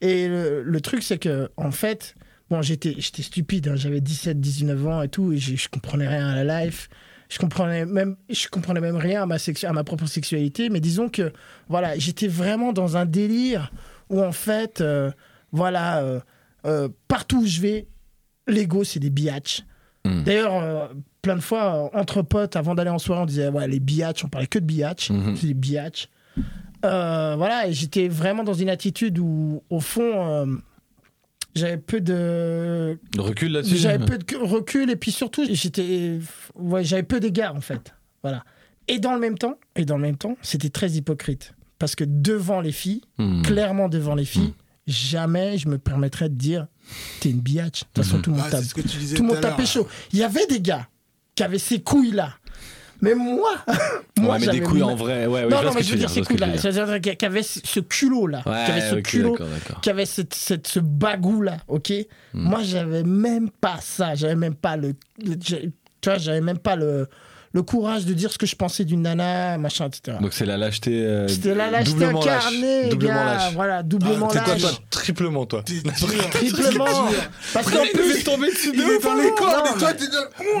Et le, le truc, c'est que en fait, bon, j'étais, j'étais stupide. hein, J'avais 17, 19 ans et tout, et je, je comprenais rien à la life. Je comprenais même, je comprenais même rien à ma, à ma propre sexualité. Mais disons que, voilà, j'étais vraiment dans un délire où en fait, euh, voilà, euh, euh, partout où je vais, l'ego, c'est des biatchs. Mm. D'ailleurs, plein de fois, entre potes, avant d'aller en soirée, on disait, ouais, les biatchs, on parlait que de biatchs. Mhm. C'est des biatchs. Voilà, et j'étais vraiment dans une attitude où, au fond, j'avais peu de. Le recul là-dessus J'avais peu de recul, et puis surtout, j'étais. Ouais, j'avais peu d'égards, en fait. Voilà. Et dans le même temps, et dans le même temps, c'était très hypocrite. Parce que devant les filles, Mhm. clairement devant les filles, jamais je me permettrais de dire t'es une biatch. De toute façon, Mhm. tout le monde Ah, tape. Tout le monde tapait chaud. Il y avait des gars qui avaient ces couilles-là. Mais moi, moi ouais, mais des j'avais couilles en vrai, ouais, ouais, non, non, mais je veux dire ces couilles-là. C'est-à-dire qu'il y avait ce culot-là. qui avait ce Ouais, ok, culot, d'accord, d'accord. qui avait cette, cette- ce bagou-là, ok Hmm. Moi, j'avais même pas ça. J'avais même pas le. le- tu vois, j'avais même pas le, le courage de dire ce que je pensais d'une nana, machin, etc. Donc c'est la lâcheté. euh, C'était la lâcheté doublement lâche. incarnée, Doublement gars. lâche. Voilà, doublement Ah, C'est quoi lâche. toi Triplement toi. Triplement. Parce qu'en Il devait plus. tomber dessus de Il est ouf, dans hein. les toi, mais- t'es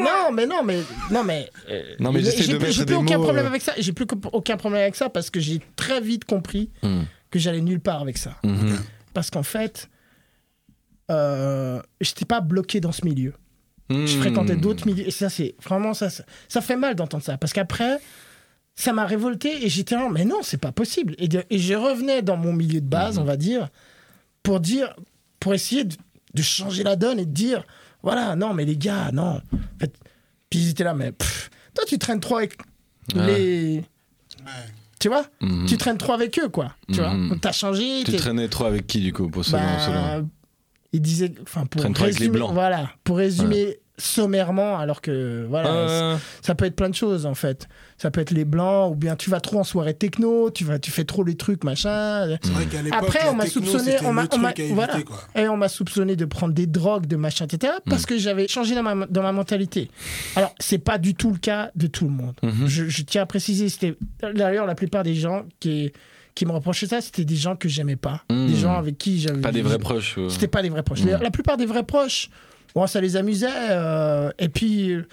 Non, mais non, mais non, mais. euh, Non, mais j'ai- j'essaie j'ai de plus- mettre J'ai plus aucun problème euh. avec ça. J'ai plus aucun problème avec ça parce que j'ai très vite compris Mhm. que j'allais nulle part avec ça. Mhm. Parce qu'en fait, euh, j'étais pas bloqué dans ce milieu. Je fréquentais d'autres milieux. Et ça, c'est vraiment ça, ça. ça fait mal d'entendre ça. Parce qu'après, ça m'a révolté et j'étais là, mais non, c'est pas possible. Et, de- et je revenais dans mon milieu de base, Mhm. on va dire, pour dire, pour essayer de, de changer la donne et de dire, voilà, non, mais les gars, non. En fait, puis ils étaient là, mais pff, toi, tu traînes trop avec Ouais. les. Ouais. Tu vois? Mhm. Tu traînes trop avec eux, quoi. Tu vois? Donc, T'as changé. Tu traînais trop avec qui du coup pour selon, bah, selon- il disait, enfin pour résumer, voilà, pour résumer sommairement, alors que voilà, Euh, ça peut être plein de choses en fait. Ça peut être les blancs, ou bien tu vas trop en soirée techno, tu vas, tu fais trop les trucs machin. C'est vrai qu'à l'époque, Après, la on m'a soupçonné, on m'a, voilà, et on m'a soupçonné de prendre des drogues, de machin, etc. Parce que j'avais changé dans ma, dans ma mentalité. Alors, c'est pas du tout le cas de tout le monde. Mhm. Je, je tiens à préciser, c'était d'ailleurs la plupart des gens qui qui me reprochaient ça, c'était des gens que j'aimais pas, Mhm. des gens avec qui j'avais Pas des vrais proches. c'était pas des vrais proches. Mm. La, plupart des vrais proches, bon, ça les amusait. euh, et puis, euh,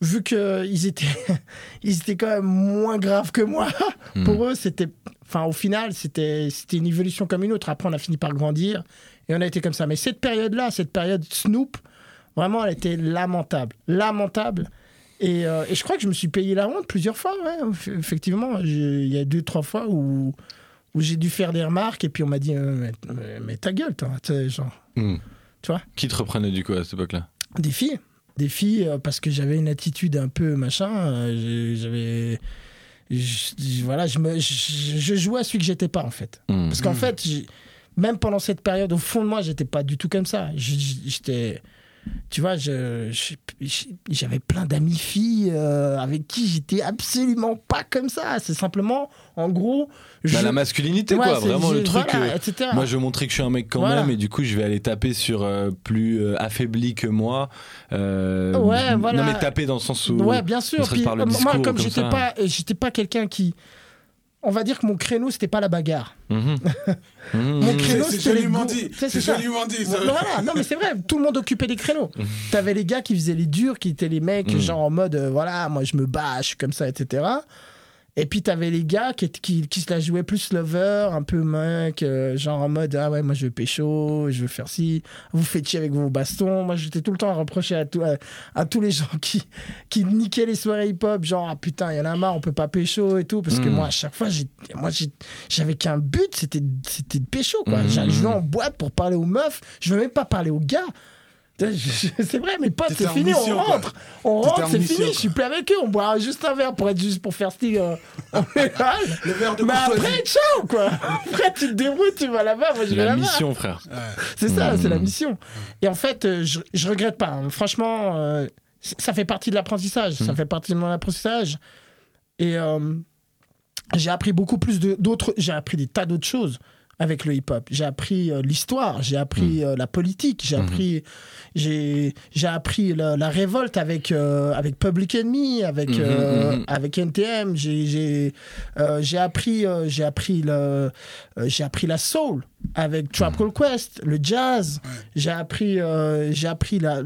vu qu'ils étaient, ils étaient quand même moins graves que moi, Mm. pour eux, c'était. Enfin, au final, c'était une évolution comme une autre. Après, on a fini par grandir et on a été comme ça. Mais cette période-là, cette période Snoop, vraiment, elle était lamentable. Lamentable. Et, euh, et je crois que je me suis payé la honte plusieurs fois. ouais. Effectivement, il y a deux, trois fois où où j'ai dû faire des remarques et puis on m'a dit euh, mais, mais- mais ta gueule, toi, genre Hmm. Tu vois Qui te reprenait du coup à cette époque-là? Des filles, des filles euh, parce que j'avais une attitude un peu machin, euh, j'avais je- voilà, je me je, je jouais à celui que j'étais pas en fait. Hmm. Parce qu'en fait, j'ai- même pendant cette période, au fond de moi, j'étais pas du tout comme ça. J'étais. Tu vois, je- je- j'avais plein d'amis filles euh, avec qui j'étais absolument pas comme ça. C'est simplement, en gros. Bah, je- la masculinité, Ouais, quoi. Vraiment le je- truc. voilà, euh. Moi, je veux montrer que je suis un mec quand Voilà. même, et du coup, je vais aller taper sur euh, plus euh, affaibli que moi. Ouais, non, voilà. mais taper dans le sens où. Ouais, bien sûr. Puis, par le moi, comme comme j'étais pas, pas quelqu'un qui. On va dire que mon créneau, c'était pas la bagarre. Mhm. Mhm. Mon créneau, C'est c'était les goûts. dit. C'est joliment dit. ça. Non, voilà, non mais c'est vrai, tout le monde occupait des créneaux. T'avais les gars qui faisaient les durs, qui étaient les mecs, Mhm. genre en mode, euh, voilà, moi je me bats, je suis comme ça, etc. Et puis t'avais les gars qui, qui, qui se la jouaient plus lover, un peu mec, euh, genre en mode, ah ouais, moi je veux pécho, je veux faire ci, vous faites chier avec vos bastons. Moi j'étais tout le temps à reprocher à, tout- à, à tous les gens qui, qui niquaient les soirées hip-hop, genre, ah putain, il y en a marre, on peut pas pécho et tout. Parce que Mhm. moi, à chaque fois, j'avais qu'un but, c'était c'était de pécho, quoi. Mhm. J'allais- en boîte pour parler aux meufs, je veux même pas parler aux gars. C'est vrai, mes potes, c'est fini, mission, on quoi. rentre. On T'étais rentre, en c'est fini, quoi. je suis plus avec eux, on boira juste un verre pour être juste pour faire style euh. Le verre de Mais après, ciao, quoi. Après, tu te débrouilles, tu vas là-bas, moi je vais La là-bas. mission, frère. C'est ça, Mhm. c'est la mission. Et en fait, euh, je, je regrette pas. hein. Franchement, euh, ça fait partie de l'apprentissage. Ça Mhm. fait partie de mon apprentissage. Et euh, j'ai appris beaucoup plus de- d'autres. J'ai appris des tas d'autres choses avec le hip-hop. J'ai appris euh, l'histoire, j'ai appris euh, la politique, j'ai Mhm. appris, j'ai, j'ai appris la, la révolte avec, euh, avec Public Enemy, avec, Mhm, euh, mhm. avec NTM. J'ai, j'ai, euh, j'ai appris, euh, j'ai appris le, euh, j'ai appris la soul avec Trap Call Quest, le jazz. Ouais. J'ai appris, euh, j'ai appris la,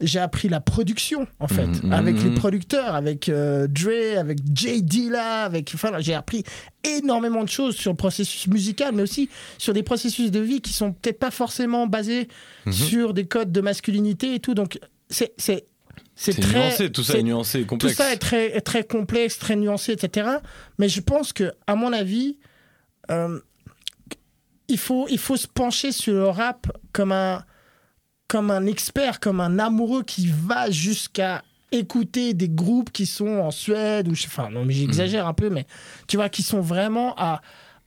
j'ai appris la production en fait, Mhm, avec les producteurs, avec euh, Dre, avec J Dilla, avec, enfin, j'ai appris énormément de choses sur le processus musical, mais aussi sur des processus de vie qui sont peut-être pas forcément basés Mhm. sur des codes de masculinité et tout. Donc c'est c'est c'est très nuancé, tout ça est nuancé, tout complexe. ça est très, est très complexe, très nuancé, etc. Mais je pense que, à mon avis, euh, il, faut, il faut se pencher sur le rap comme un, comme un expert, comme un amoureux qui va jusqu'à écouter des groupes qui sont en Suède, ou je- enfin, non, mais j'exagère un peu, mais tu vois, qui sont vraiment à,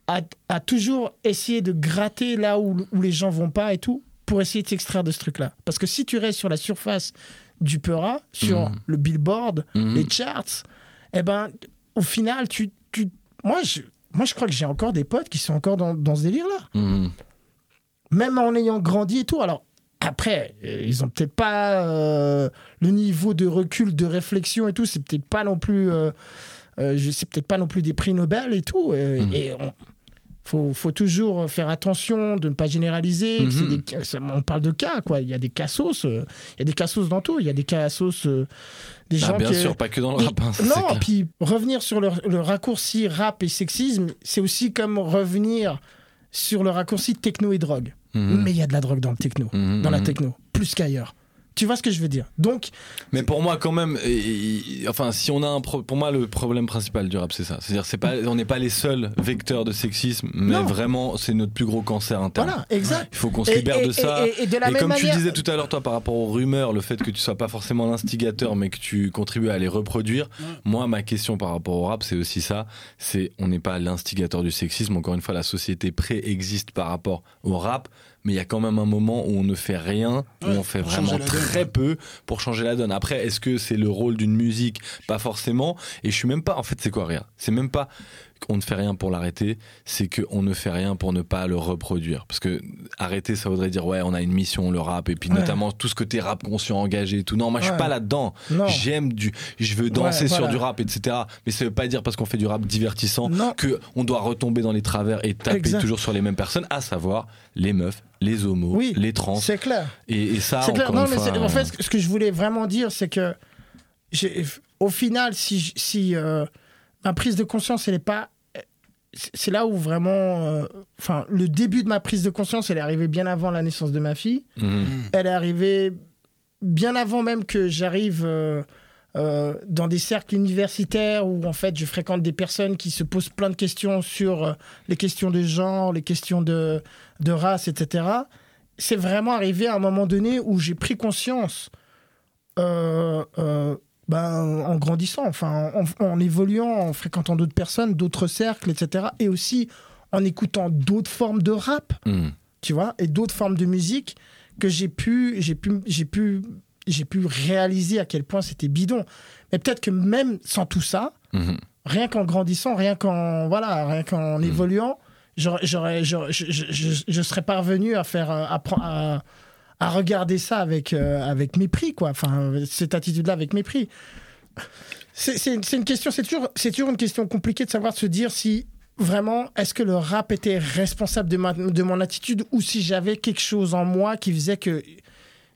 à, à toujours essayer de gratter là où, où les gens vont pas et tout, pour essayer de s'extraire de ce truc-là. Parce que si tu restes sur la surface du Peura, sur Mhm. le Billboard, Mhm. les charts, eh ben, au final, tu, tu, moi, je, moi, je crois que j'ai encore des potes qui sont encore dans, dans ce délire-là. Mhm. Même en ayant grandi et tout. Alors, après, euh, ils ont peut-être pas euh, le niveau de recul, de réflexion et tout. C'est peut-être pas non plus. Euh, euh, je sais peut-être pas non plus des prix Nobel et tout. Mhm. Et on, faut, faut toujours faire attention de ne pas généraliser. Mhm. des- on parle de cas, quoi. Il y a des cassos. il y a des cassos dans tout. Il y a des cassos. des Ah, gens bien qui, sûr, pas que dans le rap. hein, ça, non, puis revenir sur le, le raccourci rap et sexisme, c'est aussi comme revenir sur le raccourci techno et drogue. Mhm. Mais il y a de la drogue dans le techno, Mhm, dans la mhm. techno, plus qu'ailleurs. Tu vois ce que je veux dire Donc, Mais pour moi, quand même, et- et- enfin, si on a un pro- pour moi, le problème principal du rap, c'est ça. C'est-à-dire, c'est pas, on n'est pas les seuls vecteurs de sexisme, mais Non. vraiment, c'est notre plus gros cancer interne. voilà, exact. Il faut qu'on se libère et- de ça. et- et de la et même comme manière- tu disais tout à l'heure, toi, par rapport aux rumeurs, le fait que tu sois pas forcément l'instigateur, mais que tu contribues à les reproduire, moi, ma question par rapport au rap, c'est aussi ça. C'est, on n'est pas l'instigateur du sexisme. Encore une fois, la société préexiste par rapport au rap, mais il y a quand même un moment où on ne fait rien, où Ouais, on fait vraiment donne, très peu pour changer la donne. Après, est-ce que c'est le rôle d'une musique? Pas forcément. Et je suis même pas, en fait, c'est quoi rien C'est même pas qu'on ne fait rien pour l'arrêter, c'est qu'on ne fait rien pour ne pas le reproduire. Parce que arrêter, ça voudrait dire, ouais, on a une mission, le rap, et puis Ouais. notamment tout ce côté rap conscient, engagé et tout. Non, moi, je suis Ouais. pas là-dedans. J'aime du. Je veux danser Ouais, sur du rap, etc. Mais ça veut pas dire parce qu'on fait du rap divertissant Non. que on doit retomber dans les travers et taper Exact. toujours sur les mêmes personnes, à savoir les meufs, les homos, Oui, les trans. C'est clair. Et, et ça, C'est clair. Non, mais fois, en fait, ce que- ce que je voulais vraiment dire, c'est que au final, si, si euh, ma prise de conscience, elle n'est pas. c'est- là où vraiment. euh, Enfin, le début de ma prise de conscience, elle est arrivée bien avant la naissance de ma fille. Mhm. Elle est arrivée bien avant même que j'arrive euh, euh, dans des cercles universitaires où en fait je fréquente des personnes qui se posent plein de questions sur euh, les questions de genre, les questions de, de race, etc. C'est vraiment arrivé à un moment donné où j'ai pris conscience, euh, euh, ben, en grandissant, enfin en, en évoluant, en fréquentant d'autres personnes, d'autres cercles, etc. Et aussi en écoutant d'autres formes de rap Hmm. tu vois, et d'autres formes de musique que j'ai pu, j'ai pu, j'ai pu, j'ai pu réaliser à quel point c'était bidon. Mais peut-être que même sans tout ça, Mhm. rien qu'en grandissant, rien qu'en voilà, rien qu'en évoluant, j'aurais, j'aurais, j'aurais- je, je, serais parvenu à faire, euh, à, à regarder ça avec, euh, avec mépris, quoi. Enfin, cette attitude-là avec mépris. C'est, une question, c'est toujours, c'est toujours une question compliquée de savoir de se dire si vraiment, est-ce que le rap était responsable de, ma, de mon attitude ou si j'avais quelque chose en moi qui faisait que.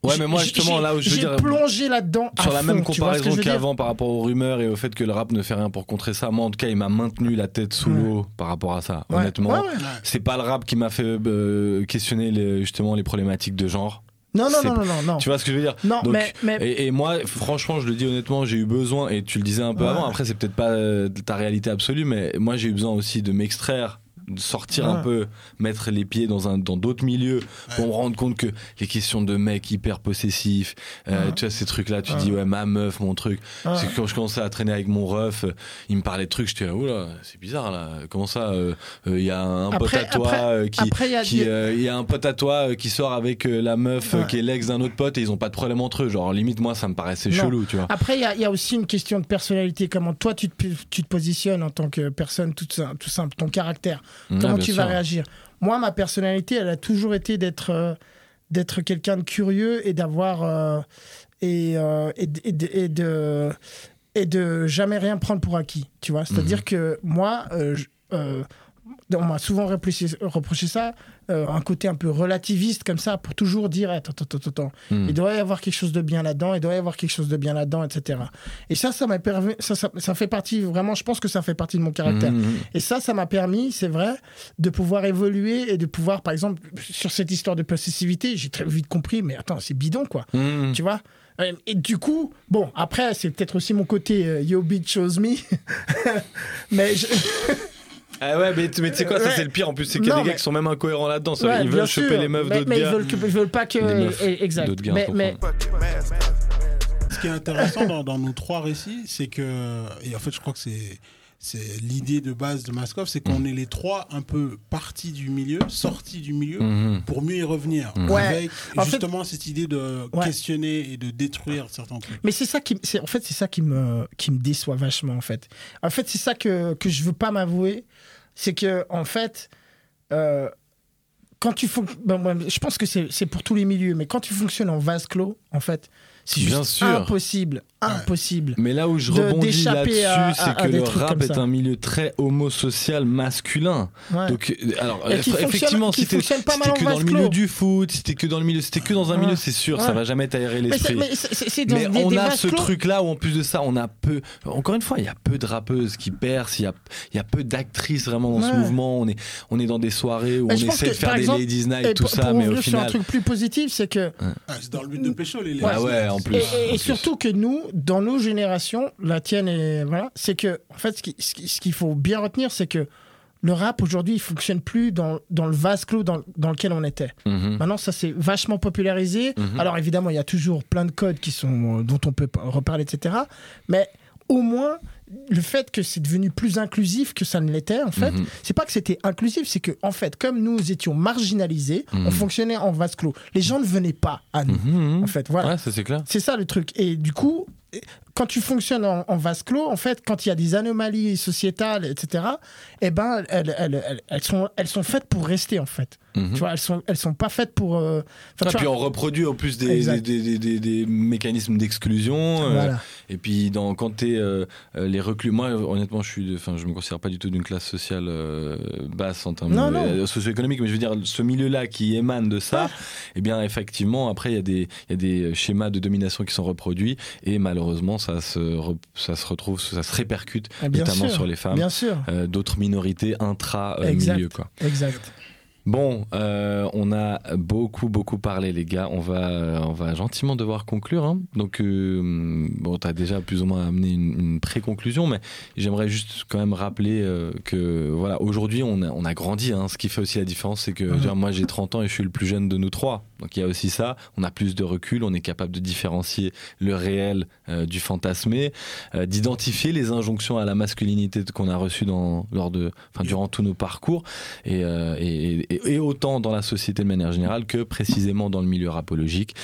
Ouais, mais moi, justement, là où je veux j'ai dire- plongé là-dedans. Sur la fond, même comparaison qu'avant par rapport aux rumeurs et au fait que le rap ne fait rien pour contrer ça, moi en tout cas il m'a maintenu la tête sous l'eau par rapport à ça. Ouais. Honnêtement, Ouais, ouais. c'est pas le rap qui m'a fait euh, questionner les- justement les problématiques de genre. Non, non, non, non, non. Tu vois ce que je veux dire Non, Donc, mais, mais Et, et moi, franchement, je le dis honnêtement, j'ai eu besoin, et tu le disais un peu Ouais. avant, après c'est peut-être pas euh, ta réalité absolue, mais moi j'ai eu besoin aussi de m'extraire sortir un Ouais. peu, mettre les pieds dans un dans d'autres milieux pour me rendre compte que les questions de mecs hyper possessifs, euh, Ouais. tu vois ces trucs là, tu Ouais. dis ouais ma meuf, mon truc. C'est que quand je commençais à traîner avec mon ref, euh, il me parlait de trucs, j'étais là oula c'est bizarre là, comment ça, euh, euh, il y a un pote Après- à toi après- qui il y a y un pote à toi qui sort avec la meuf qui est l'ex d'un autre pote et ils ont pas de problème entre eux. Genre, limite, moi, ça me paraissait Non. chelou, tu vois. Après, il y, a- il y a aussi une question de personnalité. Comment toi, tu te, tu te positionnes en tant que personne, tout simple, ton caractère? Ouais, Comment tu sûr. vas réagir? Moi, ma personnalité, elle a toujours été d'être euh, d'être quelqu'un de curieux et d'avoir. euh, et, euh, et, de. Et de jamais rien prendre pour acquis, tu vois? C'est-à-dire Mhm. que moi, je- on m'a souvent reproché, reproché ça, euh, un côté un peu relativiste comme ça, pour toujours dire attends, attends, attends, attends, Hmm. il doit y avoir quelque chose de bien là-dedans, il doit y avoir quelque chose de bien là-dedans, etc. Et ça, ça m'a permis, ça, ça, ça fait partie, vraiment, je pense que ça fait partie de mon caractère. Mhm. Et ça, ça m'a permis, c'est vrai, de pouvoir évoluer et de pouvoir, par exemple, sur cette histoire de possessivité, j'ai très vite compris, mais attends, c'est bidon, quoi. Mhm. Tu vois? Euh, Et du coup, bon, après, c'est peut-être aussi mon côté euh, Yo bitch chose me. mais je- Ah ouais, mais, mais tu sais quoi, ça Ouais. c'est le pire en plus, c'est qu'il y a Non, des gars mais- qui sont même incohérents là-dedans. Ouais, ils veulent choper sûr. les meufs mais, d'autres mais gars. ils veulent, que, ils veulent pas que. Meufs exact. d'autres gars, mais, mais. Ce qui est intéressant dans, dans nos trois récits, c'est que, et en fait, je crois que c'est c'est l'idée de base de Maskov, c'est qu'on est les trois un peu partis du milieu, sortis du milieu, Mhm. pour mieux y revenir. Ouais. Avec En fait- justement cette idée de Ouais. questionner et de détruire certains trucs. Mais c'est ça qui, c'est, en fait, c'est ça qui me, qui me déçoit vachement, en fait. En fait, c'est ça que, que je veux pas m'avouer. C'est que, en fait, euh, quand tu fonctionnes, je pense que c'est, pour tous les milieux, mais quand tu fonctionnes en vase clos, en fait, c'est juste sûr. impossible, impossible. Mais là où je rebondis là-dessus, c'est que le rap est un milieu très homosocial masculin. Ouais. Donc, euh, alors, effectivement, si t'es que dans le milieu du foot, si t'es que dans le milieu, si t'es que dans un milieu, c'est sûr, ça va jamais t'aérer l'esprit. mais on a ce truc-là où en plus de ça, on a peu. Encore une fois, il y a peu de rappeuses qui percent. Il y a, il y a peu d'actrices vraiment dans ce mouvement. On est, on est dans des soirées où Mais on essaie de faire des ladies night, Et tout ça, mais au sur un final. truc plus positif, c'est que Ah, c'est dans le but de pécho les Ouais, ouais, en plus. Et, surtout que nous, dans nos générations, la tienne et voilà, c'est que en fait, ce qui- ce qu'il faut bien retenir, c'est que le rap aujourd'hui, il fonctionne plus dans, dans le vase clos dans, dans lequel on était. Mhm. Maintenant, ça s'est vachement popularisé. Mhm. Alors évidemment, il y a toujours plein de codes qui sont euh, dont on peut reparler, etc. Mais au moins, le fait que c'est devenu plus inclusif que ça ne l'était, en fait, Mhm. c'est pas que c'était inclusif, c'est que en fait, comme nous étions marginalisés, on fonctionnait en vase clos. Les gens ne venaient pas à nous. En fait, voilà. Ouais, c'est clair. C'est ça le truc. Et du coup, quand tu fonctionnes en, vase clos, en fait, quand il y a des anomalies sociétales, etc., eh ben, elles sont, elles sont faites pour rester, en fait. Tu vois, elles sont, elles sont pas faites pour. euh, enfin, Ah, tu puis vois, on reproduit en plus des, Exact. des, des, des- des mécanismes d'exclusion. euh. Et puis dans, quand t'es euh, euh, les reclus, moi honnêtement je suis, enfin je me considère pas du tout d'une classe sociale euh, basse en termes Non, de- non. euh, socio-économique, mais je veux dire ce milieu-là qui émane de ça, eh bien effectivement après il y a des il y a des schémas de domination qui sont reproduits et malheureusement ça se re- ça se retrouve, ça se répercute Ah, notamment sûr, sur les femmes, d'autres minorités intra milieu quoi. Exact. Bon, euh, on a beaucoup beaucoup parlé les gars. On va euh, on va gentiment devoir conclure. hein. Donc euh, bon, t'as déjà plus ou moins amené une, une pré-conclusion, mais j'aimerais juste quand même rappeler euh, que voilà aujourd'hui on a, on a grandi. hein. Ce qui fait aussi la différence, c'est que dire, moi j'ai 30 ans et je suis le plus jeune de nous trois. Donc il y a aussi ça. On a plus de recul. On est capable de différencier le réel euh, du fantasmé, euh, d'identifier les injonctions à la masculinité qu'on a reçues dans lors de durant tous nos parcours et, euh, et, autant dans la société de manière générale que précisément dans le milieu rapologique.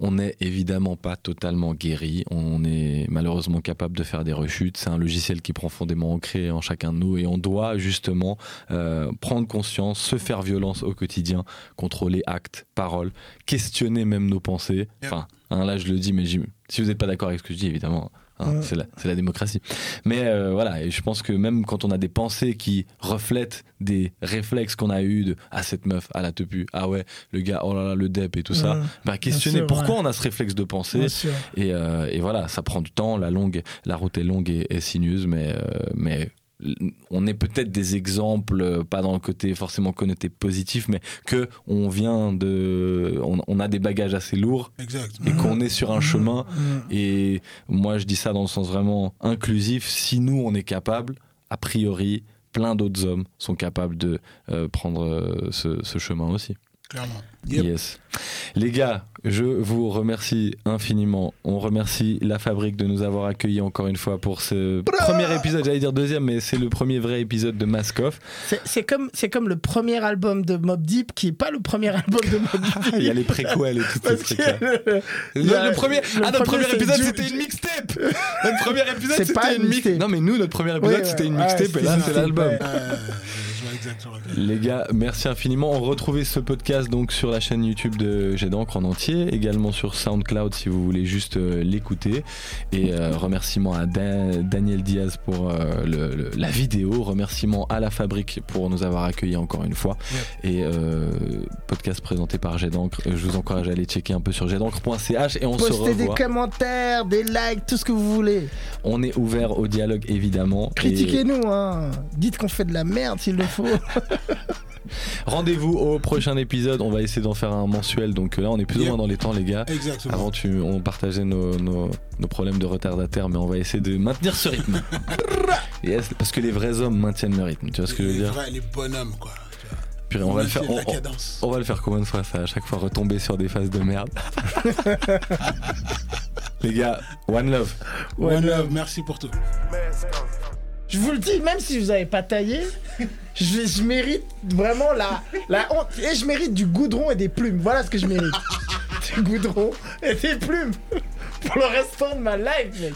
On n'est évidemment pas totalement guéri, on est malheureusement capable de faire des rechutes, c'est un logiciel qui est profondément ancré en chacun de nous et on doit justement prendre conscience, se faire violence au quotidien, contrôler actes, paroles, questionner même nos pensées. Enfin, hein, là je le dis, mais si vous n'êtes pas d'accord avec ce que je dis, évidemment, hein, Ouais. c'est la, démocratie. Mais euh, voilà, et je pense que même quand on a des pensées qui reflètent des réflexes qu'on a eu de ah cette meuf, ah la tepu, ah ouais le gars, oh là là le dep et tout ça, bah questionner sûr, pourquoi ouais. on a ce réflexe de pensée. Et, euh, et voilà, ça prend du temps, la longue, la route est longue et, et sinueuse, mais euh, mais on est peut-être des exemples, euh, pas dans le côté forcément connoté positif, mais que on vient de, on, on a des bagages assez lourds Exact. et qu'on est sur un chemin. Mm. Et moi, je dis ça dans le sens vraiment inclusif. Si nous, on est capable, a priori, plein d'autres hommes sont capables de euh, prendre euh, ce, ce chemin aussi. Clairement. Yep. Yes. Les gars, je vous remercie infiniment. On remercie la fabrique de nous avoir accueillis encore une fois pour ce premier épisode. J'allais dire deuxième, mais c'est le premier vrai épisode de Mask Off. C'est- comme, c'est comme le premier album de Mob Deep qui est pas le premier album de Mob Deep. Il y a les préquels et tout ces trucs-là. le- Le, premier, le ah, notre premier, épisode c'était une mixtape. Notre premier épisode C'est pas c'était une mixtape. Non mais nous notre premier épisode Ouais, c'était une mixtape ouais, et là c'est l'album. Exactement. Les gars, merci infiniment. On retrouvez ce podcast donc sur la chaîne YouTube de J'ai d'encre en entier, également sur SoundCloud si vous voulez juste euh, l'écouter. Et euh, remerciements à Da- Daniel Diaz pour euh, le- le- la vidéo. Remerciements à la fabrique pour nous avoir accueillis encore une fois. Et euh, podcast présenté par J'ai d'encre. Je vous encourage à aller checker un peu sur jetdencre.ch et on se Postez des revoit. commentaires, des likes, tout ce que vous voulez. On est ouvert au dialogue évidemment. Et Critiquez-nous, hein. Dites qu'on fait de la merde s'il le faut. rendez-vous au prochain épisode. On va essayer d'en faire un mensuel. Donc euh, là, on est plus ou moins dans les temps, les gars. Exactement. Avant, tu, on partageait nos, nos, nos problèmes de retardataire, mais on va essayer de maintenir ce rythme. yes, parce que les vrais hommes maintiennent le rythme. Tu vois ce que je veux les, dire? vrais, les bonhommes, quoi. on va le faire. On, on va le faire combien de fois ça À chaque fois retomber sur des phases de merde? les gars, one love. One love, merci pour tout. Je vous le dis, même si vous avez pas taillé, je, mérite vraiment la, la honte. Et je mérite du goudron et des plumes. Voilà ce que je mérite. du goudron et des plumes. Pour le restant de ma life, mec.